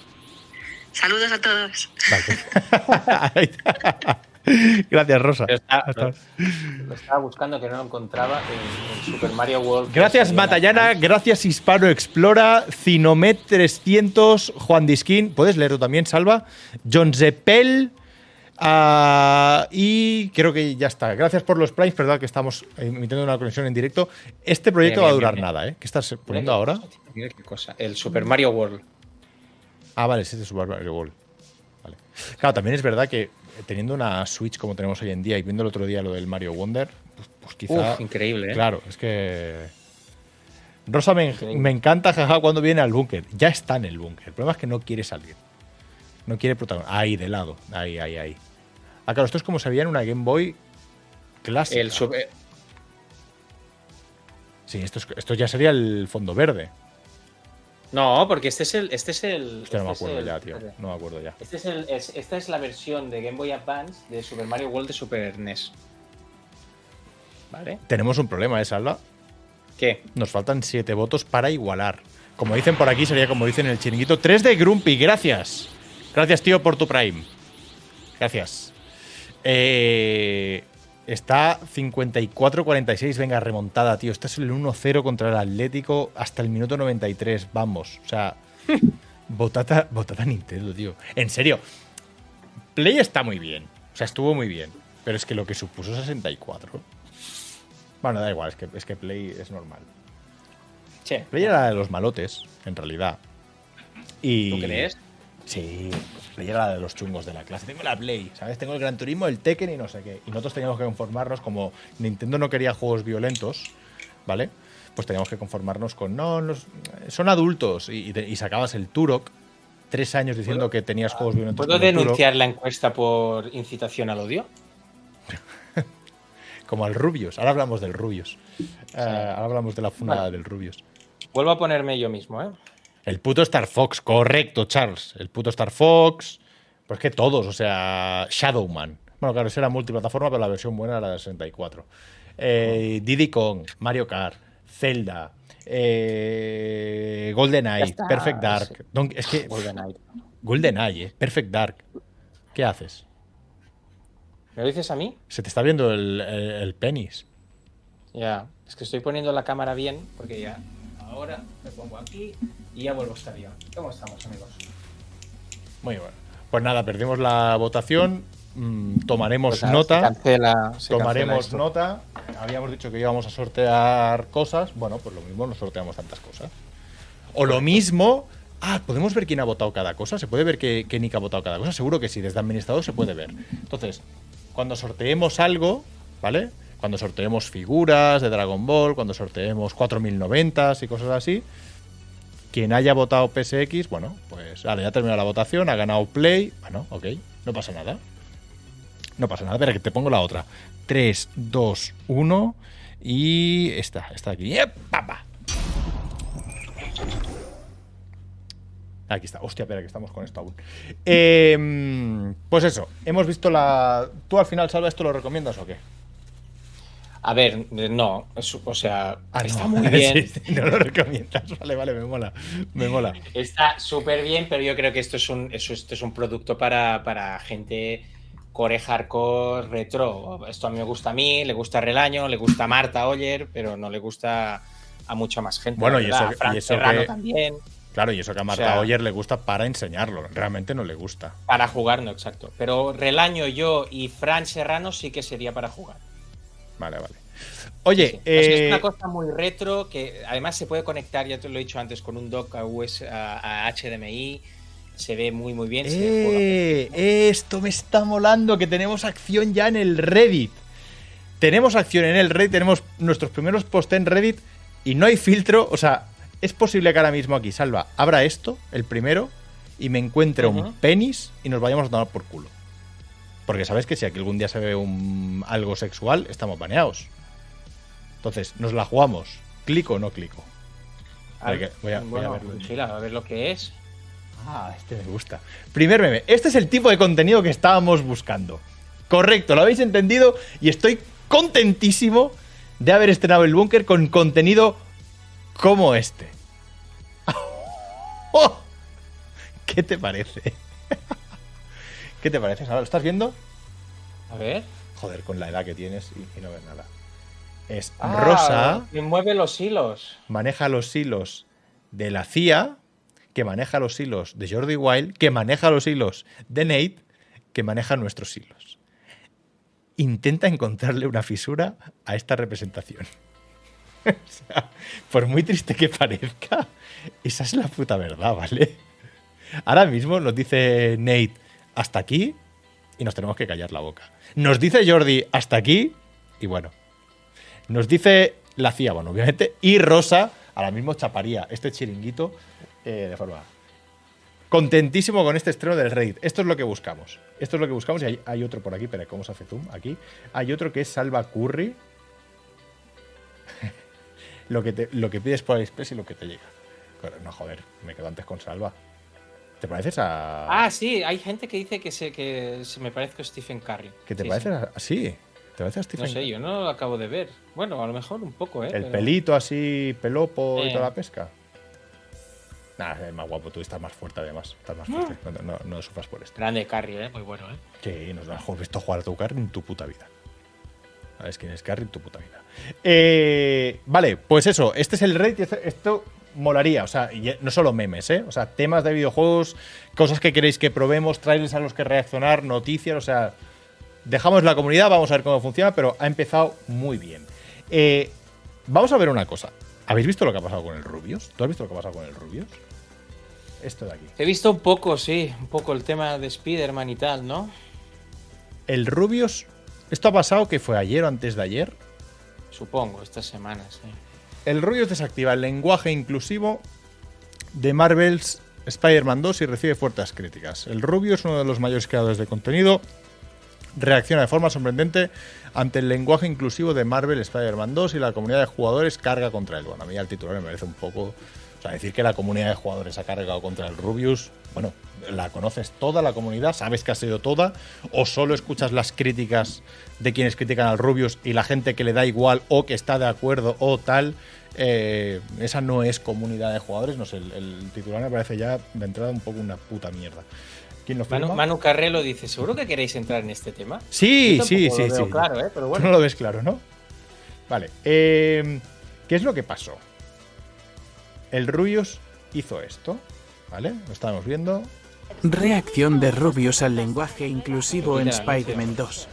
Saludos a todos. Vale. Gracias, Rosa. Está- Lo estaba buscando que no lo encontraba en, en Super Mario World. Gracias, Matallana. Gracias, Hispano Explora. Cinomet 300. Juan Diskin. ¿Puedes leerlo también, Salva? John Zeppel. ah, y creo que ya está. Gracias por los primes. Perdón que estamos emitiendo una conexión en directo. Este proyecto Bien, va a durar bien, nada, ¿eh? ¿Qué estás Mira poniendo qué ahora? cosa, tío, mira qué cosa. El Super Mario World. Ah, vale, ese es Super Mario World. Vale. Claro, también es verdad que teniendo una Switch como tenemos hoy en día y viendo el otro día lo del Mario Wonder, pues, pues quizá. Uf, increíble, ¿eh? Claro, es que. Rosa me, me encanta, jaja, cuando viene al búnker. Ya está en el búnker. El problema es que no quiere salir. No quiere protagonizar. Ahí, de lado. Ahí, ahí, ahí. Ah, claro, esto es como se veía en una Game Boy clásica. El super- Sí, esto, es- esto ya sería el fondo verde. No, porque este es el. Este es el. Hostia, no me este es acuerdo el- ya, tío. No me acuerdo ya. Este es el, es- esta es la versión de Game Boy Advance de Super Mario World de Super NES. ¿Vale? Tenemos un problema, ¿eh, Salva? ¿Qué? Nos faltan siete votos para igualar. Como dicen por aquí, sería como dicen en el chiringuito. 3 de Grumpy, gracias. Gracias, tío, por tu Prime. Gracias. Eh, está 54-46. Venga, remontada, tío. Este es el 1-0 contra el Atlético hasta el minuto 93. Vamos. O sea, votata, votata Nintendo, tío. En serio. Play está muy bien. O sea, estuvo muy bien. Pero es que lo que supuso 64. Bueno, da igual, es que, es que Play es normal. Che, Play era de los malotes, en realidad. Y... ¿tú crees? Sí, Play era la de los chungos de la clase. Tengo la Play, ¿sabes? Tengo el Gran Turismo, el Tekken y no sé qué. Y nosotros teníamos que conformarnos, como Nintendo no quería juegos violentos, ¿vale? Pues teníamos que conformarnos con, no, los- son adultos. Y, y te- y sacabas el Turok, tres años diciendo que tenías juegos violentos. ¿Puedo denunciar la encuesta por incitación al odio? Como al Rubius. Ahora hablamos del Rubius. Eh, ahora hablamos de la funada del Rubius. Vuelvo a ponerme yo mismo, ¿eh? El puto Star Fox, correcto, Charles. El puto Star Fox. Pues que todos, o sea, Shadowman. Bueno, claro, esa era multiplataforma, pero la versión buena era la de 64. Eh, Diddy Kong, Mario Kart, Zelda, eh, GoldenEye, está, Perfect Dark. sí. Don- es que GoldenEye. GoldenEye, eh, Perfect Dark. ¿Qué haces? ¿Me lo dices a mí? Se te está viendo el, el- el penis. Ya. Es que estoy poniendo la cámara bien, porque ya. Ahora me pongo aquí y ya vuelvo a estar bien. ¿Cómo estamos, amigos? Muy bueno. Pues nada, perdimos la votación. mm, tomaremos Pues nota. se cancela- se Tomaremos nota. Habíamos dicho que íbamos a sortear cosas. Bueno, pues lo mismo, no sorteamos tantas cosas. O lo mismo. Ah, ¿podemos ver quién ha votado cada cosa? ¿Se puede ver que, que Nick ha votado cada cosa? Seguro que sí, desde administrador se puede ver. Entonces, cuando sorteemos algo, ¿vale? Cuando sorteemos figuras de Dragon Ball, cuando sorteemos 4090 y cosas así, quien haya votado PSX, bueno, pues vale, ya ha terminado la votación, ha ganado Play. Bueno, ok, no pasa nada. No pasa nada, espera que te pongo la otra. 3, 2, 1 y esta, de aquí. ¡Epa! Aquí está. Hostia, espera que estamos con esto aún. Eh, pues eso, hemos visto la... ¿Tú al final, Salva, esto lo recomiendas o qué? A ver, no. es- o sea, Ah, está no. muy bien. Sí, no lo recomiendas. Vale, vale, me mola. Me mola. Está súper bien, pero yo creo que esto es un, eso- esto es un producto para, para gente core hardcore retro. Esto a mí me gusta a mí, le gusta a Relaño, le gusta a Marta Oyer, pero no le gusta a mucha más gente. Bueno, y eso- y eso que- también. Claro, y eso que a Marta sea- Oyer le gusta para enseñarlo. Realmente no le gusta. Para jugar, no, exacto. Pero Relaño, yo y Fran Serrano sí que sería para jugar. Vale, vale. Oye, Sí, sí. Es eh, una cosa muy retro que además se puede conectar, ya te lo he dicho antes, con un dock a, US, a, a HDMI. Se ve muy, muy bien. se ve Eh, esto me está molando, que tenemos acción ya en el Reddit. Tenemos acción en el Reddit, tenemos nuestros primeros posts en Reddit y no hay filtro. O sea, es posible que ahora mismo aquí, Salva, abra esto, el primero, y me encuentre un penis y nos vayamos a tomar por culo. Porque sabes que si aquí algún día se ve un, algo sexual, estamos baneados. Entonces, nos la jugamos. ¿Clico o no clico? A Voy ver, a- voy a- voy a bueno, verlo. vigila, a ver lo que es. Ah, este me gusta. Primer meme. Este es el tipo de contenido que estábamos buscando. Correcto, lo habéis entendido y estoy contentísimo de haber estrenado el búnker con contenido como este. ¡Oh! ¿Qué te parece? ¿Qué te parece? Sara? ¿Lo estás viendo? A ver. Joder, con la edad que tienes y, y no ves nada. Es Ah, Rosa, que mueve los hilos. maneja los hilos de la CIA, que maneja los hilos de Jordi Wild, que maneja los hilos de Nate, que maneja nuestros hilos. Intenta encontrarle una fisura a esta representación. o sea, por muy triste que parezca, esa es la puta verdad, ¿vale? Ahora mismo nos dice Nate hasta aquí y nos tenemos que callar la boca. Nos dice Jordi hasta aquí y bueno, nos dice la CIA, bueno, obviamente, y Rosa ahora mismo chaparía este chiringuito eh, de forma. Contentísimo con este estreno del Reddit. Esto es lo que buscamos. Esto es lo que buscamos. Y hay, otro por aquí, espera, ¿cómo se hace zoom? Aquí. Hay otro que es Salva Curry. lo, que te- lo que pides por Express y lo que te llega. Pero no, joder, me quedo antes con Salva. ¿Te pareces a. Ah, sí, hay gente que dice que se, que se me parezco a Stephen Curry. ¿Que te Sí, pareces sí. a.? Sí, ¿te pareces a No Stephen sé, yo no lo acabo de ver. Bueno, a lo mejor un poco, ¿eh? El Pero- pelito así, pelopo y Eh. toda la pesca. Nada, es más guapo, tú estás más fuerte además. Estás más fuerte. No, no, no sufras por esto. Grande Curry, ¿eh? Muy bueno, ¿eh? Que nos has visto jugar a tu carry en tu puta vida. ¿Sabes quién es Carry en tu puta vida? Eh, vale, pues eso. Este es el esto- Esto molaría. O sea, y no solo memes, ¿eh? O sea, temas de videojuegos, cosas que queréis que probemos, trailers a los que reaccionar, noticias. O sea, dejamos la comunidad, vamos a ver cómo funciona, pero ha empezado muy bien. Eh, vamos a ver una cosa. ¿Habéis visto lo que ha pasado con el Rubius? ¿Tú has visto lo que ha pasado con el Rubius? Esto de aquí. He visto un poco, sí, un poco el tema de Spider-Man y tal, ¿no? El Rubius. Esto ha pasado que fue ayer o antes de ayer. Supongo, estas semanas, sí. El Rubius desactiva el lenguaje inclusivo de Marvel's Spider-Man 2 y recibe fuertes críticas. El Rubius, uno de los mayores creadores de contenido, reacciona de forma sorprendente ante el lenguaje inclusivo de Marvel Spider-Man 2 y la comunidad de jugadores carga contra él. Bueno, a mí el titular me parece un poco... O sea, decir que la comunidad de jugadores ha cargado contra el Rubius, bueno, la conoces toda la comunidad, sabes que ha sido toda, o solo escuchas las críticas de quienes critican al Rubius y la gente que le da igual o que está de acuerdo o tal. eh, esa no es comunidad de jugadores, no sé, el, el titular me parece ya de entrada un poco una puta mierda. ¿Quién lo? Manu, Manu Carrelo dice, ¿seguro que queréis entrar en este tema? Sí, sí, sí, lo veo sí. claro, ¿eh? Pero Tú bueno. no lo ves claro, ¿no? Vale. eh, ¿Qué es lo que pasó? El Rubius hizo esto, ¿vale? Lo estábamos viendo. Reacción de Rubius al lenguaje inclusivo en Spider-Man 2.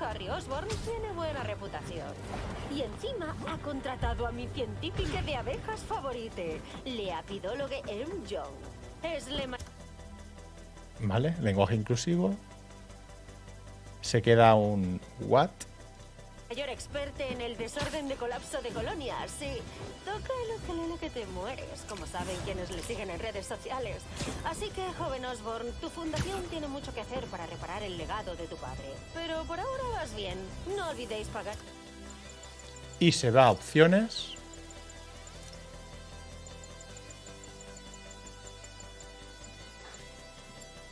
Harry Osborn, tiene buena reputación. Y encima ha contratado a mi científica de abejas favorite, la apidólogue M. Young. Es la ma- ¿Vale? Lenguaje inclusivo. Se queda un what? Mayor experta en el desorden de colapso de colonias. Sí, toca el ukelele que te mueres, como saben quienes le siguen en redes sociales. Así que, joven Osborn, tu fundación tiene mucho que hacer para reparar el legado de tu padre. Pero por ahora vas bien. No olvidéis pagar. Y se va a opciones.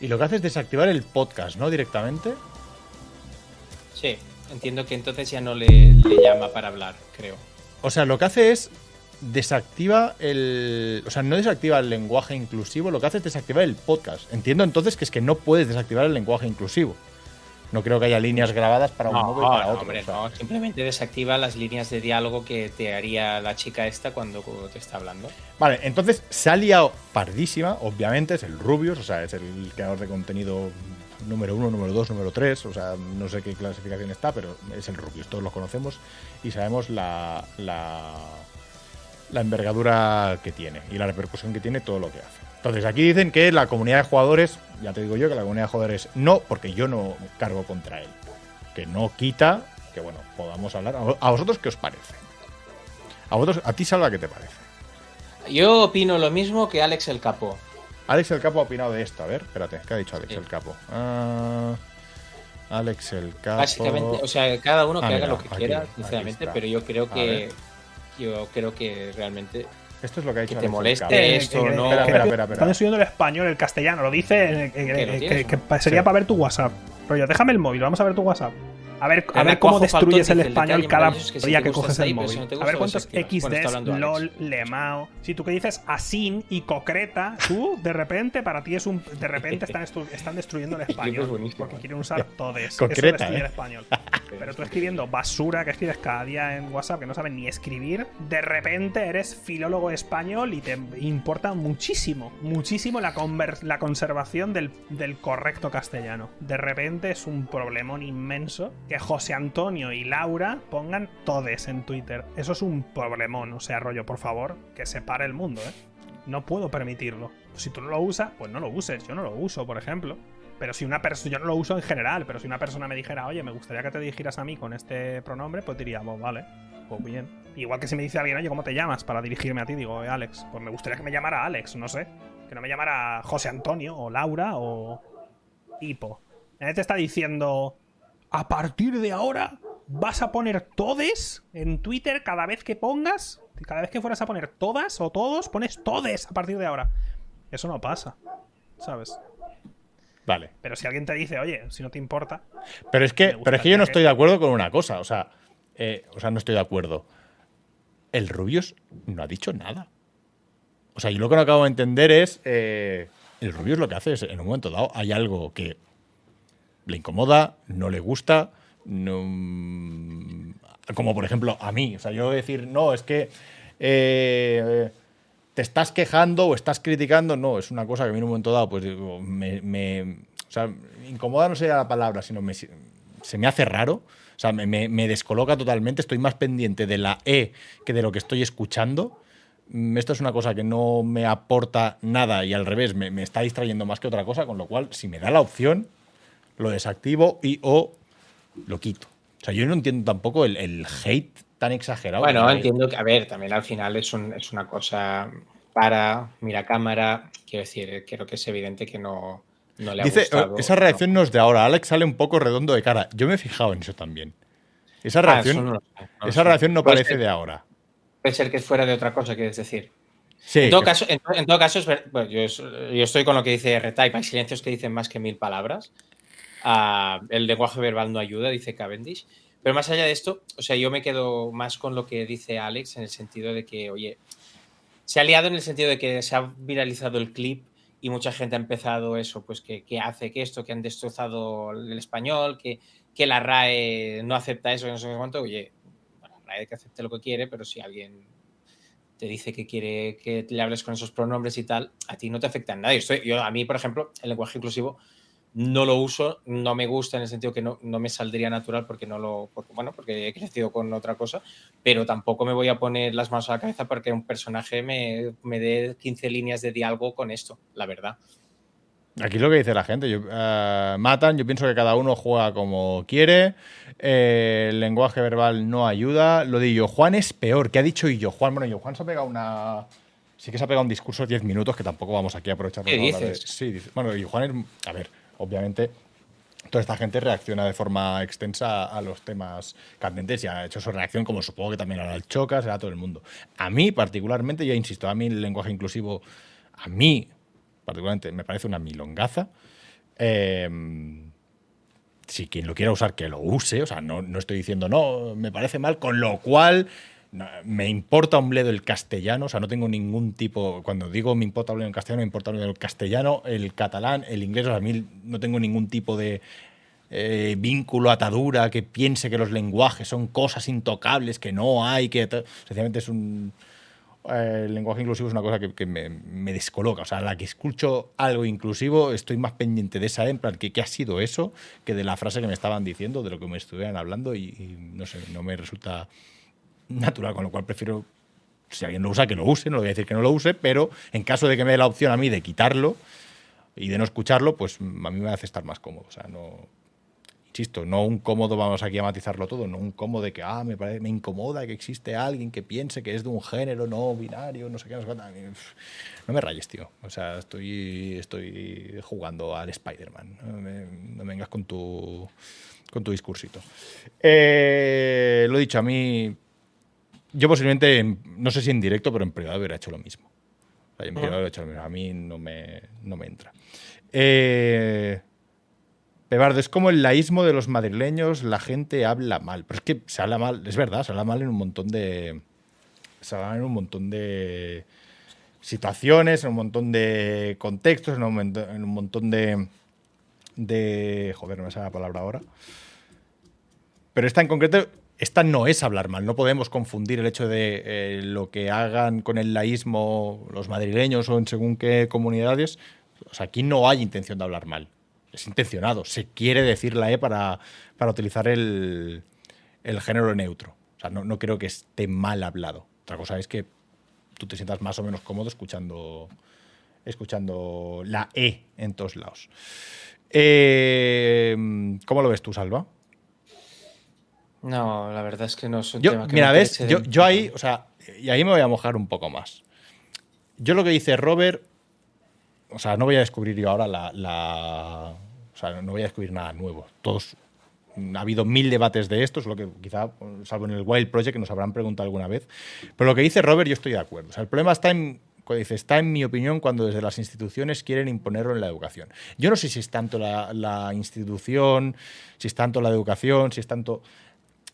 Y lo que hace es desactivar el podcast, ¿no? Directamente. Sí, entiendo que entonces ya no le, le llama para hablar, creo. O sea, lo que hace es desactiva el. O sea, no desactiva el lenguaje inclusivo, lo que hace es desactivar el podcast. Entiendo entonces que es que no puedes desactivar el lenguaje inclusivo. No creo que haya líneas grabadas para un No, modo y para no, otro. hombre, o sea. no. Simplemente desactiva las líneas de diálogo que te haría la chica esta cuando te está hablando. Vale, entonces se ha liado pardísima, obviamente, es el Rubius, o sea, es el creador de contenido número uno, número dos, número tres, o sea, no sé qué clasificación está, pero es el Rubius, todos lo conocemos y sabemos la, la, la envergadura que tiene y la repercusión que tiene todo lo que hace. Entonces aquí dicen que la comunidad de jugadores, ya te digo yo que la comunidad de jugadores no, porque yo no cargo contra él, que no quita que, bueno, podamos hablar. ¿A vosotros qué os parece? A vosotros, a ti, Salva, ¿qué te parece? Yo opino lo mismo que Alex el Capo. Alex el Capo ha opinado de esto. A ver, espérate, ¿qué ha dicho Alex Sí. el Capo? Ah, Alex el Capo. Básicamente, o sea, cada uno que Ah, haga mira, lo que aquí, quiera, sinceramente, pero yo creo que yo creo que realmente Esto es lo que ha dicho que te Alex moleste esto, que- no- Espera, que- espera, espera, espera. Están estudiando el español, el castellano. Lo dice que, Que lo que- tienes, que- ¿no? que sería Sí. para ver tu WhatsApp. Rollo, déjame el móvil, vamos a ver tu WhatsApp. A ver, a ver cómo destruyes el dice, el español cada maravilloso es que si día que coges el ahí, pero si móvil. a ver cuántos está XDs. LOL, Lemao. Si tú que dices asin y concreta, tú de repente para ti es un. De repente están, están destruyendo el español. Porque quieren usar todes. Concreta, Eso destruye ¿eh? el español. Pero tú escribiendo basura que escribes cada día en WhatsApp que no saben ni escribir, de repente eres filólogo español y te importa muchísimo, muchísimo la, la conservación del, del correcto castellano. De repente es un problemón inmenso que José Antonio y Laura pongan todes en Twitter. Eso es un problemón, o sea, rollo, por favor, que se pare el mundo, ¿eh? No puedo permitirlo. Si tú no lo usas, pues no lo uses. Yo no lo uso, por ejemplo. Pero si una persona, yo no lo uso en general, pero si una persona me dijera, oye, me gustaría que te dirigieras a mí con este pronombre, pues diría, pues vale, pues bien. Igual que si me dice alguien, oye, ¿cómo te llamas? Para dirigirme a ti, digo, "Eh, Alex, pues me gustaría que me llamara Alex, no sé. Que no me llamara José Antonio, o Laura, o Hipo. Él te está diciendo, a partir de ahora, vas a poner todes en Twitter cada vez que pongas, cada vez que fueras a poner todas o todos, pones todes a partir de ahora. Eso no pasa, ¿sabes? Vale. Pero si alguien te dice, oye, si no te importa, Pero es que, pero es que yo no estoy de acuerdo con una cosa. O sea, eh, o sea, no estoy de acuerdo. El Rubius no ha dicho nada. O sea, yo lo que no acabo de entender es. eh, el Rubius lo que hace es, en un momento dado, hay algo que le incomoda, no le gusta, no, como por ejemplo a mí. O sea, yo decir, no, es que eh, te estás quejando o estás criticando, no, es una cosa que a mí en un momento dado, pues digo, me, o sea, incomoda no sería la palabra, sino me, se me hace raro. O sea, me, me- me descoloca totalmente. Estoy más pendiente de la E que de lo que estoy escuchando. Mm, Esto es una cosa que no me aporta nada y al revés, me, me está distrayendo más que otra cosa, con lo cual, si me da la opción, lo desactivo y o lo quito. O sea, yo no entiendo tampoco el, el hate tan exagerado. Bueno, que- entiendo que, a ver, también al final es, un- es una cosa para, mira cámara, quiero decir, creo que es evidente que no, no le ha Dice, gustado. esa reacción no. es de ahora. Alex sale un poco redondo de cara. Yo me he fijado en eso también. Esa Ah, reacción, no esa reacción no parece ser- de ahora. Puede ser que fuera de otra cosa, quieres decir. Sí, en, todo que- caso, en, en todo caso, es ver- bueno, yo, yo estoy con lo que dice R-Type. Hay silencios que dicen más que mil palabras. El lenguaje verbal no ayuda, dice Cavendish. Pero más allá de esto, o sea, yo me quedo más con lo que dice Alex en el sentido de que, oye, se ha liado en el sentido de que se ha viralizado el clip y mucha gente ha empezado eso, pues que, que hace que esto, que han destrozado el español, que, que la RAE no acepta eso, no sé cuánto. Oye, la RAE que acepte lo que quiere, pero si alguien te dice que quiere que le hables con esos pronombres y tal, a ti no te afecta en nada. Yo, estoy- yo- a mí, por ejemplo, el lenguaje inclusivo no lo uso, no me gusta en el sentido que no, no me saldría natural porque no lo, porque, bueno, porque he crecido con otra cosa, pero tampoco me voy a poner las manos a la cabeza porque un personaje me, me dé 15 líneas de diálogo con esto, la verdad. Aquí es lo que dice la gente. Yo, eh, matan, yo pienso que cada uno juega como quiere. eh, el lenguaje verbal no ayuda. Lo de Yo Juan es peor. ¿Qué ha dicho Yo Juan? Bueno, Yo Juan se ha pegado una. Sí que se ha pegado un discurso de 10 minutos que tampoco vamos aquí a aprovechar. ¿Qué dices? Sí, dice- bueno, Yo Juan es. A ver, obviamente. Toda esta gente reacciona de forma extensa a los temas candentes y ha hecho su reacción, como supongo que también hará el Chocas, será todo el mundo. A mí, particularmente, ya insisto, a mí el lenguaje inclusivo, a mí, particularmente, me parece una milongaza. Eh, si quien lo quiera usar, que lo use. O sea, no, no estoy diciendo, no, me parece mal, con lo cual me importa un bledo el castellano. O sea, no tengo ningún tipo. Cuando digo me importa un bledo el castellano, me importa un bledo el castellano, el catalán, el inglés. O sea, a mí no tengo ningún tipo de eh, vínculo, atadura, que piense que los lenguajes son cosas intocables, que no hay, que... Sencillamente es un... eh, el lenguaje inclusivo es una cosa que, que me, descoloca. O sea, la que escucho algo inclusivo, estoy más pendiente de esa, en plan, que qué ha sido eso, que de la frase que me estaban diciendo, de lo que me estuvieran hablando, y no sé, no me resulta natural, con lo cual prefiero, si alguien lo usa, que lo use, no voy a decir que no lo use, pero en caso de que me dé la opción a mí de quitarlo y de no escucharlo, pues a mí me hace estar más cómodo. O sea, no. Insisto, no un cómodo, vamos aquí a matizarlo todo, no un cómodo de que ah, me, parece, me incomoda que existe alguien que piense que es de un género no binario, no sé qué, no sé pff, No me rayes, tío. O sea, estoy, estoy jugando al Spider-Man. No me vengas con tu, con tu discursito. Eh, lo dicho, a mí yo posiblemente, en- no sé si en directo, pero en privado hubiera hecho lo mismo. O sea, en privado hubiera hecho lo mismo. A mí no me, no me entra. Eh, Pebardo, es como el laísmo de los madrileños, la gente habla mal. Pero es que se habla mal, es verdad, se habla mal en un montón de. Se habla en un montón de situaciones, en un montón de contextos, en un, momento- en un montón de. de. Joder, no me sale la palabra ahora. Pero esta en concreto, esta no es hablar mal. No podemos confundir el hecho de eh, lo que hagan con el laísmo los madrileños o en según qué comunidades. O sea, aquí no hay intención de hablar mal. Es intencionado. Se quiere decir la E para, para utilizar el, el género neutro. O sea, no, no creo que esté mal hablado. Otra cosa es que tú te sientas más o menos cómodo escuchando, escuchando la E en todos lados. Eh, ¿Cómo lo ves tú, Salva? No, la verdad es que no es un Yo, tema que mira, me ves, yo, yo ahí, o sea, y ahí me voy a mojar un poco más. Yo lo que dice Robert, o sea, no voy a descubrir yo ahora la, la- o sea, no voy a descubrir nada nuevo. Todos, ha habido mil debates de estos, lo que quizá, salvo en el Wild Project, que nos habrán preguntado alguna vez. Pero lo que dice Robert, yo estoy de acuerdo. O sea, el problema está en, dice, está en mi opinión cuando desde las instituciones quieren imponerlo en la educación. Yo no sé si es tanto la, la institución, si es tanto la educación, si es tanto...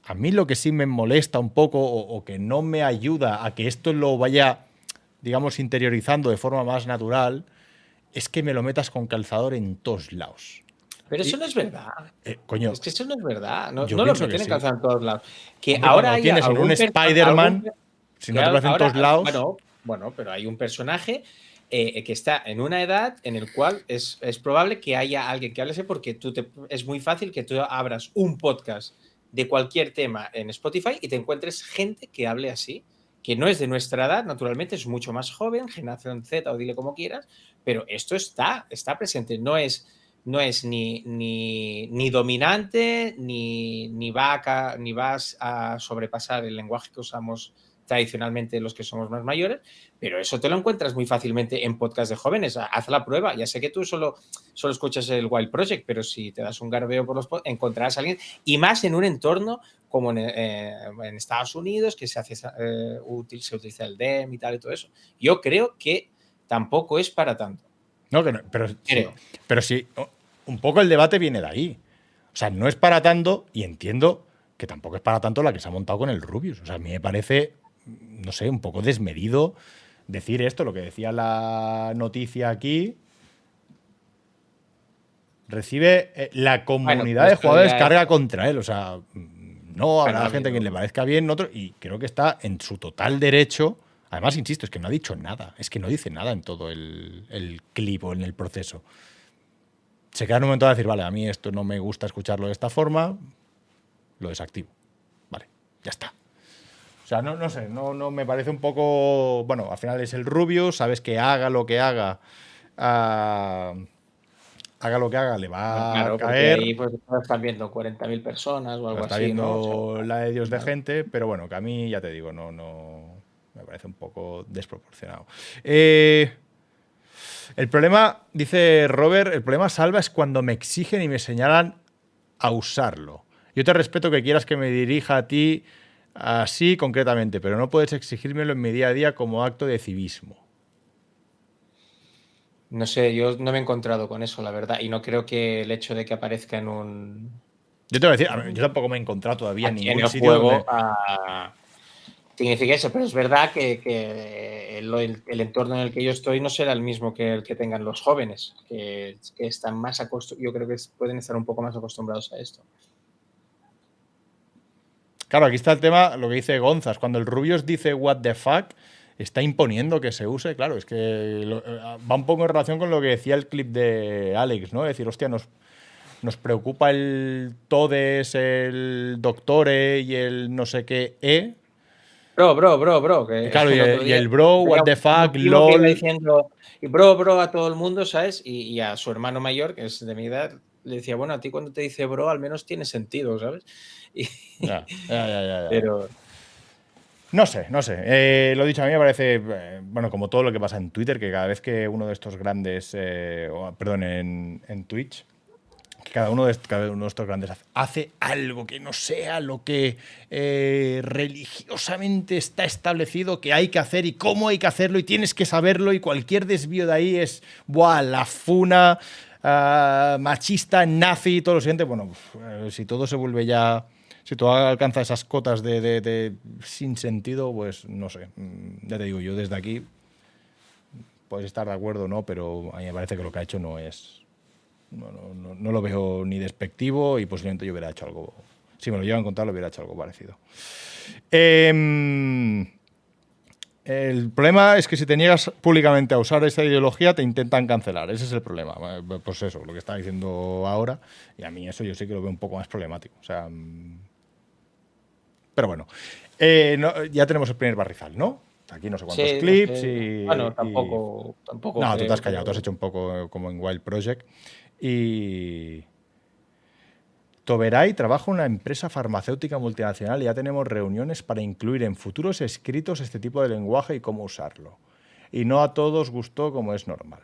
A mí lo que sí me molesta un poco o, o que no me ayuda a que esto lo vaya, digamos, interiorizando de forma más natural, es que me lo metas con calzador en todos lados. Pero eso no es verdad. Eh, coño, Es que eso no es verdad. No, lo meten en sí. calzado en todos lados. Que Hombre, ahora hay tienes en algún un Spider-Man, si no te parece en ahora- todos lados, Bueno, bueno, pero hay un personaje eh, que está en una edad en el cual es, es probable que haya alguien que hable porque tú te, es muy fácil que tú abras un podcast de cualquier tema en Spotify y te encuentres gente que hable así, que no es de nuestra edad, naturalmente es mucho más joven, generación Z o dile como quieras, pero esto está, está presente, no es, no es ni, ni, ni dominante, ni, ni, va ni vas a sobrepasar el lenguaje que usamos tradicionalmente los que somos más mayores, pero eso te lo encuentras muy fácilmente en podcast de jóvenes. Haz la prueba. Ya sé que tú solo, solo escuchas el Wild Project, pero si te das un garbeo por los encontrarás a alguien, y más en un entorno como en, eh, en Estados Unidos, que se hace eh, útil, se utiliza el DEM y tal y todo eso. Yo creo que tampoco es para tanto. No, que no, pero, sí, Creo. pero sí, un poco el debate viene de ahí. O sea, no es para tanto, y entiendo que tampoco es para tanto la que se ha montado con el Rubius. O sea, a mí me parece, no sé, un poco desmedido decir esto, lo que decía la noticia aquí. Recibe eh, la comunidad pues de jugadores es- carga contra él. O sea, no habrá gente habido- que le parezca bien, otro, y creo que está en su total derecho. Además, insisto, es que no ha dicho nada. Es que no dice nada en todo el, el clip o en el proceso. Se queda en un momento de decir, vale, a mí esto no me gusta escucharlo de esta forma, lo desactivo. Vale, ya está. Sea, no, no sé, no, no me parece un poco. Bueno, al final es el rubio, sabes que haga lo que haga. ah, haga lo que haga, le va Claro, a caer. ahí pues, están viendo 40.000 personas o algo está así. viendo ¿no? O sea, la de Dios de gente, pero bueno, que a mí, ya te digo, no, no. Me parece un poco desproporcionado. Eh, el problema, dice Robert, el problema salva es cuando me exigen y me señalan a usarlo. Yo te respeto que quieras que me dirija a ti así concretamente, pero no puedes exigírmelo en mi día a día como acto de civismo. No sé, yo no me he encontrado con eso, la verdad, y no creo que el hecho de que aparezca en un Yo te voy a decir, a yo tampoco me he encontrado todavía en ningún el sitio juego donde- ah, significa eso, pero es verdad que, que el, el- el entorno en el que yo estoy no será el mismo que el que tengan los jóvenes, que, que están más acostumbrados, yo creo que pueden estar un poco más acostumbrados a esto. Claro, aquí está el tema, lo que dice Gonzas. Cuando el Rubius dice what the fuck, está imponiendo que se use. Claro, es que lo- eh, va un poco en relación con lo que decía el clip de Alex, ¿no? Es decir, hostia, nos, nos preocupa el todes, el doctore y el no sé qué e. Bro, bro, bro, bro. que Claro, y el y bro, what the fuck, lol. diciendo, y bro, bro a todo el mundo, ¿sabes? Y, y a su hermano mayor, que es de mi edad, le decía, bueno, a ti cuando te dice bro, al menos tiene sentido, ¿sabes? Y- Ya, ya, ya, pero No sé, no sé. Eh, lo dicho, a mí me parece, eh, bueno, como todo lo que pasa en Twitter, que cada vez que uno de estos grandes, eh, perdón, en, en Twitch, que cada uno, de, cada uno de estos grandes hace, hace algo que no sea lo que religiosamente está establecido que hay que hacer y cómo hay que hacerlo y tienes que saberlo y cualquier desvío de ahí es, ¡buah! La funa ah, machista, nazi y todo lo siguiente. Bueno, eh, si todo se vuelve ya... Si todo alcanza esas cotas de, sin sentido, pues no sé. Mm, Ya te digo, yo desde aquí puedes estar de acuerdo no, pero a mí me parece que lo que ha hecho no es. No lo veo ni despectivo y posiblemente yo hubiera hecho algo. Si me lo llevan a contar, lo hubiera hecho algo parecido. Em, el problema es que si te niegas públicamente a usar esa ideología, te intentan cancelar. Ese es el problema. Eh, Pues eso, lo que está diciendo ahora. Y a mí eso yo sí que lo veo un poco más problemático. O sea. mm, Pero bueno. Eh, no- ya tenemos el primer barrizal, ¿no? Aquí no sé cuántos Sí, clips y. Y- tampoco- tampoco No, tú te has callado, tú has hecho un poco como en Wild Project. Y. Toberay trabaja en una empresa farmacéutica multinacional y ya tenemos reuniones para incluir en futuros escritos este tipo de lenguaje y cómo usarlo. Y no a todos gustó como es normal.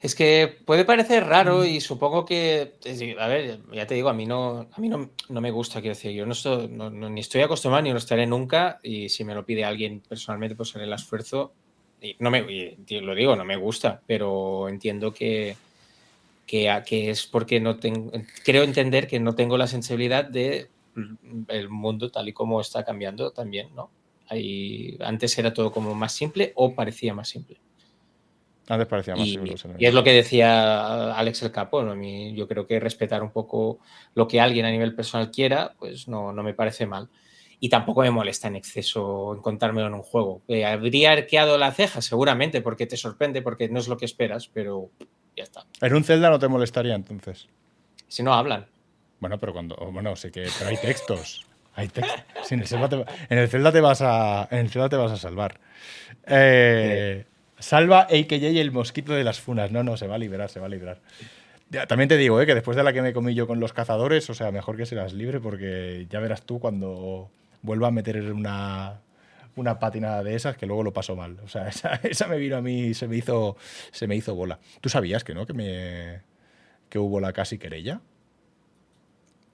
Es que puede parecer Mm. raro y supongo que, a ver, ya te digo, a mí no, a mí no, no me gusta, quiero decir, yo no estoy, no- no- ni estoy acostumbrado ni lo estaré nunca y si me lo pide alguien personalmente, pues haré el esfuerzo. Y no me, y lo digo, no me gusta, pero entiendo que, que, es porque no tengo, creo entender que no tengo la sensibilidad de el mundo tal y como está cambiando también, ¿no? Ahí, antes era todo como más simple o parecía más simple. Antes parecía más Y, me- y es lo que decía Alex el Capo, ¿no? A mí, yo creo que respetar un poco lo que alguien a nivel personal quiera, pues no, no me parece mal. Y tampoco me molesta en exceso encontrármelo en un juego. Eh, habría arqueado la ceja, seguramente, porque te sorprende, porque no es lo que esperas, pero ya está. En un Zelda no te molestaría entonces. Si no hablan. Bueno, pero cuando. Bueno, sí que. Pero hay textos. Hay textos. Sí, en, el Zelda te, va- en el Zelda te vas a. En el Zelda te vas a salvar. Eh, salva AKJ el mosquito de las funas. No, no, se va a liberar, se va a liberar. Ya, También te digo, eh, que después de la que me comí yo con los cazadores, o sea, mejor que seas libre, porque ya verás tú cuando vuelva a meter una, una patinada de esas, que luego lo paso mal. O sea, esa, esa me vino a mí, se me hizo, se me hizo bola. ¿Tú sabías que no? Que me que hubo la casi querella.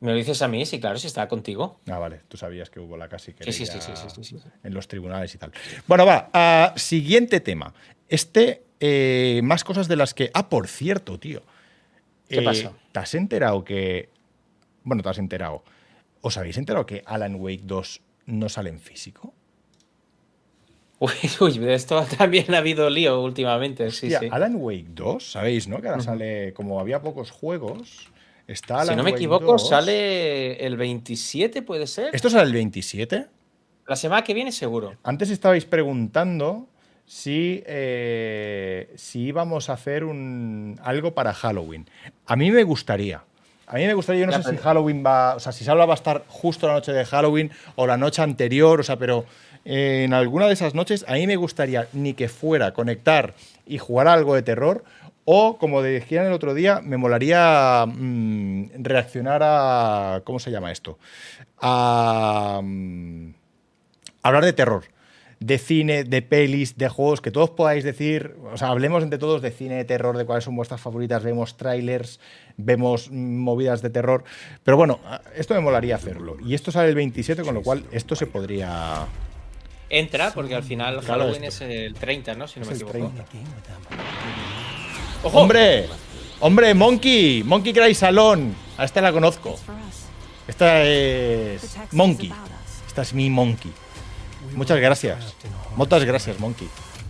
¿Me lo dices a mí? Sí, claro, si estaba contigo. Ah, vale, tú sabías que hubo la casi querella sí, sí, sí, sí, sí, sí. en los tribunales y tal. Bueno, va, siguiente tema. Este, eh, más cosas de las que... Ah, por cierto, tío. ¿Qué Eh, pasa? ¿Te has enterado que... Bueno, te has enterado. ¿Os habéis enterado que Alan Wake 2 no sale en físico? Uy, uy, de esto también ha habido lío últimamente. Sí, Hostia, sí. Alan Wake 2, ¿sabéis, no? Que ahora sale... Como había pocos juegos, está Alan Si no me Wake equivoco, 2. sale el 27, ¿puede ser? ¿Esto sale el 27? La semana que viene seguro. Antes estabais preguntando si, eh, si íbamos a hacer un, algo para Halloween. A mí me gustaría. A mí me gustaría, yo no sé si Halloween va, o sea, si Salva va a estar justo la noche de Halloween o la noche anterior, o sea, pero en alguna de esas noches a mí me gustaría ni que fuera conectar y jugar algo de terror o, como decían el otro día, me molaría mm, reaccionar a, ¿cómo se llama esto? A... mm, hablar de terror, de cine, de pelis, de juegos, que todos podáis decir, o sea, hablemos entre todos de cine, de terror, de cuáles son vuestras favoritas, vemos trailers, vemos mm, movidas de terror, pero bueno, esto me molaría hacerlo. Y esto sale el 27, con lo cual esto se podría... Entra, porque al final Halloween es el 30, ¿no? Si no me equivoco. 30. ¡Hombre! ¡Hombre, Monkey! Monkey Cry Salón. A esta la conozco. Esta es Monkey. Esta es mi Monkey. Muchas gracias. Muchas gracias, Monkey.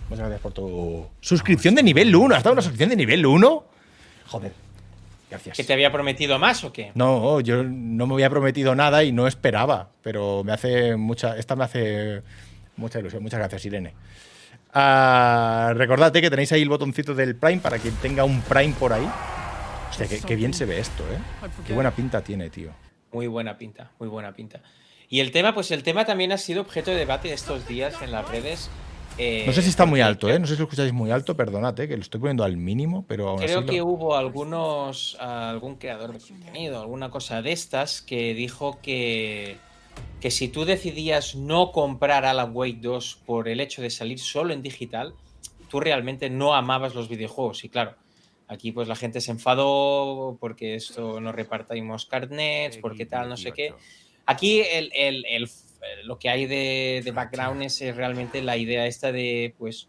Muchas gracias por tu suscripción de nivel 1. ¿Has dado una suscripción de nivel 1? Joder. Gracias. ¿Que te había prometido más o qué? No, yo no me había prometido nada y no esperaba, pero me hace mucha, esta me hace mucha ilusión. Muchas gracias, Irene. Ah, recordad que tenéis ahí el botoncito del Prime para quien tenga un Prime por ahí. Hostia, qué, qué bien se ve esto, ¿eh? Qué buena pinta tiene, tío. Muy buena pinta, muy buena pinta. Y el tema, pues el tema también ha sido objeto de debate estos días en las redes. eh, No sé si está muy alto, ¿eh? No sé si lo escucháis muy alto, perdonad, ¿eh? que lo estoy poniendo al mínimo, pero aún Creo así que lo- hubo algunos, algún creador de contenido, alguna cosa de estas, que dijo que, que si tú decidías no comprar Alan Wake 2 por el hecho de salir solo en digital, tú realmente no amabas los videojuegos. Y claro, aquí pues la gente se enfadó porque esto no repartimos carnets, porque tal, no sé qué. Aquí el, el- el- lo que hay de, de background es realmente la idea esta de pues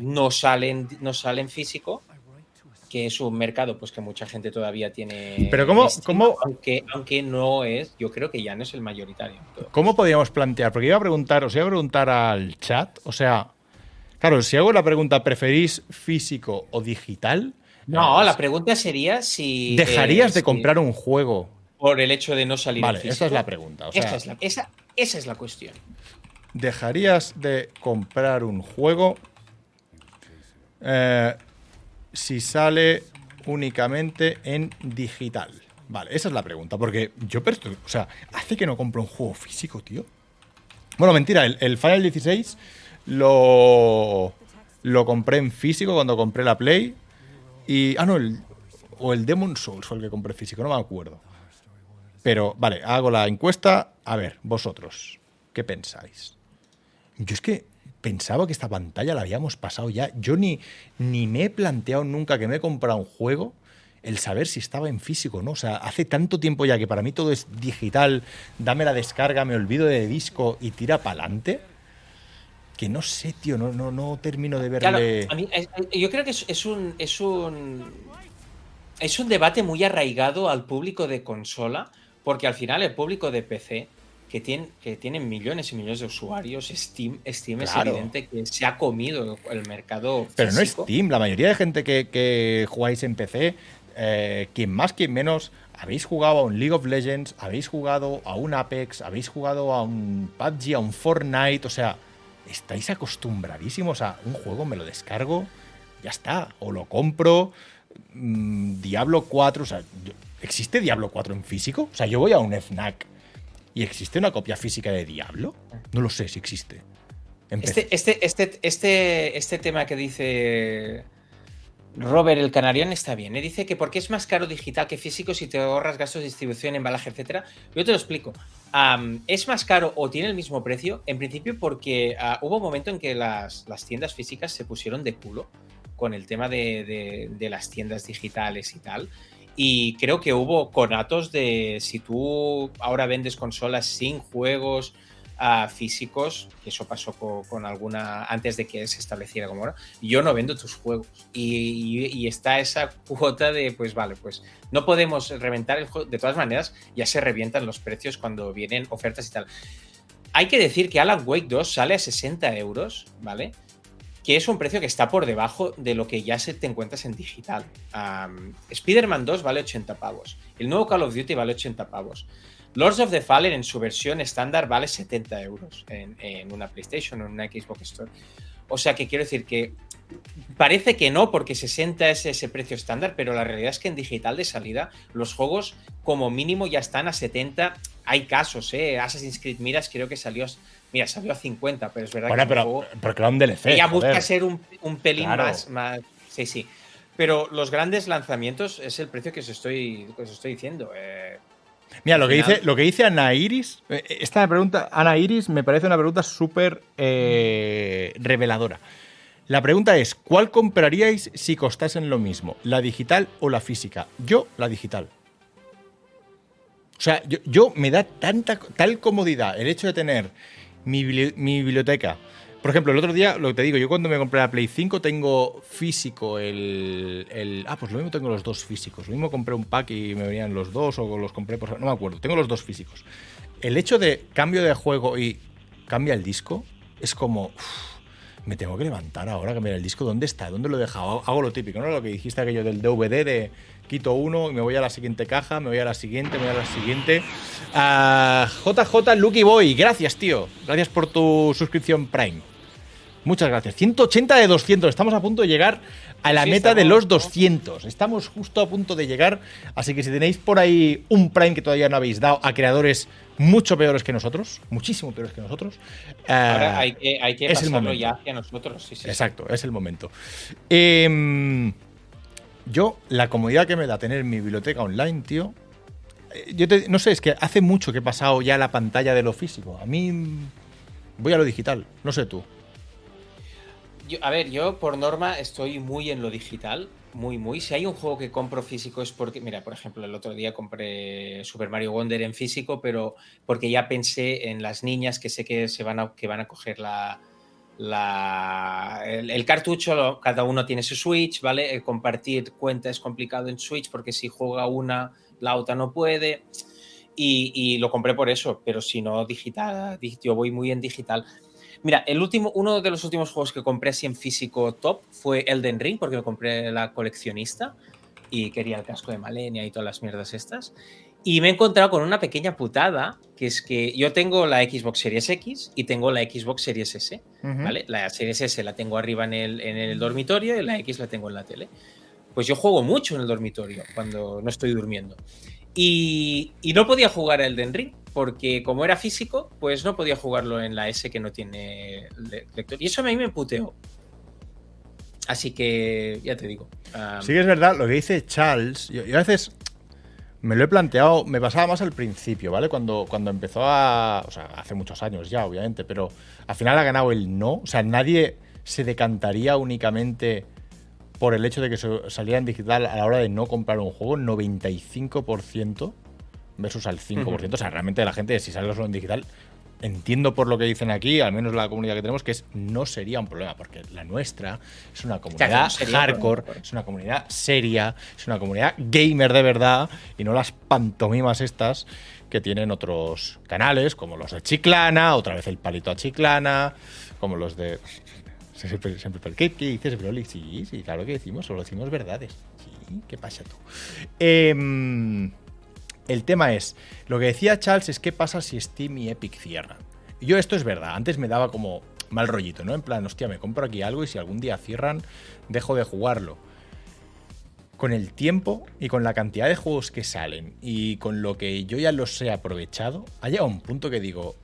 no salen no sale en físico que es un mercado pues que mucha gente todavía tiene Pero ¿cómo- cómo- aunque aunque no es yo creo que ya no es el mayoritario ¿Cómo podríamos plantear? Porque iba a preguntar, os iba a preguntar al chat, o sea, claro, si hago la pregunta, ¿preferís físico o digital? no Eh, la pregunta sería si ¿Dejarías eh, de si comprar un juego? por el hecho de no salir Vale, físico esa es la pregunta. O sea, esa, es la, esa, esa es la cuestión ¿dejarías de comprar un juego eh, si sale únicamente en digital? Vale, esa es la pregunta. Porque yo, o sea, hace que no compro un juego físico, tío. Bueno, mentira, el, el Final 16 lo, lo compré en físico cuando compré la Play. Y. Ah, no, el, o el Demon Souls fue el que compré físico, no me acuerdo. Pero, vale, hago la encuesta. A ver, vosotros, ¿qué pensáis? Yo es que pensaba que esta pantalla la habíamos pasado ya. Yo ni, ni me he planteado nunca que me he comprado un juego el saber si estaba en físico o no. O sea, hace tanto tiempo ya que para mí todo es digital, dame la descarga, me olvido de disco y tira para adelante. Que no sé, tío, no, no, no termino de Claro, verle. a mí, eh, eh, yo creo que es, es un, es un es un debate muy arraigado al público de consola, porque al final el público de PC, que tiene, que tiene millones y millones de usuarios, Steam, Steam Claro. es evidente que se ha comido el mercado Pero no es físico. Steam. La mayoría de gente que, que jugáis en PC, eh, quien más, quien menos, habéis jugado a un League of Legends, habéis jugado a un Apex, habéis jugado a un PUBG, a un Fortnite. O sea, estáis acostumbradísimos a un juego, me lo descargo, ya está. O lo compro. mm, Diablo 4, o sea, ¿existe Diablo 4 en físico? O sea, yo voy a un FNAC y existe una copia física de Diablo. No lo sé si existe. Este, este, este, este, este tema que dice Robert el Canarión está bien. ¿eh? Dice que porque es más caro digital que físico si te ahorras gastos de distribución, embalaje, etcétera. Yo te lo explico. Es más caro o tiene el mismo precio, en principio porque ah, hubo un momento en que las, las tiendas físicas se pusieron de culo con el tema de las tiendas digitales y tal. Y creo que hubo conatos de si tú ahora vendes consolas sin juegos ah, físicos, que eso pasó co- con, alguna antes de que se estableciera como ahora, yo no vendo tus juegos. Y, y- y está esa cuota de, pues vale, pues no podemos reventar el juego. De todas maneras, ya se revientan los precios cuando vienen ofertas y tal. Hay que decir que Alan Wake 2 sale a 60 euros, ¿vale? Que es un precio que está por debajo de lo que ya se te encuentras en digital. Spider-Man 2 vale 80 pavos. El nuevo Call of Duty vale 80 pavos. Lords of the Fallen en su versión estándar vale 70 euros en, en una PlayStation o en una Xbox Store. O sea que quiero decir que parece que no, porque 60 es ese precio estándar, pero la realidad es que en digital de salida los juegos como mínimo ya están a 70. Hay casos, ¿eh? Assassin's Creed Miras creo que salió, mira, salió a 50, pero es verdad Bueno, que pero, juego- porque era un DLC. ella joder. busca ser un, un pelín Claro. más, más. Sí, sí. Pero los grandes lanzamientos es el precio que os estoy, que os estoy diciendo. eh, Mira, lo que, dice, lo que dice Ana Iris, eh, esta pregunta, Ana Iris, me parece una pregunta súper eh, reveladora. La pregunta es, ¿cuál compraríais si costasen lo mismo, la digital o la física? Yo, la digital. O sea, yo, yo me da tanta, tal comodidad el hecho de tener mi, bibli- mi biblioteca. Por ejemplo, el otro día, lo que te digo, yo cuando me compré la Play 5 tengo físico el, el- Ah, pues lo mismo tengo los dos físicos. Lo mismo compré un pack y me venían los dos o los compré por... No me acuerdo, tengo los dos físicos. el hecho de cambio de juego y cambia el disco es como. me tengo que levantar ahora, cambiar el disco. ¿Dónde está? ¿Dónde lo he dejado? Hago lo típico, ¿no? Lo que dijiste aquello del DVD de quito uno y me voy a la siguiente caja, me voy a la siguiente, me voy a la siguiente. Ah, JJ Lucky Boy, gracias, tío. Gracias por tu suscripción Prime. Muchas gracias. 180 de 200. Estamos a punto de llegar a la Sí, meta de los 200. Estamos justo a punto de llegar. Así que si tenéis por ahí un Prime que todavía no habéis dado a creadores mucho peores que nosotros, muchísimo peores que nosotros, Ahora ah, hay que, hay que es el pasarlo momento. ya hacia nosotros. Sí, sí. Exacto, es el momento. Em, yo, la comodidad que me da tener mi biblioteca online, tío. eh, Yo te- no sé, es que hace mucho que he pasado ya la pantalla de lo físico. A mí voy a lo digital, no sé tú. A ver, yo por norma estoy muy en lo digital, muy, muy. Si hay un juego que compro físico es porque, mira, por ejemplo, el otro día compré Super Mario Wonder en físico, pero porque ya pensé en las niñas que sé que se van a, que van a coger la, la- el, cartucho, cada uno tiene su Switch, ¿vale? El compartir cuenta es complicado en Switch porque si juega una, la otra no puede. Y, lo compré por eso, pero si no, digital, dig- yo voy muy en digital. Mira, el último, uno de los últimos juegos que compré así en físico top fue Elden Ring, porque me compré la coleccionista y quería el casco de Malenia y todas las mierdas estas. Y me he encontrado con una pequeña putada, que es que yo tengo la Xbox Series X y tengo la Xbox Series S, ¿vale? La Series S la tengo arriba en el, en el dormitorio y la X la tengo en la tele. Pues yo juego mucho en el dormitorio cuando no estoy durmiendo. Y, y no podía jugar a Elden Ring, porque como era físico, pues no podía jugarlo en la S que no tiene le- lector. Y eso a mí me puteó. Así que, ya te digo. ah, Sí es verdad, lo que dice Charles, yo, yo a veces me lo he planteado, me pasaba más al principio, ¿vale? Cuando, cuando empezó a... O sea, hace muchos años ya, obviamente, pero al final ha ganado el no. O sea, nadie se decantaría únicamente por el hecho de que saliera en digital a la hora de no comprar un juego, 95% versus al 5%. O sea, realmente la gente, si sale solo en digital, entiendo por lo que dicen aquí, al menos la comunidad que tenemos, que es no sería un problema, porque la nuestra es una comunidad un hardcore, es una comunidad seria, es una comunidad gamer de verdad, y no las pantomimas estas que tienen otros canales, como los de Chiclana, otra vez el palito a Chiclana, como los de... Siempre, siempre, pero ¿qué, qué dices, Broly? Sí, sí, claro que decimos, solo decimos verdades. Sí, ¿qué pasa tú? Em, el tema es, lo que decía Charles es qué pasa si Steam y Epic cierran. Yo esto es verdad, antes me daba como mal rollito, ¿no? En plan, hostia, me compro aquí algo y si algún día cierran, dejo de jugarlo. Con el tiempo y con la cantidad de juegos que salen y con lo que yo ya los he aprovechado, ha llegado un punto que digo,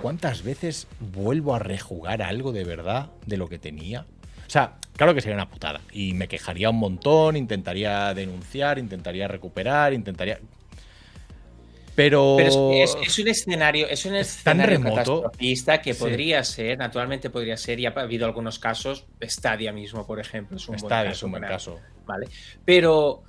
¿cuántas veces vuelvo a rejugar algo de verdad de lo que tenía? O sea, claro que sería una putada. Y me quejaría un montón, intentaría denunciar, intentaría recuperar, intentaría. Pero. Pero es, es- es un escenario, es un tan escenario remoto. catastrofista que Sí. podría ser, naturalmente podría ser, y ha habido algunos casos, Stadia mismo, por ejemplo, es un buen Stadia caso es un buen caso. ¿vale? Pero,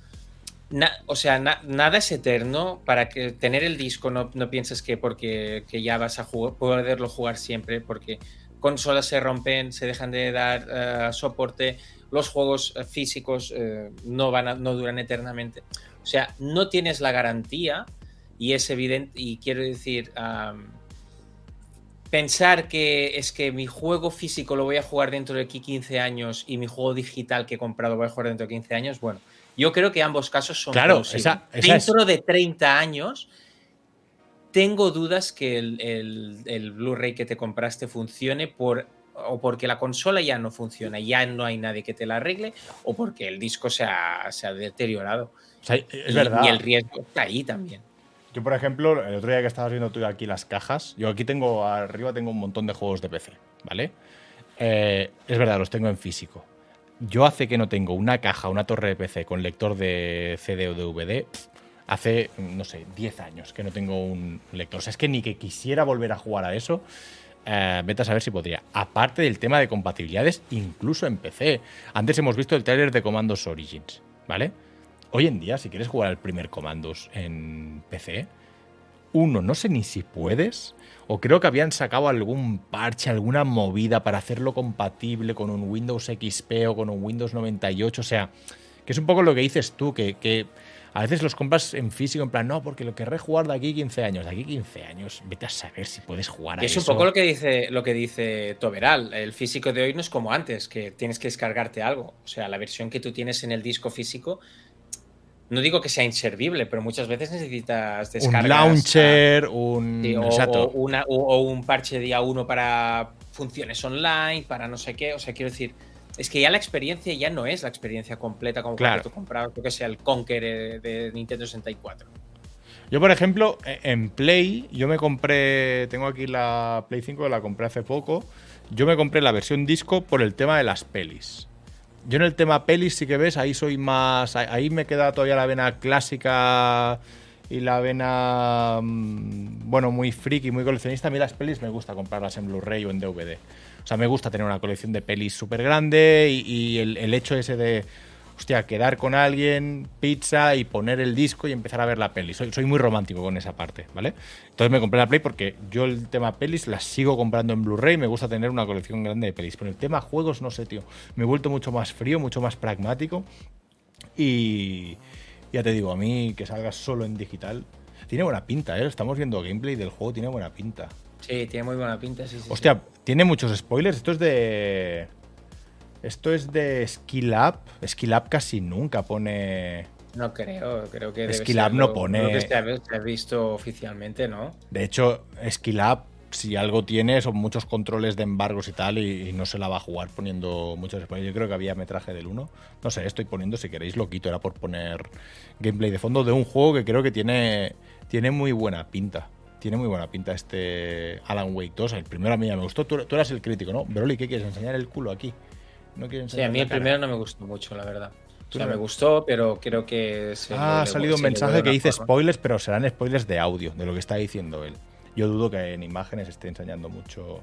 na- o sea, na- nada es eterno. Para que tener el disco, no, no pienses que porque que ya vas a jugar, poderlo jugar siempre, porque consolas se rompen, se dejan de dar eh, soporte, los juegos eh, físicos eh, no, van a- no duran eternamente. O sea, no tienes la garantía y es evidente, y quiero decir, pensar que es que mi juego físico lo voy a jugar dentro de aquí 15 años y mi juego digital que he comprado voy a jugar dentro de 15 años, bueno, yo creo que ambos casos son Claro, esa- es- dentro de 30 años tengo dudas que el, el- el Blu-ray que te compraste funcione por o porque la consola ya no funciona, ya no hay nadie que te la arregle, o porque el disco se ha, se ha deteriorado. O sea, es Y- verdad. Y el riesgo está ahí también. Yo, por ejemplo, el otro día que estabas viendo tú aquí las cajas, yo aquí tengo, arriba tengo un montón de juegos de PC, ¿vale? Eh, es verdad, los tengo en físico. Yo hace que no tengo una caja, una torre de PC con lector de CD o DVD, hace, no sé, 10 años que no tengo un lector. O sea, es que ni que quisiera volver a jugar a eso, eh, vete a saber si podría. Aparte del tema de compatibilidades, incluso en PC. Antes hemos visto el trailer de Commandos Origins, ¿vale? Hoy en día, si quieres jugar al primer Commandos en PC, uno, no sé ni si puedes, o creo que habían sacado algún parche, alguna movida para hacerlo compatible con un Windows XP o con un Windows 98, o sea, que es un poco lo que dices tú, que, que A veces los compras en físico, en plan, no, porque lo querré jugar de aquí 15 años. De aquí 15 años, vete a saber si puedes jugar a es eso. un poco lo que dice lo que dice Toberal. El físico de hoy no es como antes, que tienes que descargarte algo. O sea, la versión que tú tienes en el disco físico, no digo que sea inservible, pero muchas veces necesitas un descargas. launcher, un. Sí, o, o una, o, o un parche día uno para funciones online, para no sé qué. O sea, quiero decir, es que ya la experiencia ya no es la experiencia completa como Claro. cuando tú comprabas, yo que sea el Conquer eh, de Nintendo 64. Yo, por ejemplo, e- en Play, yo me compré. Tengo aquí la Play 5, la compré hace poco. Yo me compré la versión disco por el tema de las pelis. Yo en el tema pelis sí que ves, ahí soy más. ahí- me queda todavía la vena clásica y la vena. mm, Bueno, muy friki, muy coleccionista. A mí las pelis me gusta comprarlas en Blu-ray o en DVD. O sea, me gusta tener una colección de pelis súper grande y, y el, el hecho ese de. Hostia, quedar con alguien, pizza y poner el disco y empezar a ver la peli. Soy, soy muy romántico con esa parte, ¿vale? Entonces me compré la Play porque yo el tema pelis las sigo comprando en Blu-ray. Me gusta tener una colección grande de pelis. Pero el tema juegos, no sé, tío. Me he vuelto mucho más frío, mucho más pragmático. Y ya te digo, a mí que salga solo en digital. Tiene buena pinta, ¿eh? Estamos viendo gameplay del juego, tiene buena pinta. Sí, tiene muy buena pinta, sí, sí. sí. Hostia, tiene muchos spoilers. Esto es de. Esto es de Skill Up. Skill Up casi nunca pone. No creo, creo que. Skill Up no pone- creo que se ha, se ha visto oficialmente, ¿no? De hecho, Skill Up, si algo tiene, son muchos controles de embargos y tal, y, y no se la va a jugar poniendo muchos spoilers. Yo creo que había metraje del 1. No sé, estoy poniendo, si queréis, lo quito. Era por poner gameplay de fondo de un juego que creo que tiene, tiene muy buena pinta. Tiene muy buena pinta este Alan Wake 2. El primero a mí ya me gustó. Tú, tú eras el crítico, ¿no? Broly, ¿qué quieres? ¿Enseñar el culo aquí? ¿No quieres Sí, a enseñar mí la el cara? primero no me gustó mucho, la verdad. O sea, me gustó, pero creo que se Ah, ha salido un mensaje que dice forma. spoilers, pero serán spoilers de audio, de lo que está diciendo él. Yo dudo que en imágenes esté enseñando mucho,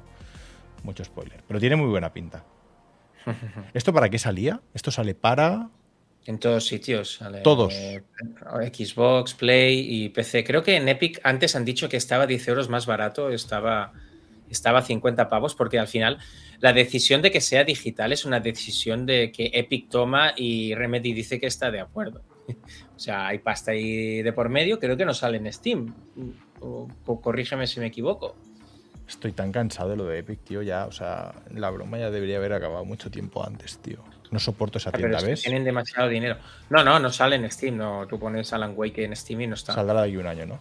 mucho spoiler. Pero tiene muy buena pinta. ¿Esto para qué salía? Esto sale para. En todos sitios. sale, Todos. eh, Xbox, Play y PC. Creo que en Epic antes han dicho que estaba 10 euros más barato, estaba, estaba a 50 pavos, porque al final la decisión de que sea digital es una decisión de que Epic toma y Remedy dice que está de acuerdo. O sea, hay pasta ahí de por medio, creo que no sale en Steam. O- o corrígeme si me equivoco. Estoy tan cansado de lo de Epic, tío. Ya, o sea, la broma ya debería haber acabado mucho tiempo antes, tío. No soporto esa Ah, tienda, tienen demasiado dinero. No, no, no sale en Steam. No, tú pones Alan Wake en Steam y no está. Saldrá de aquí un año, ¿no?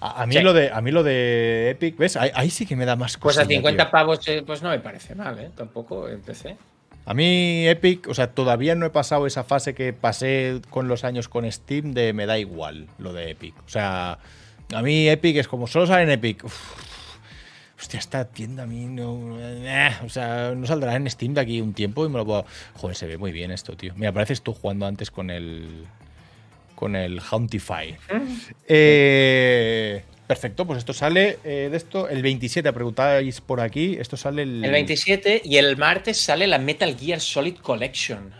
A, a mí Sí. lo de, a mí lo de Epic, ¿ves? Ahí, ahí sí que me da más Pues a cosilla, 50 tío. pavos, eh, pues no me parece mal, ¿eh? Tampoco empecé. A mí Epic, o sea, todavía no he pasado esa fase que pasé con los años con Steam de me da igual lo de Epic. O sea, a mí Epic es como solo sale en Epic. Uf, hostia, esta tienda a mí no... eh, o sea, no saldrá en Steam de aquí un tiempo y me lo puedo... Joder, se ve muy bien esto, tío. Mira, pareces tú jugando antes con el... Con el Hauntify. Eh, perfecto, pues esto sale eh, de esto el 27, preguntáis por aquí. Esto sale el... El 27 y el martes sale la Metal Gear Solid Collection.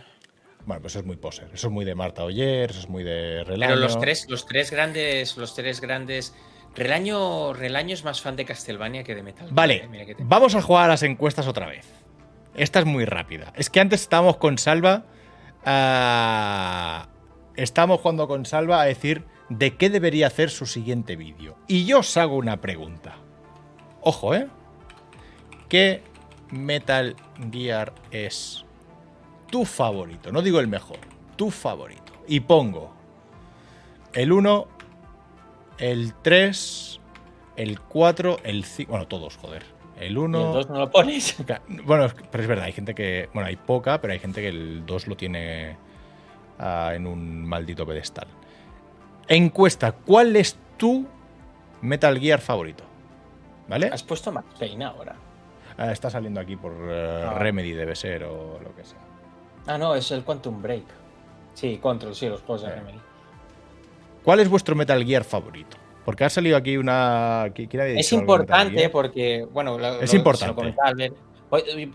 Bueno, pues eso es muy poser. Eso es muy de Marta Oyer, eso es muy de Relaño. Pero los tres, los tres grandes, los tres grandes. Relaño, Relaño es más fan de Castlevania que de Metal Gear. Vale, eh, te- vamos a jugar a las encuestas otra vez. Esta es muy rápida. Es que antes estábamos con Salva. ah, estábamos jugando con Salva a decir de qué debería hacer su siguiente vídeo. Y yo os hago una pregunta. Ojo, ¿eh? ¿Qué Metal Gear es tu favorito? No digo el mejor, tu favorito. Y pongo el 1, el 3, el 4, el 5. Bueno, todos, joder. El Y 1. el 2 no lo pones. Bueno, pero es verdad, hay gente que. Bueno, hay poca, pero hay gente que el 2 lo tiene en un maldito pedestal. Encuesta: ¿cuál es tu Metal Gear favorito? ¿Vale? Has puesto Max Payne ahora. Ah, está saliendo aquí por eh, Ah. Remedy, debe ser, o lo que sea. Ah, no, es el Quantum Break. Sí, Control, sí, los juegos de Eh. Remedy. ¿Cuál es vuestro Metal Gear favorito? Porque ha salido aquí una. ¿qui- ¿Quién había Es dicho importante porque, bueno, lo- Es lo- importante. lo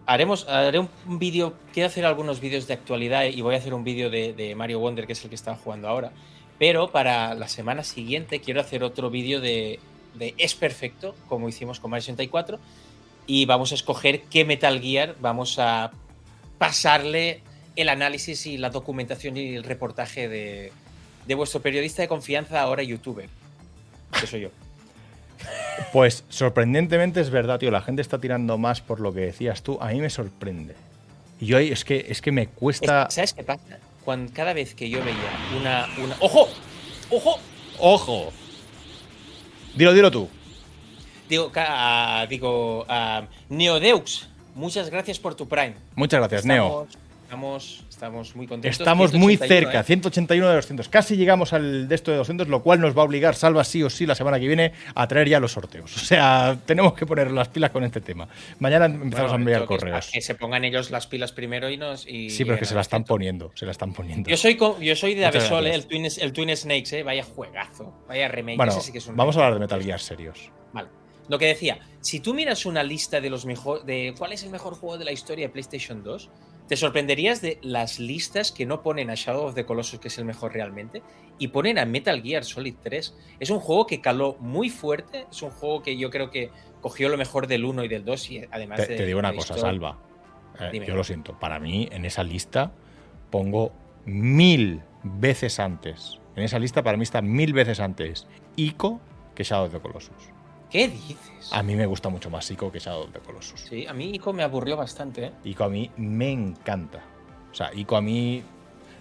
Haremos, haré un vídeo, quiero hacer algunos vídeos de actualidad y voy a hacer un vídeo de, Mario Wonder, que es el que estaba jugando ahora. Pero para la semana siguiente quiero hacer otro vídeo de, de Es Perfecto, como hicimos con Mario 64, y vamos a escoger qué Metal Gear vamos a pasarle el análisis y la documentación y el reportaje de, de vuestro periodista de confianza, ahora youtuber. Que soy yo. Pues sorprendentemente es verdad, tío. La gente está tirando más por lo que decías tú. A mí me sorprende. Y yo ahí es que, es que me cuesta. Es- ¿Sabes qué pasa? Cuando, cada vez que yo veía una, una. ¡Ojo! ¡Ojo! ¡Ojo! Dilo, dilo tú. Digo, ah, digo ah, Neodeux, muchas gracias por tu Prime. Muchas gracias, Neo. Estamos, estamos muy contentos. Estamos muy 181, cerca, ¿eh? 181 de 200. Casi llegamos al de esto de 200, lo cual nos va a obligar, Salva sí o sí, la semana que viene a traer ya los sorteos. O sea, tenemos que poner las pilas con este tema. Mañana empezamos Bueno, a enviar correos. Que se pongan ellos las pilas primero y nos. y Sí, pero es que se al la están poniendo, se la están poniendo. Yo soy, yo soy de Muchas Avesol, eh, gracias. el, Twin, el Twin Snakes, eh, vaya juegazo, vaya remake. Bueno, ese sí que es un vamos a hablar de Metal Gear serios. Vale. Lo que decía, si tú miras una lista de los mejor, de cuál es el mejor juego de la historia de PlayStation 2, te sorprenderías de las listas que no ponen a Shadow of the Colossus, que es el mejor realmente, y ponen a Metal Gear Solid 3. Es un juego que caló muy fuerte, es un juego que yo creo que cogió lo mejor del 1 y del 2 y además Te, de te digo una cosa, historia- Salva. Eh, yo lo siento. Para mí, en esa lista, pongo mil veces antes. En esa lista, para mí está mil veces antes Ico que Shadow of the Colossus. ¿Qué dices? A mí me gusta mucho más Ico que Shadow of the Colossus. Sí, a mí Ico me aburrió bastante, ¿eh? Ico a mí me encanta. O sea, Ico a mí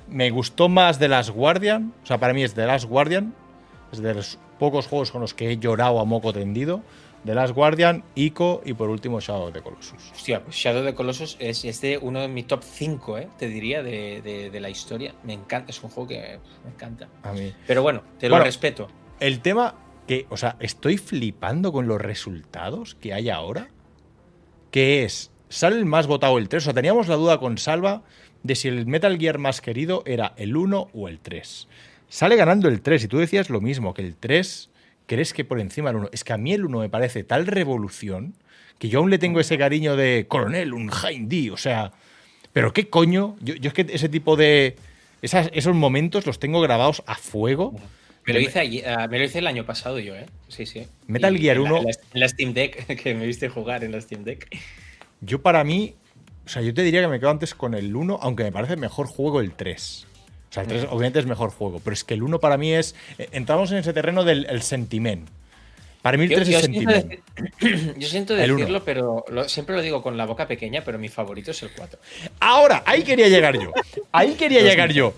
me gustó más de Last Guardian. O sea, para mí es The Last Guardian. Es de los pocos juegos con los que he llorado a moco tendido. The Last Guardian, Ico y por último Shadow of the Colossus. Hostia, pues Shadow of the Colossus es, es de uno de mis top 5, ¿eh? Te diría, de, de- de la historia. Me encanta, es un juego que me encanta. A mí. Pero bueno, te lo Bueno, respeto. El tema que, o sea, estoy flipando con los resultados que hay ahora. Que es, sale el más votado el 3. O sea, teníamos la duda con Salva de si el Metal Gear más querido era el 1 o el 3. Sale ganando el 3 y tú decías lo mismo, que el 3 crees que por encima del 1. Es que a mí el 1 me parece tal revolución que yo aún le tengo ese cariño de coronel, un Jaime o sea, pero qué coño, yo, yo es que ese tipo de... esos momentos los tengo grabados a fuego. Me lo, hice allí- ah, me lo hice el año pasado yo, ¿eh? Sí, sí. Metal Y Gear en la- 1. En la, en la Steam Deck, que me viste jugar en la Steam Deck. Yo para mí, o sea, yo te diría que me quedo antes con el 1, aunque me parece mejor juego el 3. O sea, el 3 obviamente es mejor juego, pero es que el 1 para mí es... eh, Entramos en ese terreno del el sentiment. Para mí el Yo, 3 yo es siento, yo siento El uno. decirlo, pero lo- siempre lo digo con la boca pequeña, pero mi favorito es el 4. Ahora, ahí quería llegar yo. Ahí quería llegar yo.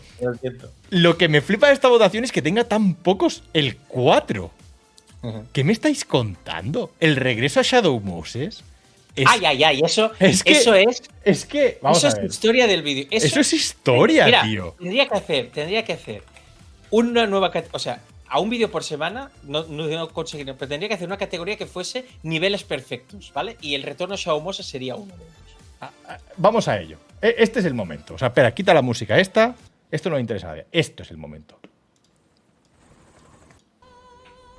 Lo que me flipa de esta votación es que tenga tan pocos el 4. ¿Qué me estáis contando? ¿El regreso a Shadow Moses? Es, Ay, ay, ay, eso es que- eso es, es que... Vamos eso a es ver. historia del vídeo. Eso es historia, Mira, tío. Tendría que hacer, tendría que hacer una nueva o sea, a un vídeo por semana no, no, conseguiría, pero tendría que hacer una categoría que fuese niveles perfectos, ¿vale? Y el retorno a sería uno de ellos. Vamos a ello. E- Este es el momento. O sea, espera, quita la música esta. Esto no le interesa a nadie. Esto es el momento.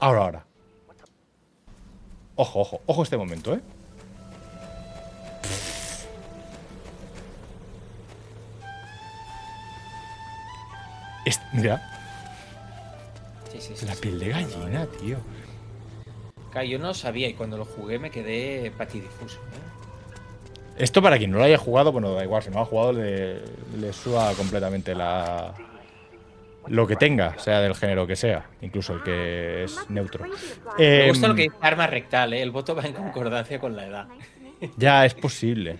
Ahora, ahora. Ojo, ojo, ojo este momento, ¿eh? Mira, Sí, sí, sí. la piel de gallina, tío. Claro, yo no sabía y cuando lo jugué me quedé patidifuso. ¿eh? Esto para quien no lo haya jugado, bueno, da igual, si no lo ha jugado le, le suba completamente la lo que tenga, sea del género que sea, incluso el que es neutro. Me gusta Em, lo que dice arma rectal, ¿eh? El voto va en concordancia con la edad. Ya es posible.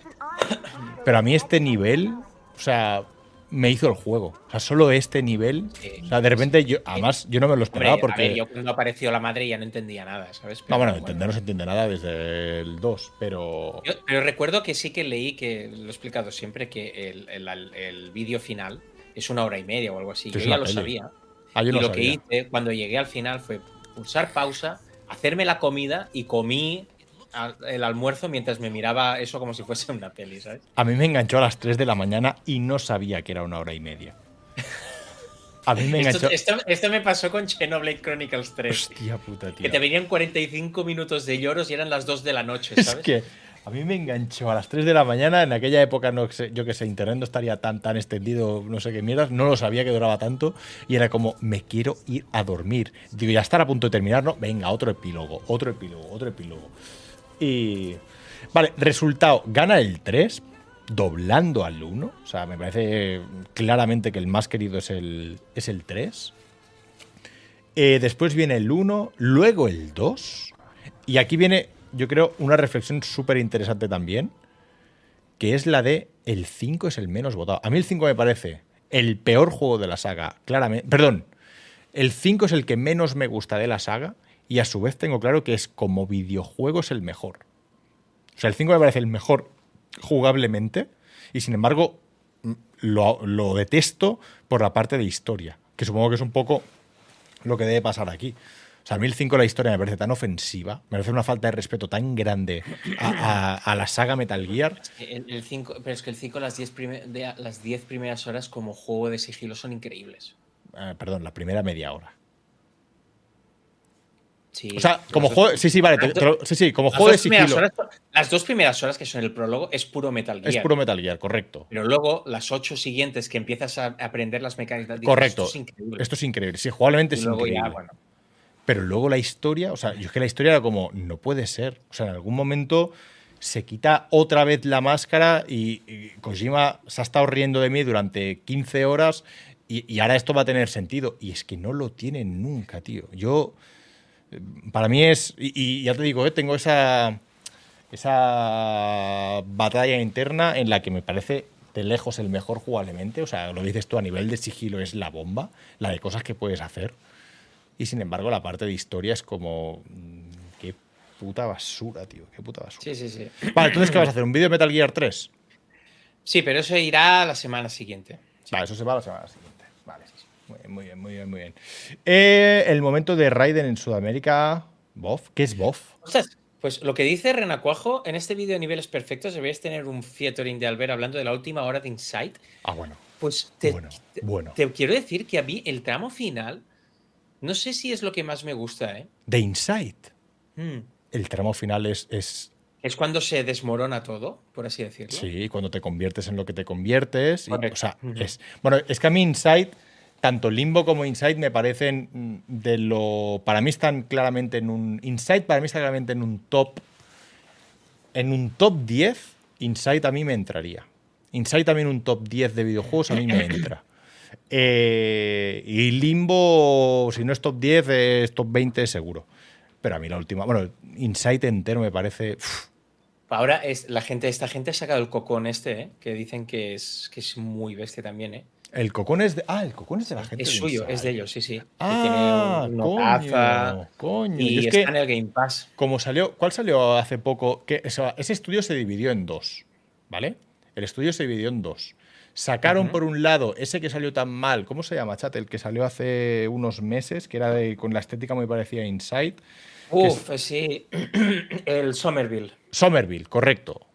Pero a mí este nivel, o sea, me hizo el juego. O sea, solo este nivel. Sí. O sea, de repente yo, además, yo no me lo Hombre, esperaba a porque. ver, yo cuando apareció la madre ya no entendía nada, ¿sabes? No, Pero bueno, entender no se entiende nada desde el 2, pero. Yo- pero recuerdo que sí que leí, que lo he explicado siempre, que el, el- el vídeo final es una hora y media o algo así. Yo ya lo peli. sabía. Ah, yo y no lo sabía. que hice cuando llegué al final fue pulsar pausa, hacerme la comida y comí el almuerzo mientras me miraba eso como si fuese una peli, ¿sabes? A mí me enganchó a las 3 de la mañana y no sabía que era una hora y media. A mí me enganchó. Esto, esto- esto me pasó con Xenoblade Chronicles 3. Hostia puta, Que tío. te venían 45 minutos de lloros y eran las 2 de la noche, Es ¿sabes? que a mí me enganchó a las 3 de la mañana. En aquella época, no sé, yo que sé, internet no estaría tan, tan extendido, no sé qué mierdas. No lo sabía que duraba tanto. Y era como, me quiero ir a dormir. Digo, ya estar a punto de terminar, ¿no? Venga, otro epílogo, otro epílogo, otro epílogo. Y. Vale, resultado: gana el 3, doblando al 1. O sea, me parece claramente que el más querido es el, es el 3. Eh, después viene el 1, luego el 2. Y aquí viene, yo creo, una reflexión súper interesante también, que es la de el 5 es el menos votado. A mí el 5 me parece el peor juego de la saga, claramente. Perdón, el 5 es el que menos me gusta de la saga y a su vez tengo claro que es como videojuego es el mejor. O sea, el 5 me parece el mejor jugablemente y sin embargo mm, lo, lo detesto por la parte de historia, que supongo que es un poco lo que debe pasar aquí. O sea, a mí el 5 la historia me parece tan ofensiva, me parece una falta de respeto tan grande a, a- a la saga Metal Gear. El, el cinco, pero es que el 5, las 10 de, las 10 primeras horas como juego de sigilo son increíbles. Eh, perdón, la primera media hora. Sí, O sea, como juego. Sí, sí, vale. te- te lo- sí, sí, como juego de sigilo. horas- las dos primeras horas que son el prólogo es puro Metal Gear. Es puro Metal Gear, correcto. Pero luego, las ocho siguientes que empiezas a aprender las mecánicas. dices, Correcto. Esto es increíble. Esto es increíble. Sí, jugablemente es ya, increíble. bueno. Pero luego la historia, o sea, yo es que la historia era como, no puede ser. O sea, en algún momento se quita otra vez la máscara y, y Kojima se ha estado riendo de mí durante 15 horas y, y ahora esto va a tener sentido. Y es que no lo tiene nunca, tío. Yo, para mí es, y, y ya te digo, eh, tengo esa, esa batalla interna en la que me parece de lejos el mejor jugablemente. O sea, lo dices tú, a nivel de sigilo es la bomba, la de cosas que puedes hacer. Y sin embargo, la parte de historia es como. mm, Qué puta basura, tío. Qué puta basura. Sí, sí, sí. Vale, entonces, ¿qué vas a hacer? ¿Un vídeo de Metal Gear 3? Sí, pero eso irá la semana siguiente. Vale, eso se va la semana siguiente. Vale. Muy bien, muy bien, muy bien. Muy bien. Eh, el momento de Raiden en Sudamérica. ¿Bof? ¿Qué es Bof? Pues lo que dice Renacuajo, en este vídeo de niveles perfectos deberías tener un featuring de Albert hablando de la última hora de Insight. Ah, bueno. Pues te, Bueno, te- bueno. te quiero decir que a mí el tramo final, no sé si es lo que más me gusta, ¿eh? De Insight. Mm. El tramo final es, es Es cuando se desmorona todo, por así decirlo. Sí, cuando te conviertes en lo que te conviertes. y- o sea, es, bueno, es que a mí Inside, tanto Limbo como Inside me parecen mm, de lo. Para mí están claramente en un. Inside para mí está claramente en un top. En un top 10, Inside a mí me entraría. Inside también un top 10 de videojuegos a mí me entra. Eh, y Limbo, si no es top 10, es top 20 seguro. Pero a mí la última. Bueno, Inside entero me parece. Ahora es, la gente, esta gente ha sacado el cocón este, ¿eh? que dicen que es, que es muy bestia también, ¿eh? El cocón es de. Ah, el cocón es de la gente. Es suyo, es de ellos, sí, sí. Que Ah, tiene coño, una taza coño. y es está que- en el Game Pass. Como salió, ¿cuál salió hace poco? Que, o sea, ese estudio se dividió en dos, ¿vale? El estudio se dividió en dos. Sacaron por un lado ese que salió tan mal, ¿cómo se llama, chat? El que salió hace unos meses, que era de- con la estética muy parecida a Inside. Uf, sí. El Somerville. Somerville, correcto.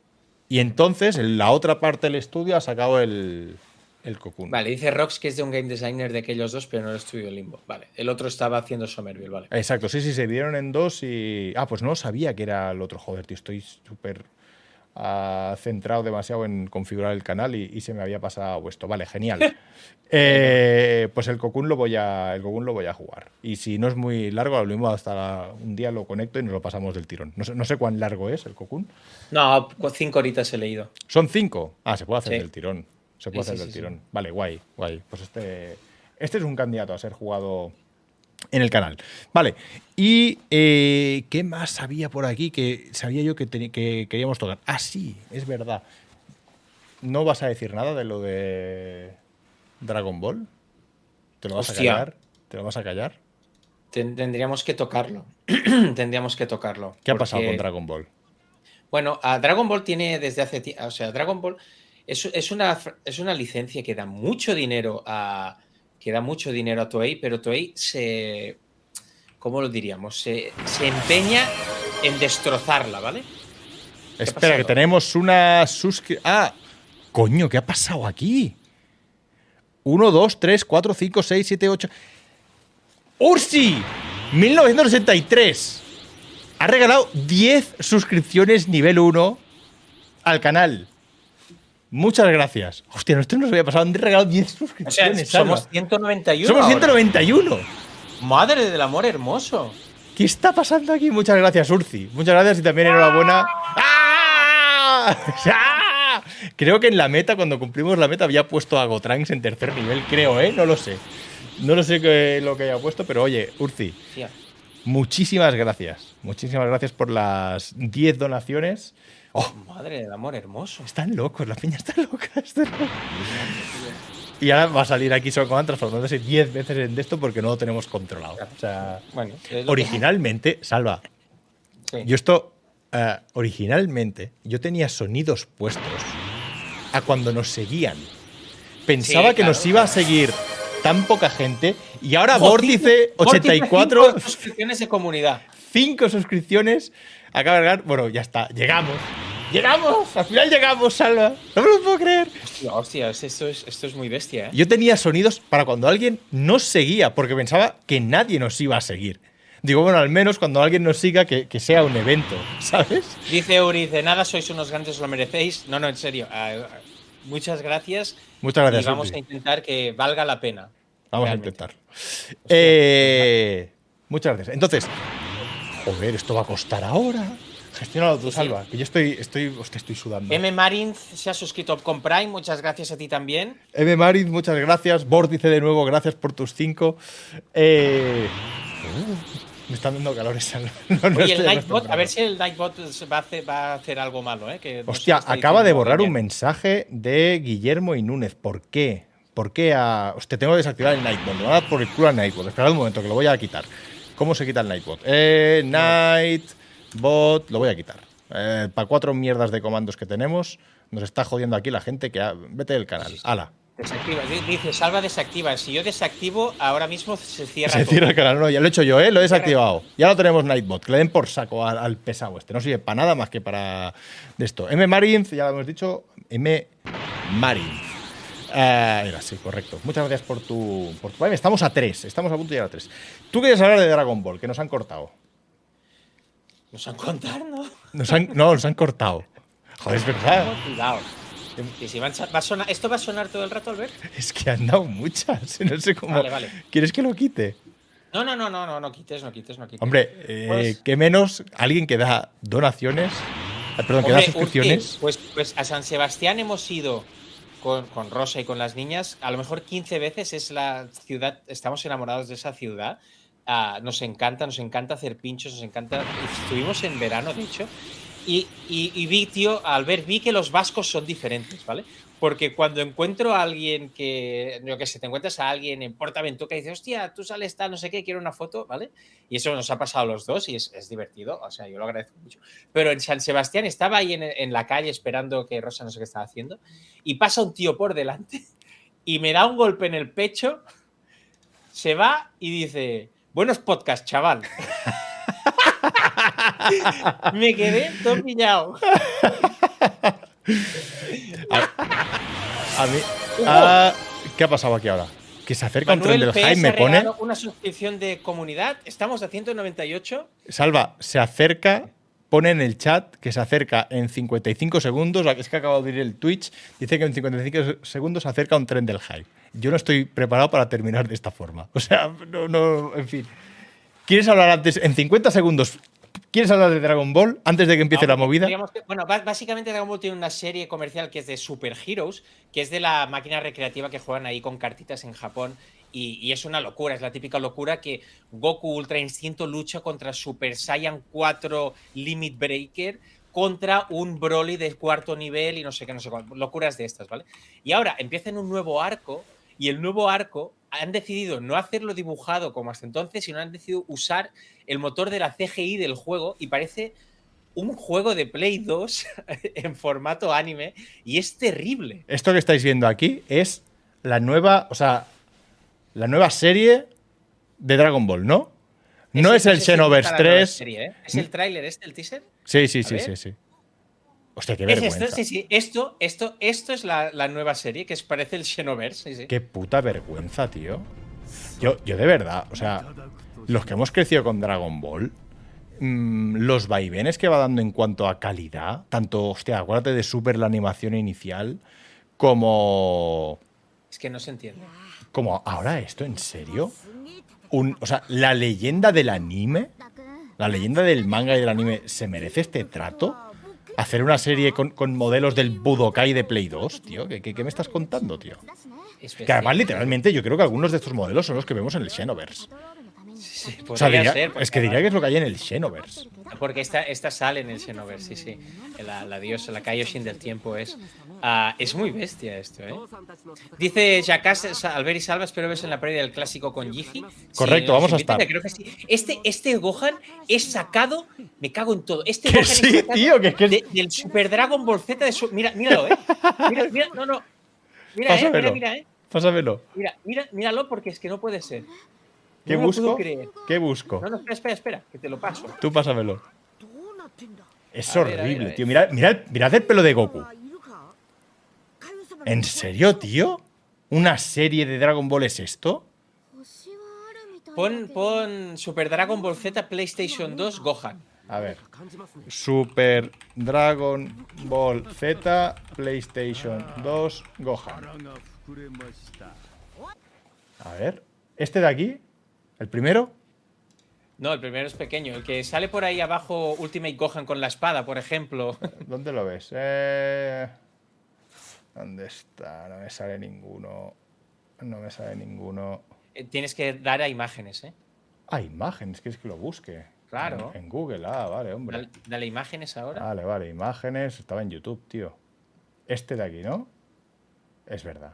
Y entonces en la otra parte del estudio ha sacado el, el Cocoon. Vale, dice Rox que es de un game designer de aquellos dos, pero no el estudio Limbo. Vale, el otro estaba haciendo Somerville, vale. Exacto, sí, sí, se dividieron en dos y. Ah, pues no sabía que era el otro. Joder, tío, estoy súper ah, centrado demasiado en configurar el canal y, y se me había pasado esto. Vale, genial. Eh, pues el Cocoon lo voy a. El Cocoon lo voy a jugar. Y si no es muy largo, lo mismo hasta un día lo conecto y nos lo pasamos del tirón. No sé, no sé cuán largo es el Cocoon. No, cinco horitas he leído. ¿Son cinco? Ah, se puede hacer Sí. del tirón. Se puede Sí, hacer sí, del sí, tirón. Vale, guay, guay. Pues este, este es un candidato a ser jugado en el canal. Vale. ¿Y eh, qué más había por aquí que sabía yo que, que queríamos tocar? Ah, sí, es verdad. ¿No vas a decir nada de lo de Dragon Ball? ¿Te lo vas Hostia. a callar? ¿Te lo vas a callar? Ten- tendríamos que tocarlo. tendríamos que tocarlo. ¿Qué ha pasado con Dragon Ball? Bueno, a Dragon Ball tiene desde hace tiempo. O sea, Dragon Ball es, es una, es una licencia que da mucho dinero a. que da mucho dinero a Toei, pero Toei se. ¿Cómo lo diríamos? Se, se empeña en destrozarla, ¿vale? Espera, que tenemos una suscripción. Ah, coño, ¿qué ha pasado aquí? 1, 2, 3, 4, 5, 6, 7, 8. ¡Ursi! 1963. Ha regalado 10 suscripciones nivel 1 al canal. Muchas gracias. Hostia, esto no se había pasado. Han regalado 10 O sea, suscripciones. somos Alba. 191. Somos ahora. 191. Madre del amor hermoso. ¿Qué está pasando aquí? Muchas gracias, Urzi. Muchas gracias y también enhorabuena. ¡Ah! ¡Ah! Creo que en la meta, cuando cumplimos la meta, había puesto a Gotranks en tercer nivel, creo, ¿eh? No lo sé. No lo sé qué- lo que haya puesto, pero oye, Urzi, Tía, muchísimas gracias. Muchísimas gracias por las 10 donaciones. Oh, madre del amor hermoso. están locos, la piña está loca. está loca. Y ahora va a salir aquí Son Command transformándose 10 veces en esto porque no lo tenemos controlado. O sea, Bueno, originalmente, Salva, sí. yo esto, eh, originalmente, yo tenía sonidos puestos a cuando nos seguían. Pensaba Sí, que nos claro, iba a seguir tan poca gente y ahora Vórtice cinco- Vórtice, 84, cinco suscripciones de comunidad. 5 suscripciones, acaba de cargar. Bueno, ya está, llegamos. ¡Llegamos! Al final llegamos, Salva. No me lo puedo creer. Hostia, hostia, esto es, esto es muy bestia, ¿eh? Yo tenía sonidos para cuando alguien nos seguía, porque pensaba que nadie nos iba a seguir. Digo, bueno, al menos cuando alguien nos siga, que, que sea un evento, ¿sabes? Dice Uri, de nada sois unos grandes, os lo merecéis. No, no, en serio. ah, muchas gracias. Muchas gracias. Y vamos Urti. a intentar que valga la pena. Vamos a realmente. intentarlo. Eh, muchas gracias. Entonces, joder, esto va a costar ahora. Tú, sí. Salva, que yo estoy, estoy, hostia, estoy sudando. M. Marin se ha suscrito con Prime, muchas gracias a ti también. M. Mariz, muchas gracias. Vórtice de nuevo, gracias por tus cinco. Eh, me están dando calores. No, el Nightbot, a ver si el Nightbot va a hacer, va a hacer algo malo, ¿eh? Que no Hostia, acaba de borrar un mensaje de Guillermo y Núñez. ¿Por qué? ¿Por qué a.? Hostia, tengo que desactivar el Nightbot. Me va a dar por el culo al Nightbot. Esperad un momento, que lo voy a quitar. ¿Cómo se quita el Nightbot? Eh, Nightbot. Lo voy a quitar. para cuatro mierdas de comandos que tenemos, nos está jodiendo aquí la gente que. ha- Vete del canal. Ala. Desactiva. Di- Dice, salva desactiva. Si yo desactivo, ahora mismo se cierra Se todo. cierra el canal. No, ya lo he hecho yo, ¿eh? Lo he desactivado. Ya lo tenemos Nightbot. Que le den por saco al, al pesado este. No sirve para nada más que para de esto. M. Marinz, ya lo hemos dicho. M. Marinz. Ah, era así, correcto. Muchas gracias por tu, por tu. Estamos a tres. Estamos a punto de llegar a tres. Tú quieres hablar de Dragon Ball, que nos han cortado. Nos han contado, ¿no? Nos han, no, nos han cortado. Joder, es verdad. Cuidado. Que si van a- va a sonar- ¿Esto va a sonar todo el rato, Albert? Es que han dado muchas. No sé cómo. Vale, vale. ¿Quieres que lo quite? No, no, no, no, no, no quites, no quites, no quites. Hombre, eh, Pues- que menos alguien que da donaciones. eh, Perdón, que da Hombre, suscripciones. Pues, pues a San Sebastián hemos ido con, con Rosa y con las niñas, a lo mejor 15 veces es la ciudad, estamos enamorados de esa ciudad. Ah, nos encanta, nos encanta hacer pinchos, nos encanta. Estuvimos en verano, de hecho, y, y, y vi, tío, al ver, vi que los vascos son diferentes, ¿vale? Porque cuando encuentro a alguien que, yo que sé, te encuentras a alguien en Portaventura y dices, hostia, tú sales tal, no sé qué, quiero una foto, ¿vale? Y eso nos ha pasado a los dos y es, es divertido, o sea, yo lo agradezco mucho. Pero en San Sebastián estaba ahí en, en la calle esperando que Rosa no sé qué estaba haciendo y pasa un tío por delante y me da un golpe en el pecho, se va y dice, buenos podcast, chaval. me quedé todo pillado. A mí. ¿Qué ha pasado aquí ahora? Que se acerca un tren del PS Hype, me pone. una suscripción de comunidad. Estamos a 198. Salva, se acerca, pone en el chat que se acerca en 55 segundos. Es que acabo de ir el Twitch. Dice que en 55 segundos se acerca un tren del Hype. Yo no estoy preparado para terminar de esta forma. O sea, no, no, en fin. ¿Quieres hablar antes, en 50 segundos, ¿quieres hablar de Dragon Ball antes de que empiece la movida? Que- bueno, básicamente Dragon Ball tiene una serie comercial que es de Super Heroes, que es de la máquina recreativa que juegan ahí con cartitas en Japón. Y, y es una locura, es la típica locura que Goku Ultra Instinto lucha contra Super Saiyan 4 Limit Breaker contra un Broly de cuarto nivel y no sé qué, no sé cuál. Locuras de estas, ¿vale? Y ahora empiezan un nuevo arco y el nuevo arco han decidido no hacerlo dibujado como hasta entonces, sino han decidido usar el motor de la CGI del juego y parece un juego de Play 2 en formato anime y es terrible. Esto que estáis viendo aquí es la nueva, o sea, la nueva serie de Dragon Ball, ¿no? No es el Xenoverse está la nueva 3. serie, ¿eh? ¿Es el tráiler este, el teaser? Sí, sí, sí, sí, sí. Hostia, qué Es vergüenza. esto, sí, sí. Esto, esto, esto es la, la nueva serie que parece el Xenoverse. Sí, sí. Qué puta vergüenza, tío. Yo, yo de verdad, o sea, los que hemos crecido con Dragon Ball, mm, los vaivenes que va dando en cuanto a calidad, tanto, hostia, acuérdate de Super la animación inicial, como. Es que no se entiende. Como, ¿ahora esto? ¿En serio? Un, o sea, la leyenda del anime, la leyenda del manga y del anime, ¿se merece este trato? Hacer una serie con, con modelos del Budokai de Play 2, tío. ¿Qué, qué, qué me estás contando, tío? Que además, literalmente, yo creo que algunos de estos modelos son los que vemos en el Xenoverse. Sí, O sea, podría diría- ser, es que diría que es lo que hay en el Xenoverse. Porque esta, esta sale en el Xenoverse, sí, sí. La, la diosa, la Kaioshin del tiempo es. ah, es muy bestia esto, ¿eh? Dice Jackass, Albert y Salva, espero ves en la previa del clásico con Gigi. Correcto, vamos a estar. Creo que sí. Este, este Gohan es sacado, me cago en todo. Este Gohan sí, es sacado tío, que que de- del Super Dragon Ball Z de su. Mira, míralo, ¿eh? Mira, mira, no, no. Mira, eh, mira, mira, eh. Pásamelo. Mira, mira, míralo porque es que no puede ser. ¿Qué No busco? ¿Qué busco? No, no, espera, espera, espera, que te lo paso. Tú pásamelo. Es A ver, a ver, horrible, a ver. tío. Mira, mira, mirad el pelo de Goku. ¿En serio, tío? ¿Una serie de Dragon Ball es esto? Pon, pon Super Dragon Ball Z PlayStation 2 Gohan. A ver. Super Dragon Ball Z, PlayStation 2, Gohan. A ver. ¿Este de aquí? ¿El primero? No, el primero es pequeño. El que sale por ahí abajo Ultimate Gohan con la espada, por ejemplo. ¿Dónde lo ves? Eh, ¿Dónde está? No me sale ninguno. No me sale ninguno. Eh, Tienes que dar a imágenes, ¿eh? Ah, imágenes, ¿quieres que lo busque? Claro. En, en Google, ah, vale, hombre. Dale, dale imágenes ahora. Vale, vale, imágenes. Estaba en YouTube, tío. Este de aquí, ¿no? Es verdad.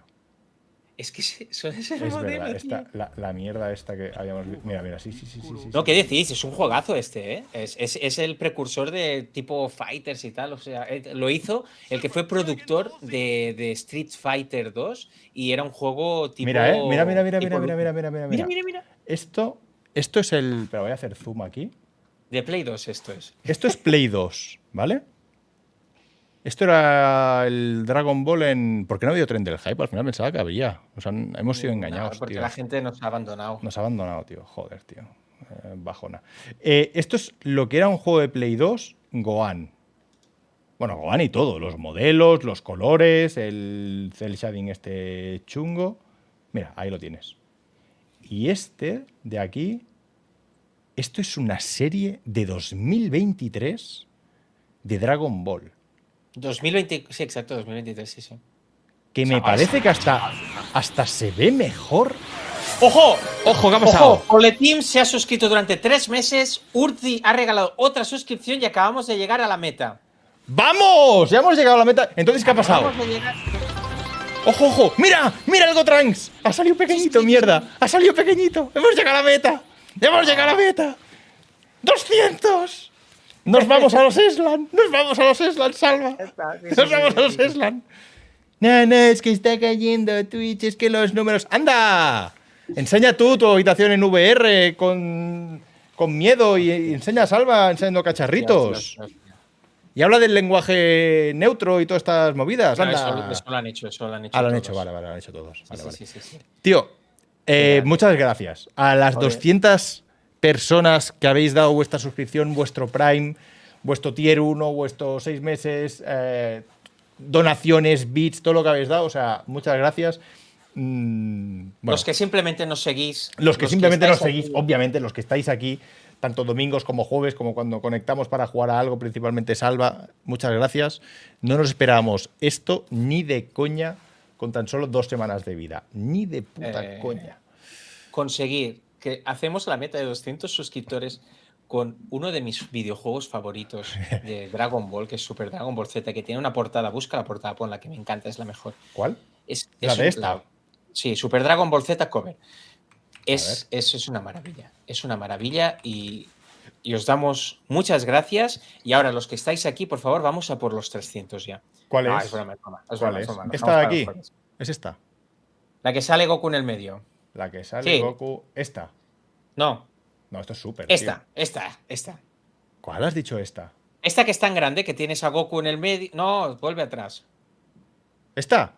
Es que suele ser Es verdad. Esta, la, la mierda esta que habíamos visto. Mira, mira, sí, sí, sí, sí. sí, No, sí. ¿qué decís? Es un juegazo este, ¿eh? Es, es- es el precursor de tipo Fighters y tal. O sea, eh, lo hizo el que fue productor de, de Street Fighter 2 y era un juego tipo. Mira, eh. Mira, mira, mira, mira, mira, mira, mira, Mira, mira. mira, mira. Esto, esto es el. Pero voy a hacer zoom aquí. De Play 2 esto es. Esto es Play 2, ¿vale? Esto era el Dragon Ball en. ¿Por qué no ha habido tren del hype? Al final pensaba que había. O sea, hemos sido engañados, porque tío. la gente nos ha abandonado. Nos ha abandonado, tío. Joder, tío. Eh, bajona. Eh, esto es lo que era un juego de Play 2, Gohan. Bueno, Gohan y todo. Los modelos, los colores, el cel shading este chungo. Mira, ahí lo tienes. Y este de aquí. Esto es una serie de 2023 de Dragon Ball. 2020, sí, exacto, 2023, sí, sí. Que me parece que hasta, hasta se ve mejor. ¡Ojo! ¡Ojo, qué ha pasado! Ojo, Oletim se ha suscrito durante tres meses. Urzi ha regalado otra suscripción y acabamos de llegar a la meta. ¡Vamos! Ya hemos llegado a la meta. Entonces, ¿qué ha pasado? ¡Ojo, ojo! ¡Mira! ¡Mira el Gotrunks! Ha salido pequeñito, mierda. Ha salido pequeñito. Hemos llegado a la meta. Hemos llegado a la meta. ¡200! Nos vamos a los Eslan. Nos vamos a los Eslan, salva. Nos vamos a los Eslan. No, no, es que está cayendo Twitch. Es que los números. ¡Anda! Enseña tú tu habitación en VR con, con miedo y, y enseña a Salva enseñando cacharritos. Dios, Dios, Dios. Y habla del lenguaje neutro y todas estas movidas. No, eso, eso lo han hecho, eso lo han hecho. Ah, lo han todos. hecho, vale, vale, lo han hecho todos. Sí, Vale, sí, vale. sí, sí, sí. Tío, eh, muchas gracias. A las Joder. 200 personas que habéis dado vuestra suscripción, vuestro Prime, vuestro Tier 1, vuestros 6 meses, eh, donaciones, bits, todo lo que habéis dado. O sea, muchas gracias. Mm, bueno, Los que simplemente nos seguís. los que simplemente nos seguís, aquí, obviamente, los que estáis aquí, tanto domingos como jueves, como cuando conectamos para jugar a algo, principalmente Salva, muchas gracias. No nos esperábamos esto ni de coña con tan solo dos semanas de vida. Ni de puta Eh, coña. Conseguir que hacemos la meta de 200 suscriptores con uno de mis videojuegos favoritos de Dragon Ball, que es Super Dragon Ball Z, que tiene una portada. Busca la portada, ponla, que me encanta, es la mejor. ¿Cuál? Es, La es de un- esta. sí, Super Dragon Ball Z cover. ver. Es, es, es una maravilla. Es una maravilla y, y os damos muchas gracias. Y ahora, los que estáis aquí, por favor, vamos a por los 300 ya. ¿Cuál No, es? es broma, es broma, es ¿Cuál broma, es? broma, nos ¿Esta de aquí? ¿Es esta? La que sale Goku en el medio. La que sale Sí. Goku. ¿Esta? No, No, esto es súper. esta, esta, esta. ¿Cuál has dicho esta? Esta que es tan grande que tienes a Goku en el medio. No, vuelve atrás. ¿Esta?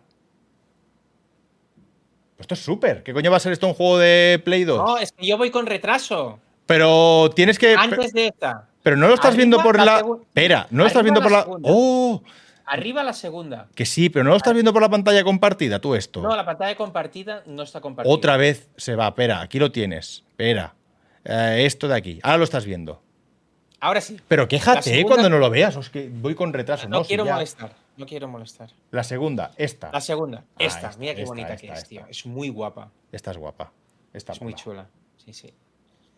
Pues esto es súper. ¿Qué coño va a ser esto un juego de Play 2? No, es que yo voy con retraso. Pero tienes que. Antes de esta. Pero no lo estás Arriba viendo por la Espera, no lo estás viendo por la la. segunda. ¡Oh! Arriba la segunda. Que sí, pero no lo estás viendo por la pantalla compartida, tú esto. No, la pantalla compartida no está compartida. Otra vez se va. Espera, aquí lo tienes. Espera. Eh, esto de aquí. Ahora lo estás viendo. Ahora sí. Pero quéjate La segunda- cuando no lo veas, es que voy con retraso. No, No, si quiero ya- molestar. No quiero molestar. La segunda, esta. La segunda. Ah, Esta. esta, Mira qué esta, bonita esta, que es, tío. Es muy guapa. Esta es guapa. Esta es muy chula. Sí, sí.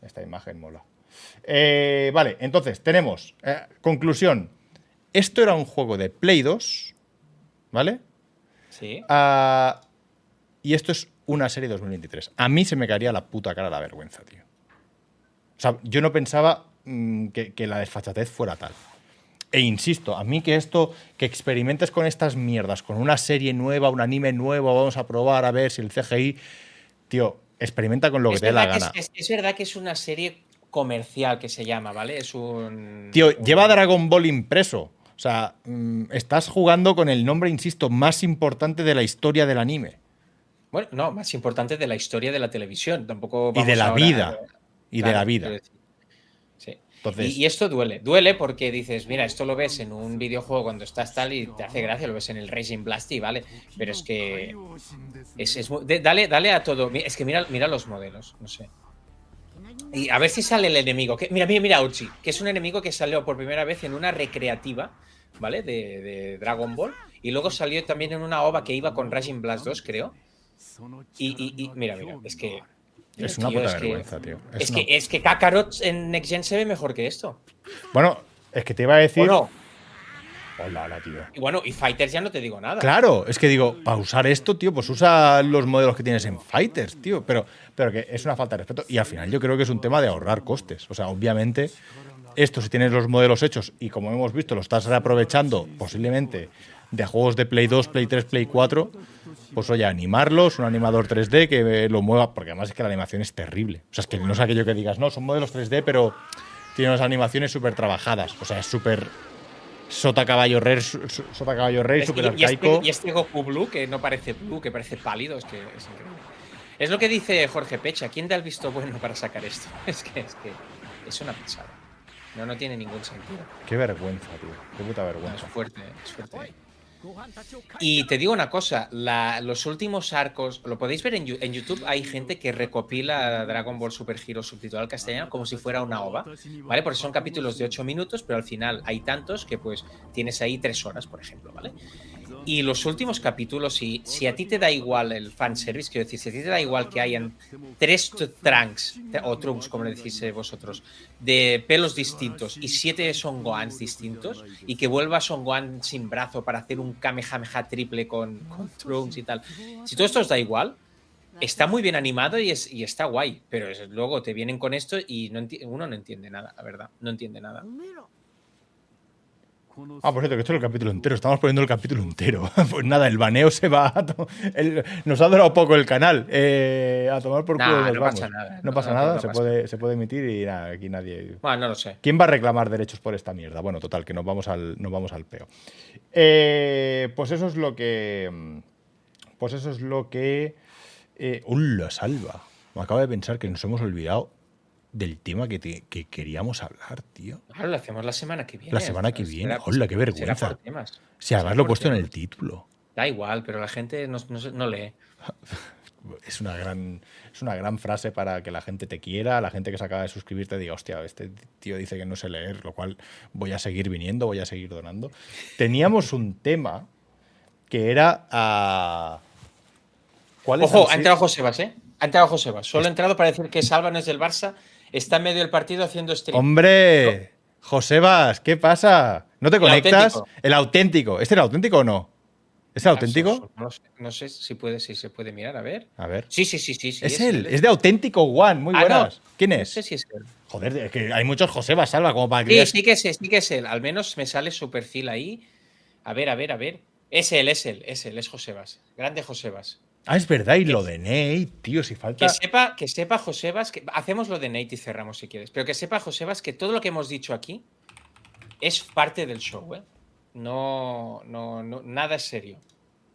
Esta imagen mola. Eh, vale, entonces tenemos. eh, conclusión. Esto era un juego de Play 2. ¿Vale? Sí. Ah, y esto es una serie 2023. A mí se me caería la puta cara la vergüenza, tío. O sea, yo no pensaba mm, que, que la desfachatez fuera tal. E insisto, a mí que esto, que experimentes con estas mierdas, con una serie nueva, un anime nuevo, vamos a probar a ver si el CGI. Tío, experimenta con lo que te dé la gana. es, es- es verdad que es una serie comercial que se llama, ¿vale? Es un. Tío, un- lleva Dragon Ball impreso. O sea, mm, estás jugando con el nombre, insisto, más importante de la historia del anime. Bueno, no, más importante de la historia de la televisión. Tampoco. Y de vamos la ahora- vida. Y de la vida. Sí. Entonces, Y, y esto duele. Duele porque dices, mira, esto lo ves en un videojuego cuando estás tal y te hace gracia, lo ves en el Racing Blast y vale. Pero es que. Es, es dale, dale a todo. Es que mira, mira los modelos, no sé. Y a ver si sale el enemigo. Que, mira, mira, mira, Uchi, que es un enemigo que salió por primera vez en una recreativa, ¿vale? De, de Dragon Ball. Y luego salió también en una OVA que iba con Raging Blast 2, creo. Y, y- y- mira, mira, es que. es una puta es que- vergüenza, tío. Es Es, una- que, es que Kakarot en Next Gen se ve mejor que esto. Bueno, es que te iba a decir. ¿O no? Hola, hola, tío. Y bueno, y Fighters ya no te digo nada. Claro, es que digo, para usar esto, tío, pues usa los modelos que tienes en Fighters, tío. Pero, pero que es una falta de respeto. Y al final yo creo que es un tema de ahorrar costes. O sea, obviamente, esto si tienes los modelos hechos y como hemos visto, lo estás reaprovechando posiblemente de juegos de Play 2, Play 3, Play 4, pues oye, animarlos, un animador 3D que lo mueva, porque además es que la animación es terrible. O sea, es que no es aquello que digas, no, son modelos 3D, pero tiene unas animaciones súper trabajajadas. O sea, es súper sota caballo rey, sota caballo rey, Es- súper y, y arcaico. este, y este Goku Blue, que no parece Blue, que parece pálido, es que es increíble. Es lo que dice Jorge Pecha. ¿Quién da el visto bueno para sacar esto? Es que es, que es una pesada. No, no tiene ningún sentido. Qué vergüenza, tío. Qué puta No, vergüenza. es fuerte, es fuerte. Y te digo una cosa, los últimos arcos, lo podéis ver en YouTube, hay gente que recopila Dragon Ball Super Hero subtitulado al castellano como si fuera una ova, ¿vale? Porque son capítulos de 8 minutos, pero al final hay tantos que pues tienes ahí 3 horas, por ejemplo, ¿vale? Y los últimos capítulos, si, si a ti te da igual el fanservice, quiero decir, si a ti te da igual que hayan tres trunks, o trunks, como le decís eh, vosotros, de pelos distintos y siete Son Gohans distintos, y que vuelva Son Gohan sin brazo para hacer un Kamehameha triple con, trunks y tal. Si todo esto os da igual, está muy bien animado y, es, y está guay, pero luego te vienen con esto y uno no entiende nada, la verdad, no entiende nada. Ah, por cierto, que esto es el capítulo entero. Estamos poniendo el capítulo entero. Pues nada, el baneo se va. A to- el- nos ha durado poco el canal. Eh, a tomar por culo. Nah, nos no vamos. pasa nada. No pasa No, nada. no se, pasa puede, se puede emitir y nada, aquí nadie. Bueno, no lo sé. ¿Quién va a reclamar derechos por esta mierda? Bueno, total, que nos vamos al, nos vamos al peo. Eh, pues eso es lo que. Pues eso es lo que. Eh, ¡Hola, salva! Me acabo de pensar que nos hemos olvidado del tema que, te- que queríamos hablar, tío. Claro, lo hacemos la semana que viene. La semana que viene. ¡Hola, qué vergüenza! Si además lo he puesto en el título. Da igual, pero la gente no, no- no lee. Es una, gran, es una gran frase para que la gente te quiera, la gente que se acaba de suscribir te diga, hostia, este tío dice que no sé leer, lo cual voy a seguir viniendo, voy a seguir donando. Teníamos un tema que era... ah, ¿Cuál es Ojo, ha entrado Josebas, ¿eh? Ha entrado Josebas. Solo ha entrado para decir que Salva no es del Barça. Está en medio del partido haciendo stream. ¡Hombre! Josebas, ¿qué pasa? ¿No te conectas? auténtico. El auténtico. ¿Este era auténtico o no? ¿Es el auténtico? No, sé, no sé si puede, si se puede mirar, a ver. A ver. Sí, sí, sí, sí. sí, Es él, es de auténtico One. Muy Ah, no. buenas. ¿Quién No es? sé si es él. Joder, es que hay muchos Josebas, salva, como para que Sí, sí que es, sí que es él. Al menos me sale su perfil ahí. A ver, a ver, a ver. Es él, es él, es él, es Josebas. Grande Josebas. Ah, es verdad, y lo de Nate, tío, si falta. Que sepa, que sepa Josebas, que hacemos lo de Nate y cerramos si quieres, pero que sepa Josebas que todo lo que hemos dicho aquí es parte del show, ¿eh? No, no, no, nada es serio.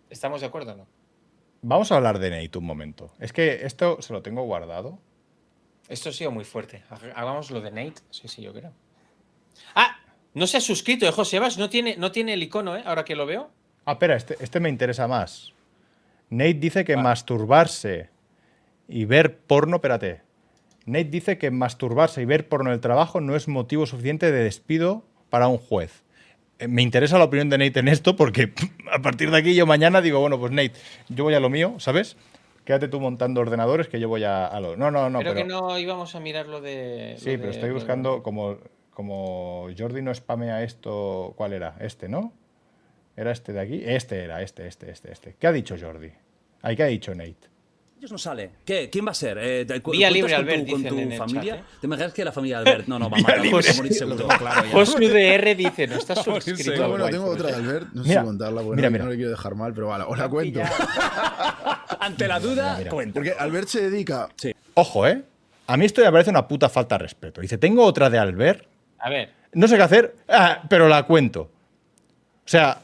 ¿Estamos de acuerdo o no? Vamos a hablar de Nate un momento. Es que esto se lo tengo guardado. Esto ha sido muy fuerte. Hag- Hagamos lo de Nate. Sí, sí, yo creo. Ah, no se ha suscrito, ¿eh, Josebas? No tiene, no tiene el icono, ¿eh? Ahora que lo veo. Ah, espera, este, este me interesa más. Nate dice que masturbarse y ver porno, espérate. Nate dice que masturbarse y ver porno en el trabajo no es motivo suficiente de despido para un juez. Eh, Me interesa la opinión de Nate en esto porque a partir de aquí yo mañana digo, bueno, pues Nate, yo voy a lo mío, ¿sabes? Quédate tú montando ordenadores que yo voy a, a lo... No, no, no, pero... que no íbamos a mirar lo de. Sí, lo pero de- estoy buscando como, como Jordi no spamea esto. ¿Cuál era? Este, ¿no? ¿Era este de aquí? Este era, este, este, este, este. ¿Qué ha dicho Jordi? Ahí, ¿qué ha dicho Nate? Ellos no sale. ¿Qué? ¿Quién va a ser? Eh, Vía libre, con Albert, tu, con tu en el familia? chat, ¿eh? ¿Te imaginas que la familia de Albert? No, no, va a matar. morir seguro. claro ya. Josu DR dice, no estás suscrito. bueno, tengo otra de Albert. No sé Mira, si contarla, porque mira, no, mira. no le quiero dejar mal, pero vale, os la cuento. Ante la duda, mira. cuenta. Porque Albert se dedica. Ojo, ¿eh? A mí esto me parece una puta falta de respeto. Dice, tengo otra de Albert. A ver, No sé qué hacer, ah, pero la cuento. O sea,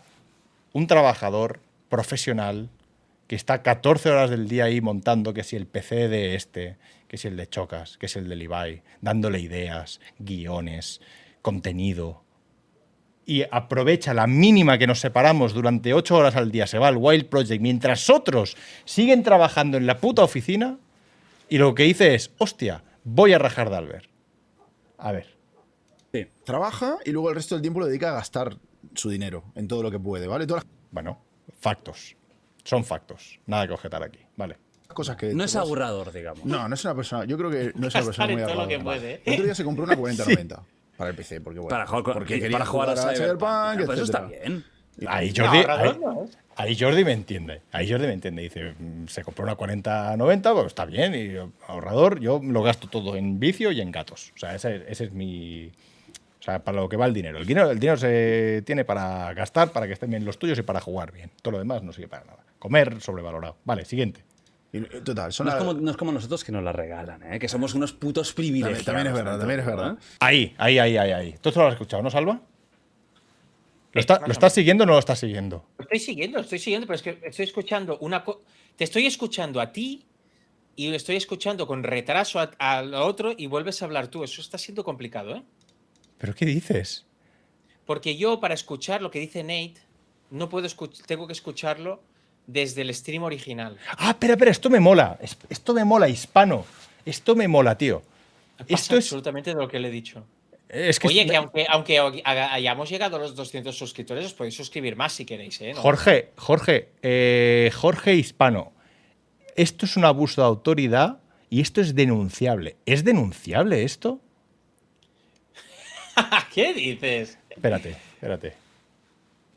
un trabajador profesional que está 14 horas del día ahí montando que si el PC de este, que si el de Chocas, que si el de Levi, dándole ideas, guiones, contenido. Y aprovecha la mínima que nos separamos durante 8 horas al día, se va al Wild Project, mientras otros siguen trabajando en la puta oficina. Y lo que dice es, hostia, voy a rajar de Albert. A ver. Trabaja y luego el resto del tiempo lo dedica a gastar su dinero en todo lo que puede, ¿vale? Todas Bueno, factos. Son factos. Nada que objetar aquí. Vale. cosas que. No es ahorrador, digamos. No, no es una persona. Yo creo que no es una persona muy puede, ¿eh? El otro día se compró una 4090 para el PC, porque bueno. Para jugar, porque para quería jugar a Cyberpunk. Cyberpunk, pues eso está bien. Ahí Jordi, ahí, no es. ahí Jordi me entiende. Ahí Jordi me entiende. Dice, mm, se compró una 4090, pues está bien. Y ahorrador, yo lo gasto todo en vicio y en gatos. O sea, ese, ese es mi. O sea, para lo que va el dinero. El dinero, el dinero se tiene para gastar, para que estén bien los tuyos y para jugar bien. Todo lo demás no sirve para nada. Comer, sobrevalorado. Vale, siguiente. Eh, Total, son No es, como, no es como nosotros que nos la regalan, ¿eh? que somos unos putos privilegiados. También- también es verdad, también es verdad. Ahí, ahí, ahí, ahí, ahí. ¿Tú esto lo has escuchado, no, Salva? ¿Lo, está- ¿Lo estás siguiendo o no lo estás siguiendo? Lo estoy siguiendo, estoy siguiendo, pero es que estoy escuchando una co- Te estoy escuchando a ti y lo estoy escuchando con retraso al otro y vuelves a hablar tú. Eso está siendo complicado, ¿eh? ¿Pero qué dices? Porque yo, para escuchar lo que dice Nate, no puedo tengo que escucharlo desde el stream original. Ah, espera, espera, esto me mola. Es- Esto me mola, hispano. Esto me mola, tío. Pasa Esto es. absolutamente de lo que le he dicho. Es que Oye, es- que aunque, aunque hayamos llegado a los 200 suscriptores, os podéis suscribir más si queréis, ¿eh? ¿No? Jorge, Jorge, eh, Jorge Hispano. Esto es un abuso de autoridad y esto es denunciable. ¿Es denunciable esto? ¿Qué dices? Espérate, espérate.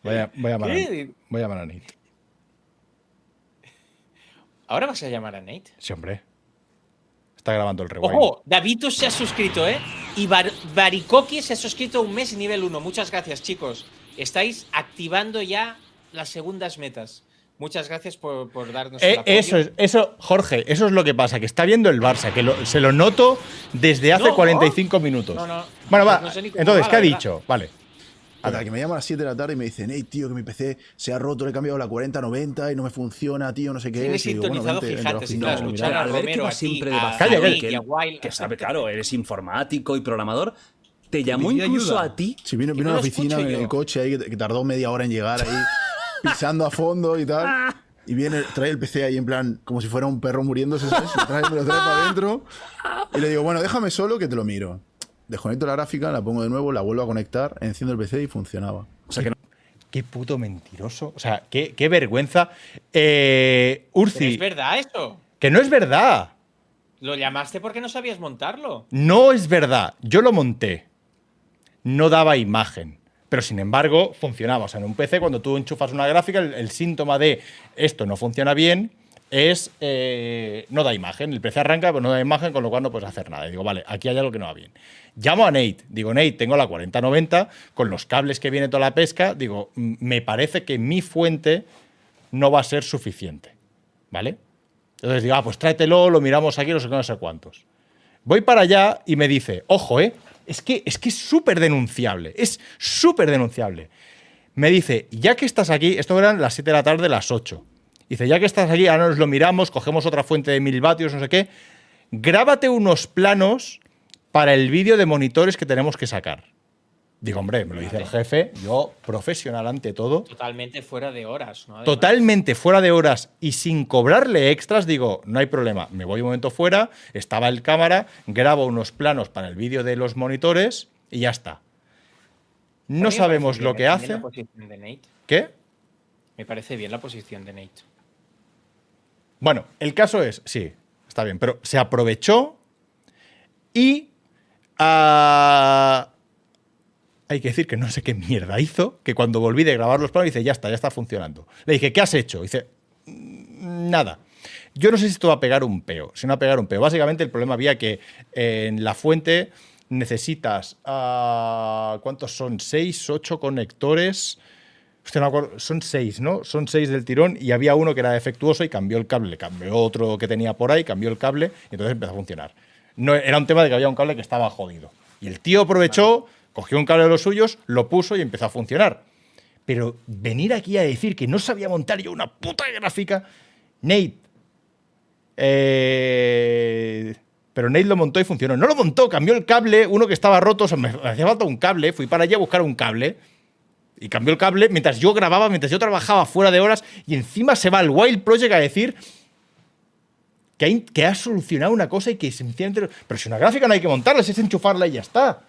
Voy a, voy a llamar, a, ¿Qué? voy a llamar a Nate. ¿Ahora vas a llamar a Nate? Sí, hombre. Está grabando el rewind. Ojo, Davitus se ha suscrito, ¿eh? Y Bar Baricoqui se ha suscrito un mes nivel 1. Muchas gracias, chicos. Estáis activando ya las segundas metas. Muchas gracias por, por darnos el Eh, apoyo. eso es, eso, Jorge, eso es lo que pasa, que está viendo el Barça, que lo- se lo noto desde hace No. 45 minutos. No, no. Bueno, va, No sé entonces, va, ¿qué ha dicho? Vale. Total, que me llama a las 7 de la tarde y me dicen, hey, tío, que mi PC se ha roto, le he cambiado la 4090 y no me funciona, tío, no sé qué. Tienes bueno, sintonizado claro, vamos a escuchar a que Romero, a siempre de Calla, Wild. Que sabe, claro, eres informático y programador. Te llamó incluso ayuda. a ti. Sí, vino, Que vino no a la oficina en el coche ahí, que, que tardó media hora en llegar ahí, pisando a fondo y tal. Y viene, trae el PC ahí en plan, como si fuera un perro muriéndose, ¿sabes? Lo trae, me lo trae para adentro. Y le digo, bueno, déjame solo que te lo miro. Desconecto la gráfica, la pongo de nuevo, la vuelvo a conectar, enciendo el PC y funcionaba. O sea que no. Qué puto mentiroso. O sea, qué, qué vergüenza. Eh, Pero Urzi, es verdad eso. que no es verdad. Lo llamaste porque no sabías montarlo. No es verdad. Yo lo monté. No daba imagen. Pero sin embargo, funcionaba. O sea, en un PC, cuando tú enchufas una gráfica, el, síntoma de esto no funciona bien es eh, no da imagen. El PC arranca, pero no da imagen, con lo cual no puedes hacer nada. Digo, vale, aquí hay algo que no va bien. Llamo a Nate. Digo, Nate, tengo la 4090 con los cables que viene toda la pesca. Digo, "Mm, me parece que mi fuente no va a ser suficiente. ¿Vale? Entonces digo, ah, pues tráetelo, lo miramos aquí, no sé no sé cuántos. Voy para allá y me dice, ojo, ¿eh? Es que es que súper denunciable, es súper denunciable. Me dice, ya que estás aquí, esto eran las 7 de la tarde, las 8. Dice, ya que estás aquí, ahora nos lo miramos, cogemos otra fuente de mil vatios, no sé qué. Grábate unos planos para el vídeo de monitores que tenemos que sacar. Digo, hombre, me lo dice el jefe, yo profesional ante todo, Totalmente fuera de horas, ¿no? Además. totalmente fuera de horas y sin cobrarle extras, digo, no hay problema, me voy un momento fuera, estaba el cámara, grabo unos planos para el vídeo de los monitores y ya está. No sabemos lo que hace. La posición de Nate. ¿Qué? Me parece bien la posición de Nate. Bueno, el caso es, sí, está bien, pero se aprovechó y ah, hay que decir que no sé qué mierda hizo, que cuando volví de grabar los planos dice, ya está, ya está funcionando. Le dije, ¿qué has hecho? Dice, "Mm, nada. Yo no sé si esto va a pegar un peo, si no va a pegar un peo. Básicamente el problema había que en la fuente necesitas, ah, ¿cuántos son? ¿Seis, ocho conectores? Acuerdo, son seis, ¿no? Son seis del tirón y había uno que era defectuoso y cambió el cable, cambió otro que tenía por ahí, cambió el cable y entonces empezó a funcionar. No, era un tema de que había un cable que estaba jodido. Y el tío aprovechó, cogió un cable de los suyos, lo puso y empezó a funcionar. Pero venir aquí a decir que no sabía montar yo una puta gráfica, Nate. eh, pero Nate lo montó y funcionó. No lo montó, cambió el cable, uno que estaba roto, me hacía falta un cable, fui para allá a buscar un cable y cambió el cable mientras yo grababa, mientras yo trabajaba fuera de horas y encima se va al Wild Project a decir que ha solucionado una cosa y que sencillamente... Pero si una gráfica no hay que montarla, es enchufarla y ya está.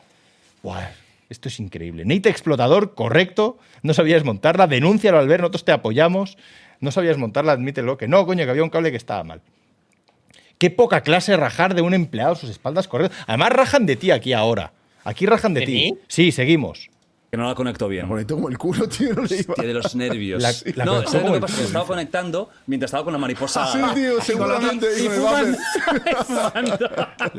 Buah, esto es increíble. Nate explotador, correcto. No sabías montarla, denúncialo al ver, nosotros te apoyamos. No sabías montarla, admítelo. Que no, coño, que había un cable que estaba mal. Qué poca clase rajar de un empleado a sus espaldas, correcto. Además, rajan de ti aquí ahora. Aquí rajan de, ¿De ti. mí? Sí, seguimos. Que no la conectó bien. Bonito como el culo, tío. No le iba. Hostia, de los nervios. La- la no, conectó ¿sabes lo como que el pasa? Que estaba conectando mientras estaba con la mariposa. Sí, tío, seguramente. Y el fumando.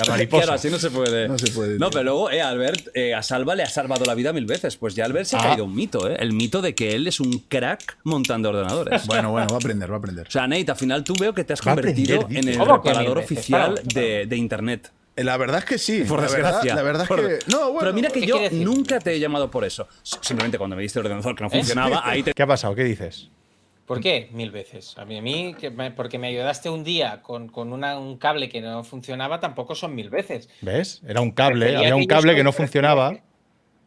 mariposa. Claro, así no se puede. No se puede, No, tío. pero luego, eh, Albert, eh, a Salva le ha salvado la vida mil veces. Pues ya Albert se ha Ah. caído un mito, ¿eh? El mito de que él es un crack montando ordenadores. Bueno, bueno, va a aprender, va a aprender. O sea, Nate, al final tú veo que te has Va a convertido aprender, en el ¿Cómo que reparador veces? oficial Para, de, de Internet. Eh, La verdad es que sí. Por la desgracia. Verdad, la verdad Por- que. No, bueno. Pero mira que ¿Qué yo nunca te he llamado por eso. Simplemente cuando me diste el ordenador que no funcionaba, ahí te ¿Qué ha pasado? ¿Qué dices? ¿Por qué? Mil veces. A mí, a mí que me- porque me ayudaste un día con, con una- un cable que no funcionaba, tampoco son mil veces. ¿Ves? Era un cable, había un cable que no funcionaba. que-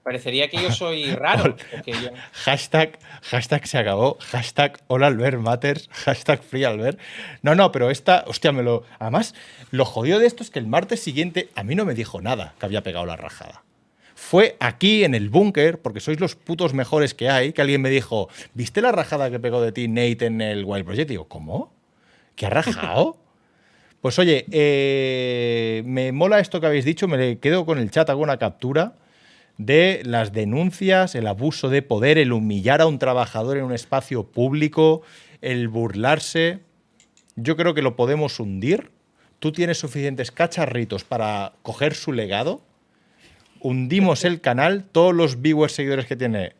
Parecería que yo soy raro. yo- Hashtag, hashtag se acabó, hashtag hola Albert Matters, hashtag free Albert. No, no, pero esta, hostia, me lo. Además, lo jodido de esto es que el martes siguiente a mí no me dijo nada que había pegado la rajada. Fue aquí en el búnker, porque sois los putos mejores que hay, que alguien me dijo, ¿viste la rajada que pegó de ti Nate en el Wild Project? Y digo, ¿cómo? ¿Que ha rajado? Pues oye, eh, me mola esto que habéis dicho, me quedo con el chat, hago una captura de las denuncias, el abuso de poder, el humillar a un trabajador en un espacio público, el burlarse. Yo creo que lo podemos hundir. Tú tienes suficientes cacharritos para coger su legado. Hundimos el canal, todos los viewers seguidores que tiene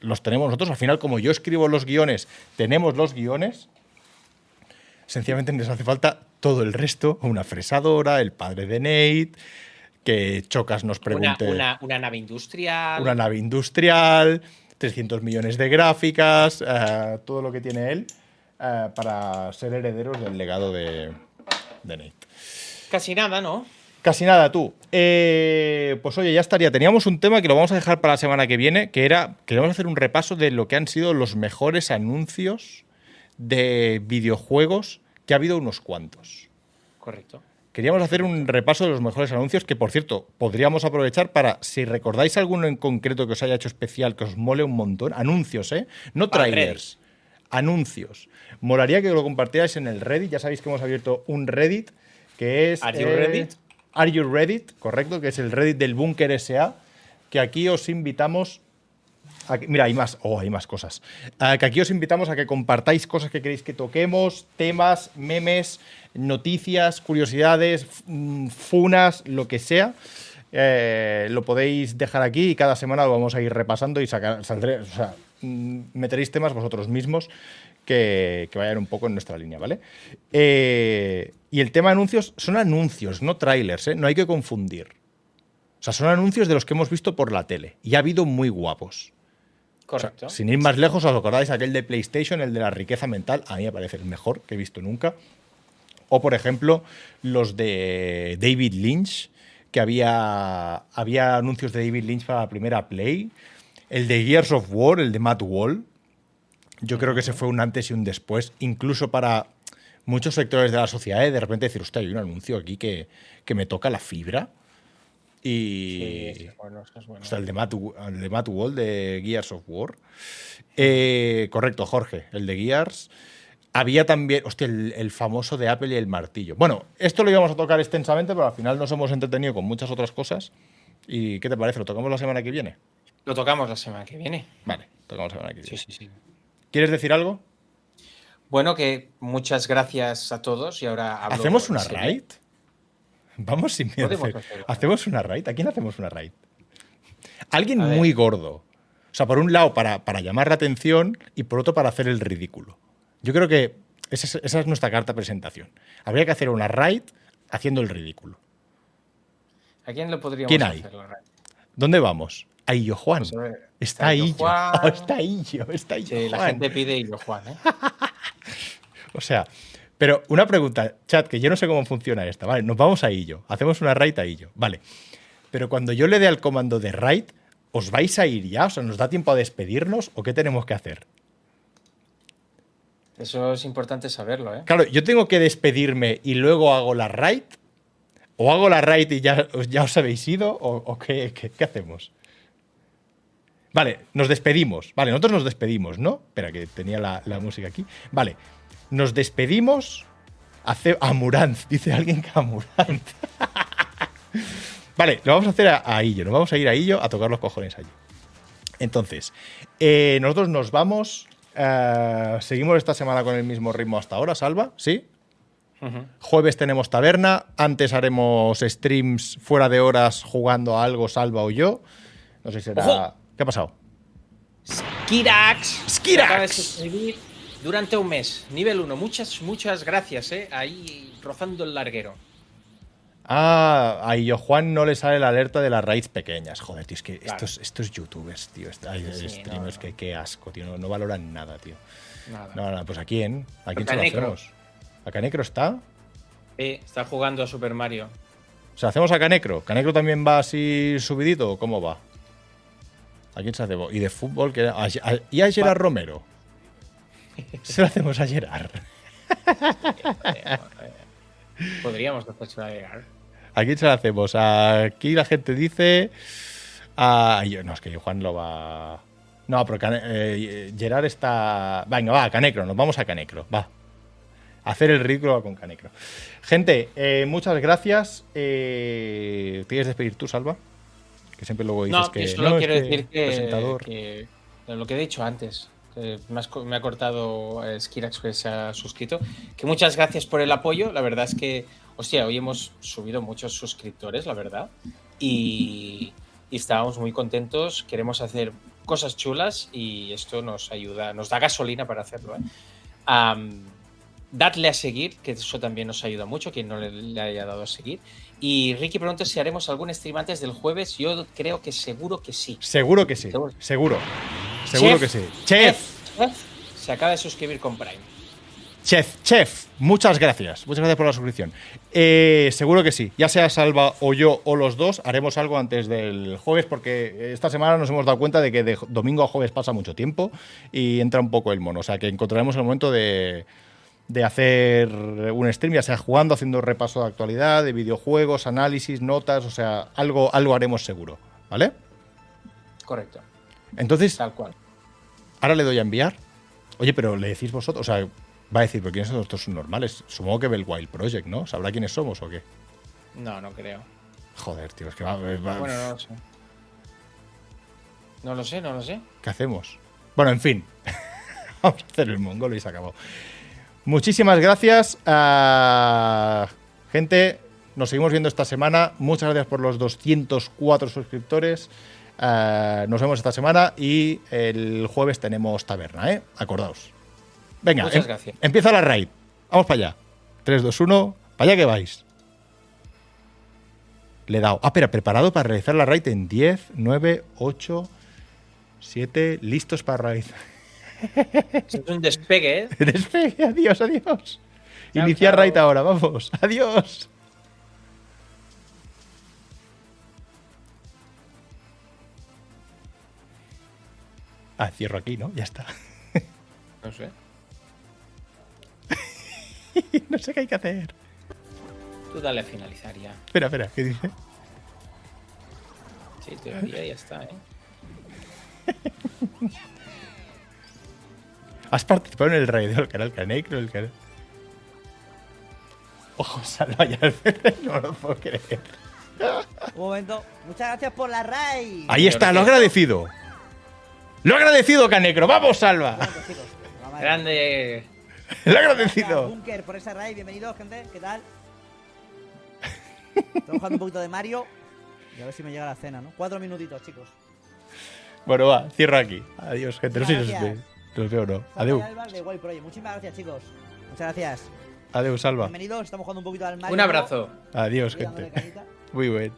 los tenemos nosotros. Al final, como yo escribo los guiones, tenemos los guiones. Sencillamente nos hace falta todo el resto, una fresadora, el padre de Nate, que Chocas nos pregunte una, una nave industrial. una nave industrial, 300 millones de gráficas, eh, todo lo que tiene él eh, para ser herederos del legado de, de Nate. Casi nada, ¿no? Casi nada, tú. Eh, pues oye, ya estaría. Teníamos un tema que lo vamos a dejar para la semana que viene, que era, queremos hacer un repaso de lo que han sido los mejores anuncios de videojuegos, que ha habido unos cuantos. Correcto. Queríamos hacer un repaso de los mejores anuncios que, por cierto, podríamos aprovechar para, si recordáis alguno en concreto que os haya hecho especial, que os mole un montón, anuncios, ¿eh? No trailers, anuncios. Molaría que lo compartierais en el Reddit, ya sabéis que hemos abierto un Reddit que es... Are you eh, Reddit? Are You Reddit, correcto, que es el Reddit del Búnker SA, que aquí os invitamos... mira, hay más, oh, hay más cosas. Ah, que aquí os invitamos a que compartáis cosas que queréis que toquemos, temas, memes, noticias, curiosidades, mm, funas, lo que sea. Eh, lo podéis dejar aquí y cada semana lo vamos a ir repasando y sacar, saldré, o sea, mm, meteréis temas vosotros mismos que, que vayan un poco en nuestra línea, ¿vale? Eh, y el tema de anuncios son anuncios, no trailers, ¿eh? No hay que confundir. O sea, son anuncios de los que hemos visto por la tele. Y ha habido muy guapos. O sea, Correcto. sin ir más lejos, ¿os acordáis aquel de PlayStation, el de la riqueza mental? A mí me parece el mejor que he visto nunca. O, por ejemplo, los de David Lynch, que había, había anuncios de David Lynch para la primera Play. El de Gears of War, el de Matt Wall. Yo creo que ese fue un antes y un después, incluso para muchos sectores de la sociedad, ¿eh? de repente decir, hostia, hay un anuncio aquí que, que me toca la fibra. Y. Sí, sí, bueno, es bueno. O sea, el de Matt, el de Matt Wall de Gears of War. Eh, correcto, Jorge, el de Gears. Había también, hostia, el, el famoso de Apple y el martillo. Bueno, esto lo íbamos a tocar extensamente, pero al final nos hemos entretenido con muchas otras cosas. ¿Y qué te parece? ¿Lo tocamos la semana que viene? Lo tocamos la semana que viene. Vale, tocamos la semana que Sí, viene. sí, sí. ¿Quieres decir algo? Bueno, que muchas gracias a todos y ahora hablo ¿Hacemos una raid? Vamos sin miedo. ¿Hacemos una raid? ¿A quién hacemos una raid? Alguien muy gordo. O sea, por un lado para, para llamar la atención y por otro para hacer el ridículo. Yo creo que esa es, esa es nuestra carta de presentación. Habría que hacer una raid haciendo el ridículo. ¿A quién lo podríamos ¿Quién hay? hacer la raid? ¿Dónde vamos? A Illo Juan. Pues ver, Está Illo Illo. Juan. Oh, está Illo, está Illo Sí, la gente pide yo, Juan, ¿eh? O sea, pero una pregunta, chat, que yo no sé cómo funciona esta. Vale, nos vamos a Illo. Hacemos una raid a Illo. Vale. Pero cuando yo le dé al comando de raid, ¿os vais a ir ya? O sea, ¿nos da tiempo a despedirnos o qué tenemos que hacer? Eso es importante saberlo, ¿eh? Claro, yo tengo que despedirme y luego hago la raid. ¿O hago la raid y ya, ya os habéis ido? ¿O, qué, qué- hacemos? Vale, nos despedimos. Vale, nosotros nos despedimos, ¿no? Espera, que tenía la, la música aquí. Vale, nos despedimos. Hace, a Muranz, dice alguien que a Muranz. vale, lo vamos a hacer a, a Illo. Nos vamos a ir a Illo a tocar los cojones allí. Entonces, eh, nosotros nos vamos. Eh, seguimos esta semana con el mismo ritmo hasta ahora, Salva, ¿sí? Jueves tenemos taberna. Antes haremos streams fuera de horas jugando a algo, Salva o yo. No sé si será. ¡Ojo! ¿Qué ha pasado? Skirax. Skirax. Durante un mes. Nivel 1. Muchas, muchas gracias, ¿eh? Ahí rozando el larguero. Ah, a Illo Juan no le sale la alerta de las raids pequeñas. Joder, tío, es que Claro. estos, estos youtubers, tío, est- ay, Sí, streamers, no, Que, qué asco, tío. No, no valoran nada, tío. Nada. No, no, pues ¿a quién? ¿A quién se lo hacemos? ¿A Canecro está? Eh, está jugando a Super Mario. O sea, ¿hacemos a Canecro? ¿Canecro también va así subidito o cómo va? ¿A quién se hace? ¿Y de fútbol? que a- a- ¿Y a Gerard Romero? Se lo hacemos a Gerard. Podríamos hacerse llegar. ¿A quién se lo hacemos? Aquí la gente dice. A... yo- No, es que Juan lo va. No, pero eh, Gerard está. Venga, va, Canecro, nos vamos a Canecro, va. Hacer el ridículo con Canecro. Gente, eh, muchas gracias. Eh, ¿Te quieres despedir tú, Salva? Que siempre luego dices No, que. yo solo no, quiero decir que, presentador. que- lo que he dicho antes, me ha cortado eh, Skirax que se ha suscrito, que muchas gracias por el apoyo. La verdad es que, hostia, hoy hemos subido muchos suscriptores, la verdad, y, y estábamos muy contentos. Queremos hacer cosas chulas y esto nos ayuda, nos da gasolina para hacerlo. ¿eh? Dadle a seguir, que eso también nos ayuda mucho, quien no le, le haya dado a seguir. Y Ricky pregunta si haremos algún stream antes del jueves. Yo creo que seguro que sí. Seguro que sí. Seguro. Seguro. Seguro Chef, que sí. Chef. Chef se acaba de suscribir con Prime. Chef, chef, muchas gracias. Muchas gracias por la suscripción. Eh, seguro que sí. Ya sea Salva o yo o los dos, haremos algo antes del jueves porque esta semana nos hemos dado cuenta de que de domingo a jueves pasa mucho tiempo y entra un poco el mono. O sea que encontraremos el momento de, de hacer un stream, ya sea jugando, haciendo repaso de actualidad, de videojuegos, análisis, notas, o sea, algo, algo haremos seguro. ¿Vale? Correcto. Entonces, Tal cual. ahora le doy a enviar. Oye, pero le decís vosotros, o sea, va a decir, ¿pero quiénes son estos normales? Supongo que ve el Wild Project, ¿no? ¿Sabrá quiénes somos o qué? No, no creo. Joder, tío, es que va, va- Bueno, no lo sé. No lo sé, no lo sé. ¿qué hacemos? Bueno, en fin. Vamos a hacer el mongolo y se acabó. Muchísimas gracias. a gente, nos seguimos viendo esta semana. Muchas gracias por los 204 suscriptores. Ah, nos vemos esta semana y el jueves tenemos taberna, ¿eh? Acordaos. Venga, Muchas em gracias. empieza la raid. Vamos para allá. 3, 2, 1, para allá que vais. Le he dado. Ah, espera, preparado para realizar la raid en 10, 9, 8, 7, listos para raid. Es un despegue, ¿eh? Despegue, adiós, adiós. Chao, Iniciar chao. raid ahora, vamos. Adiós. Ah, cierro aquí, ¿no? Ya está. No sé. no sé qué hay que hacer. Tú dale a finalizar ya. Espera, espera, ¿qué dice? Sí, teoría ya está, ¿eh? Has participado en el raid del canal Canecro, el canal. Ojo, salva ya el no lo puedo creer. Un momento. Muchas gracias por la raid. Ahí está, lo ha agradecido. Lo ha agradecido, Canecro. ¡Vamos, salva! Grande. Gracias, agradecido. Bunker, por esa raid. Bienvenidos, gente. ¿Qué tal? Estamos jugando un poquito de Mario. Y a ver si me llega la cena, ¿no? Cuatro minutitos, chicos. Bueno, va, cierro aquí. Adiós, gente. No sé si nos veo o no. Project. Muchísimas gracias, chicos. Muchas gracias. Adeu, salva. Bienvenidos. Estamos jugando un poquito al Mario. Un abrazo. Adiós, gente. Muy buen.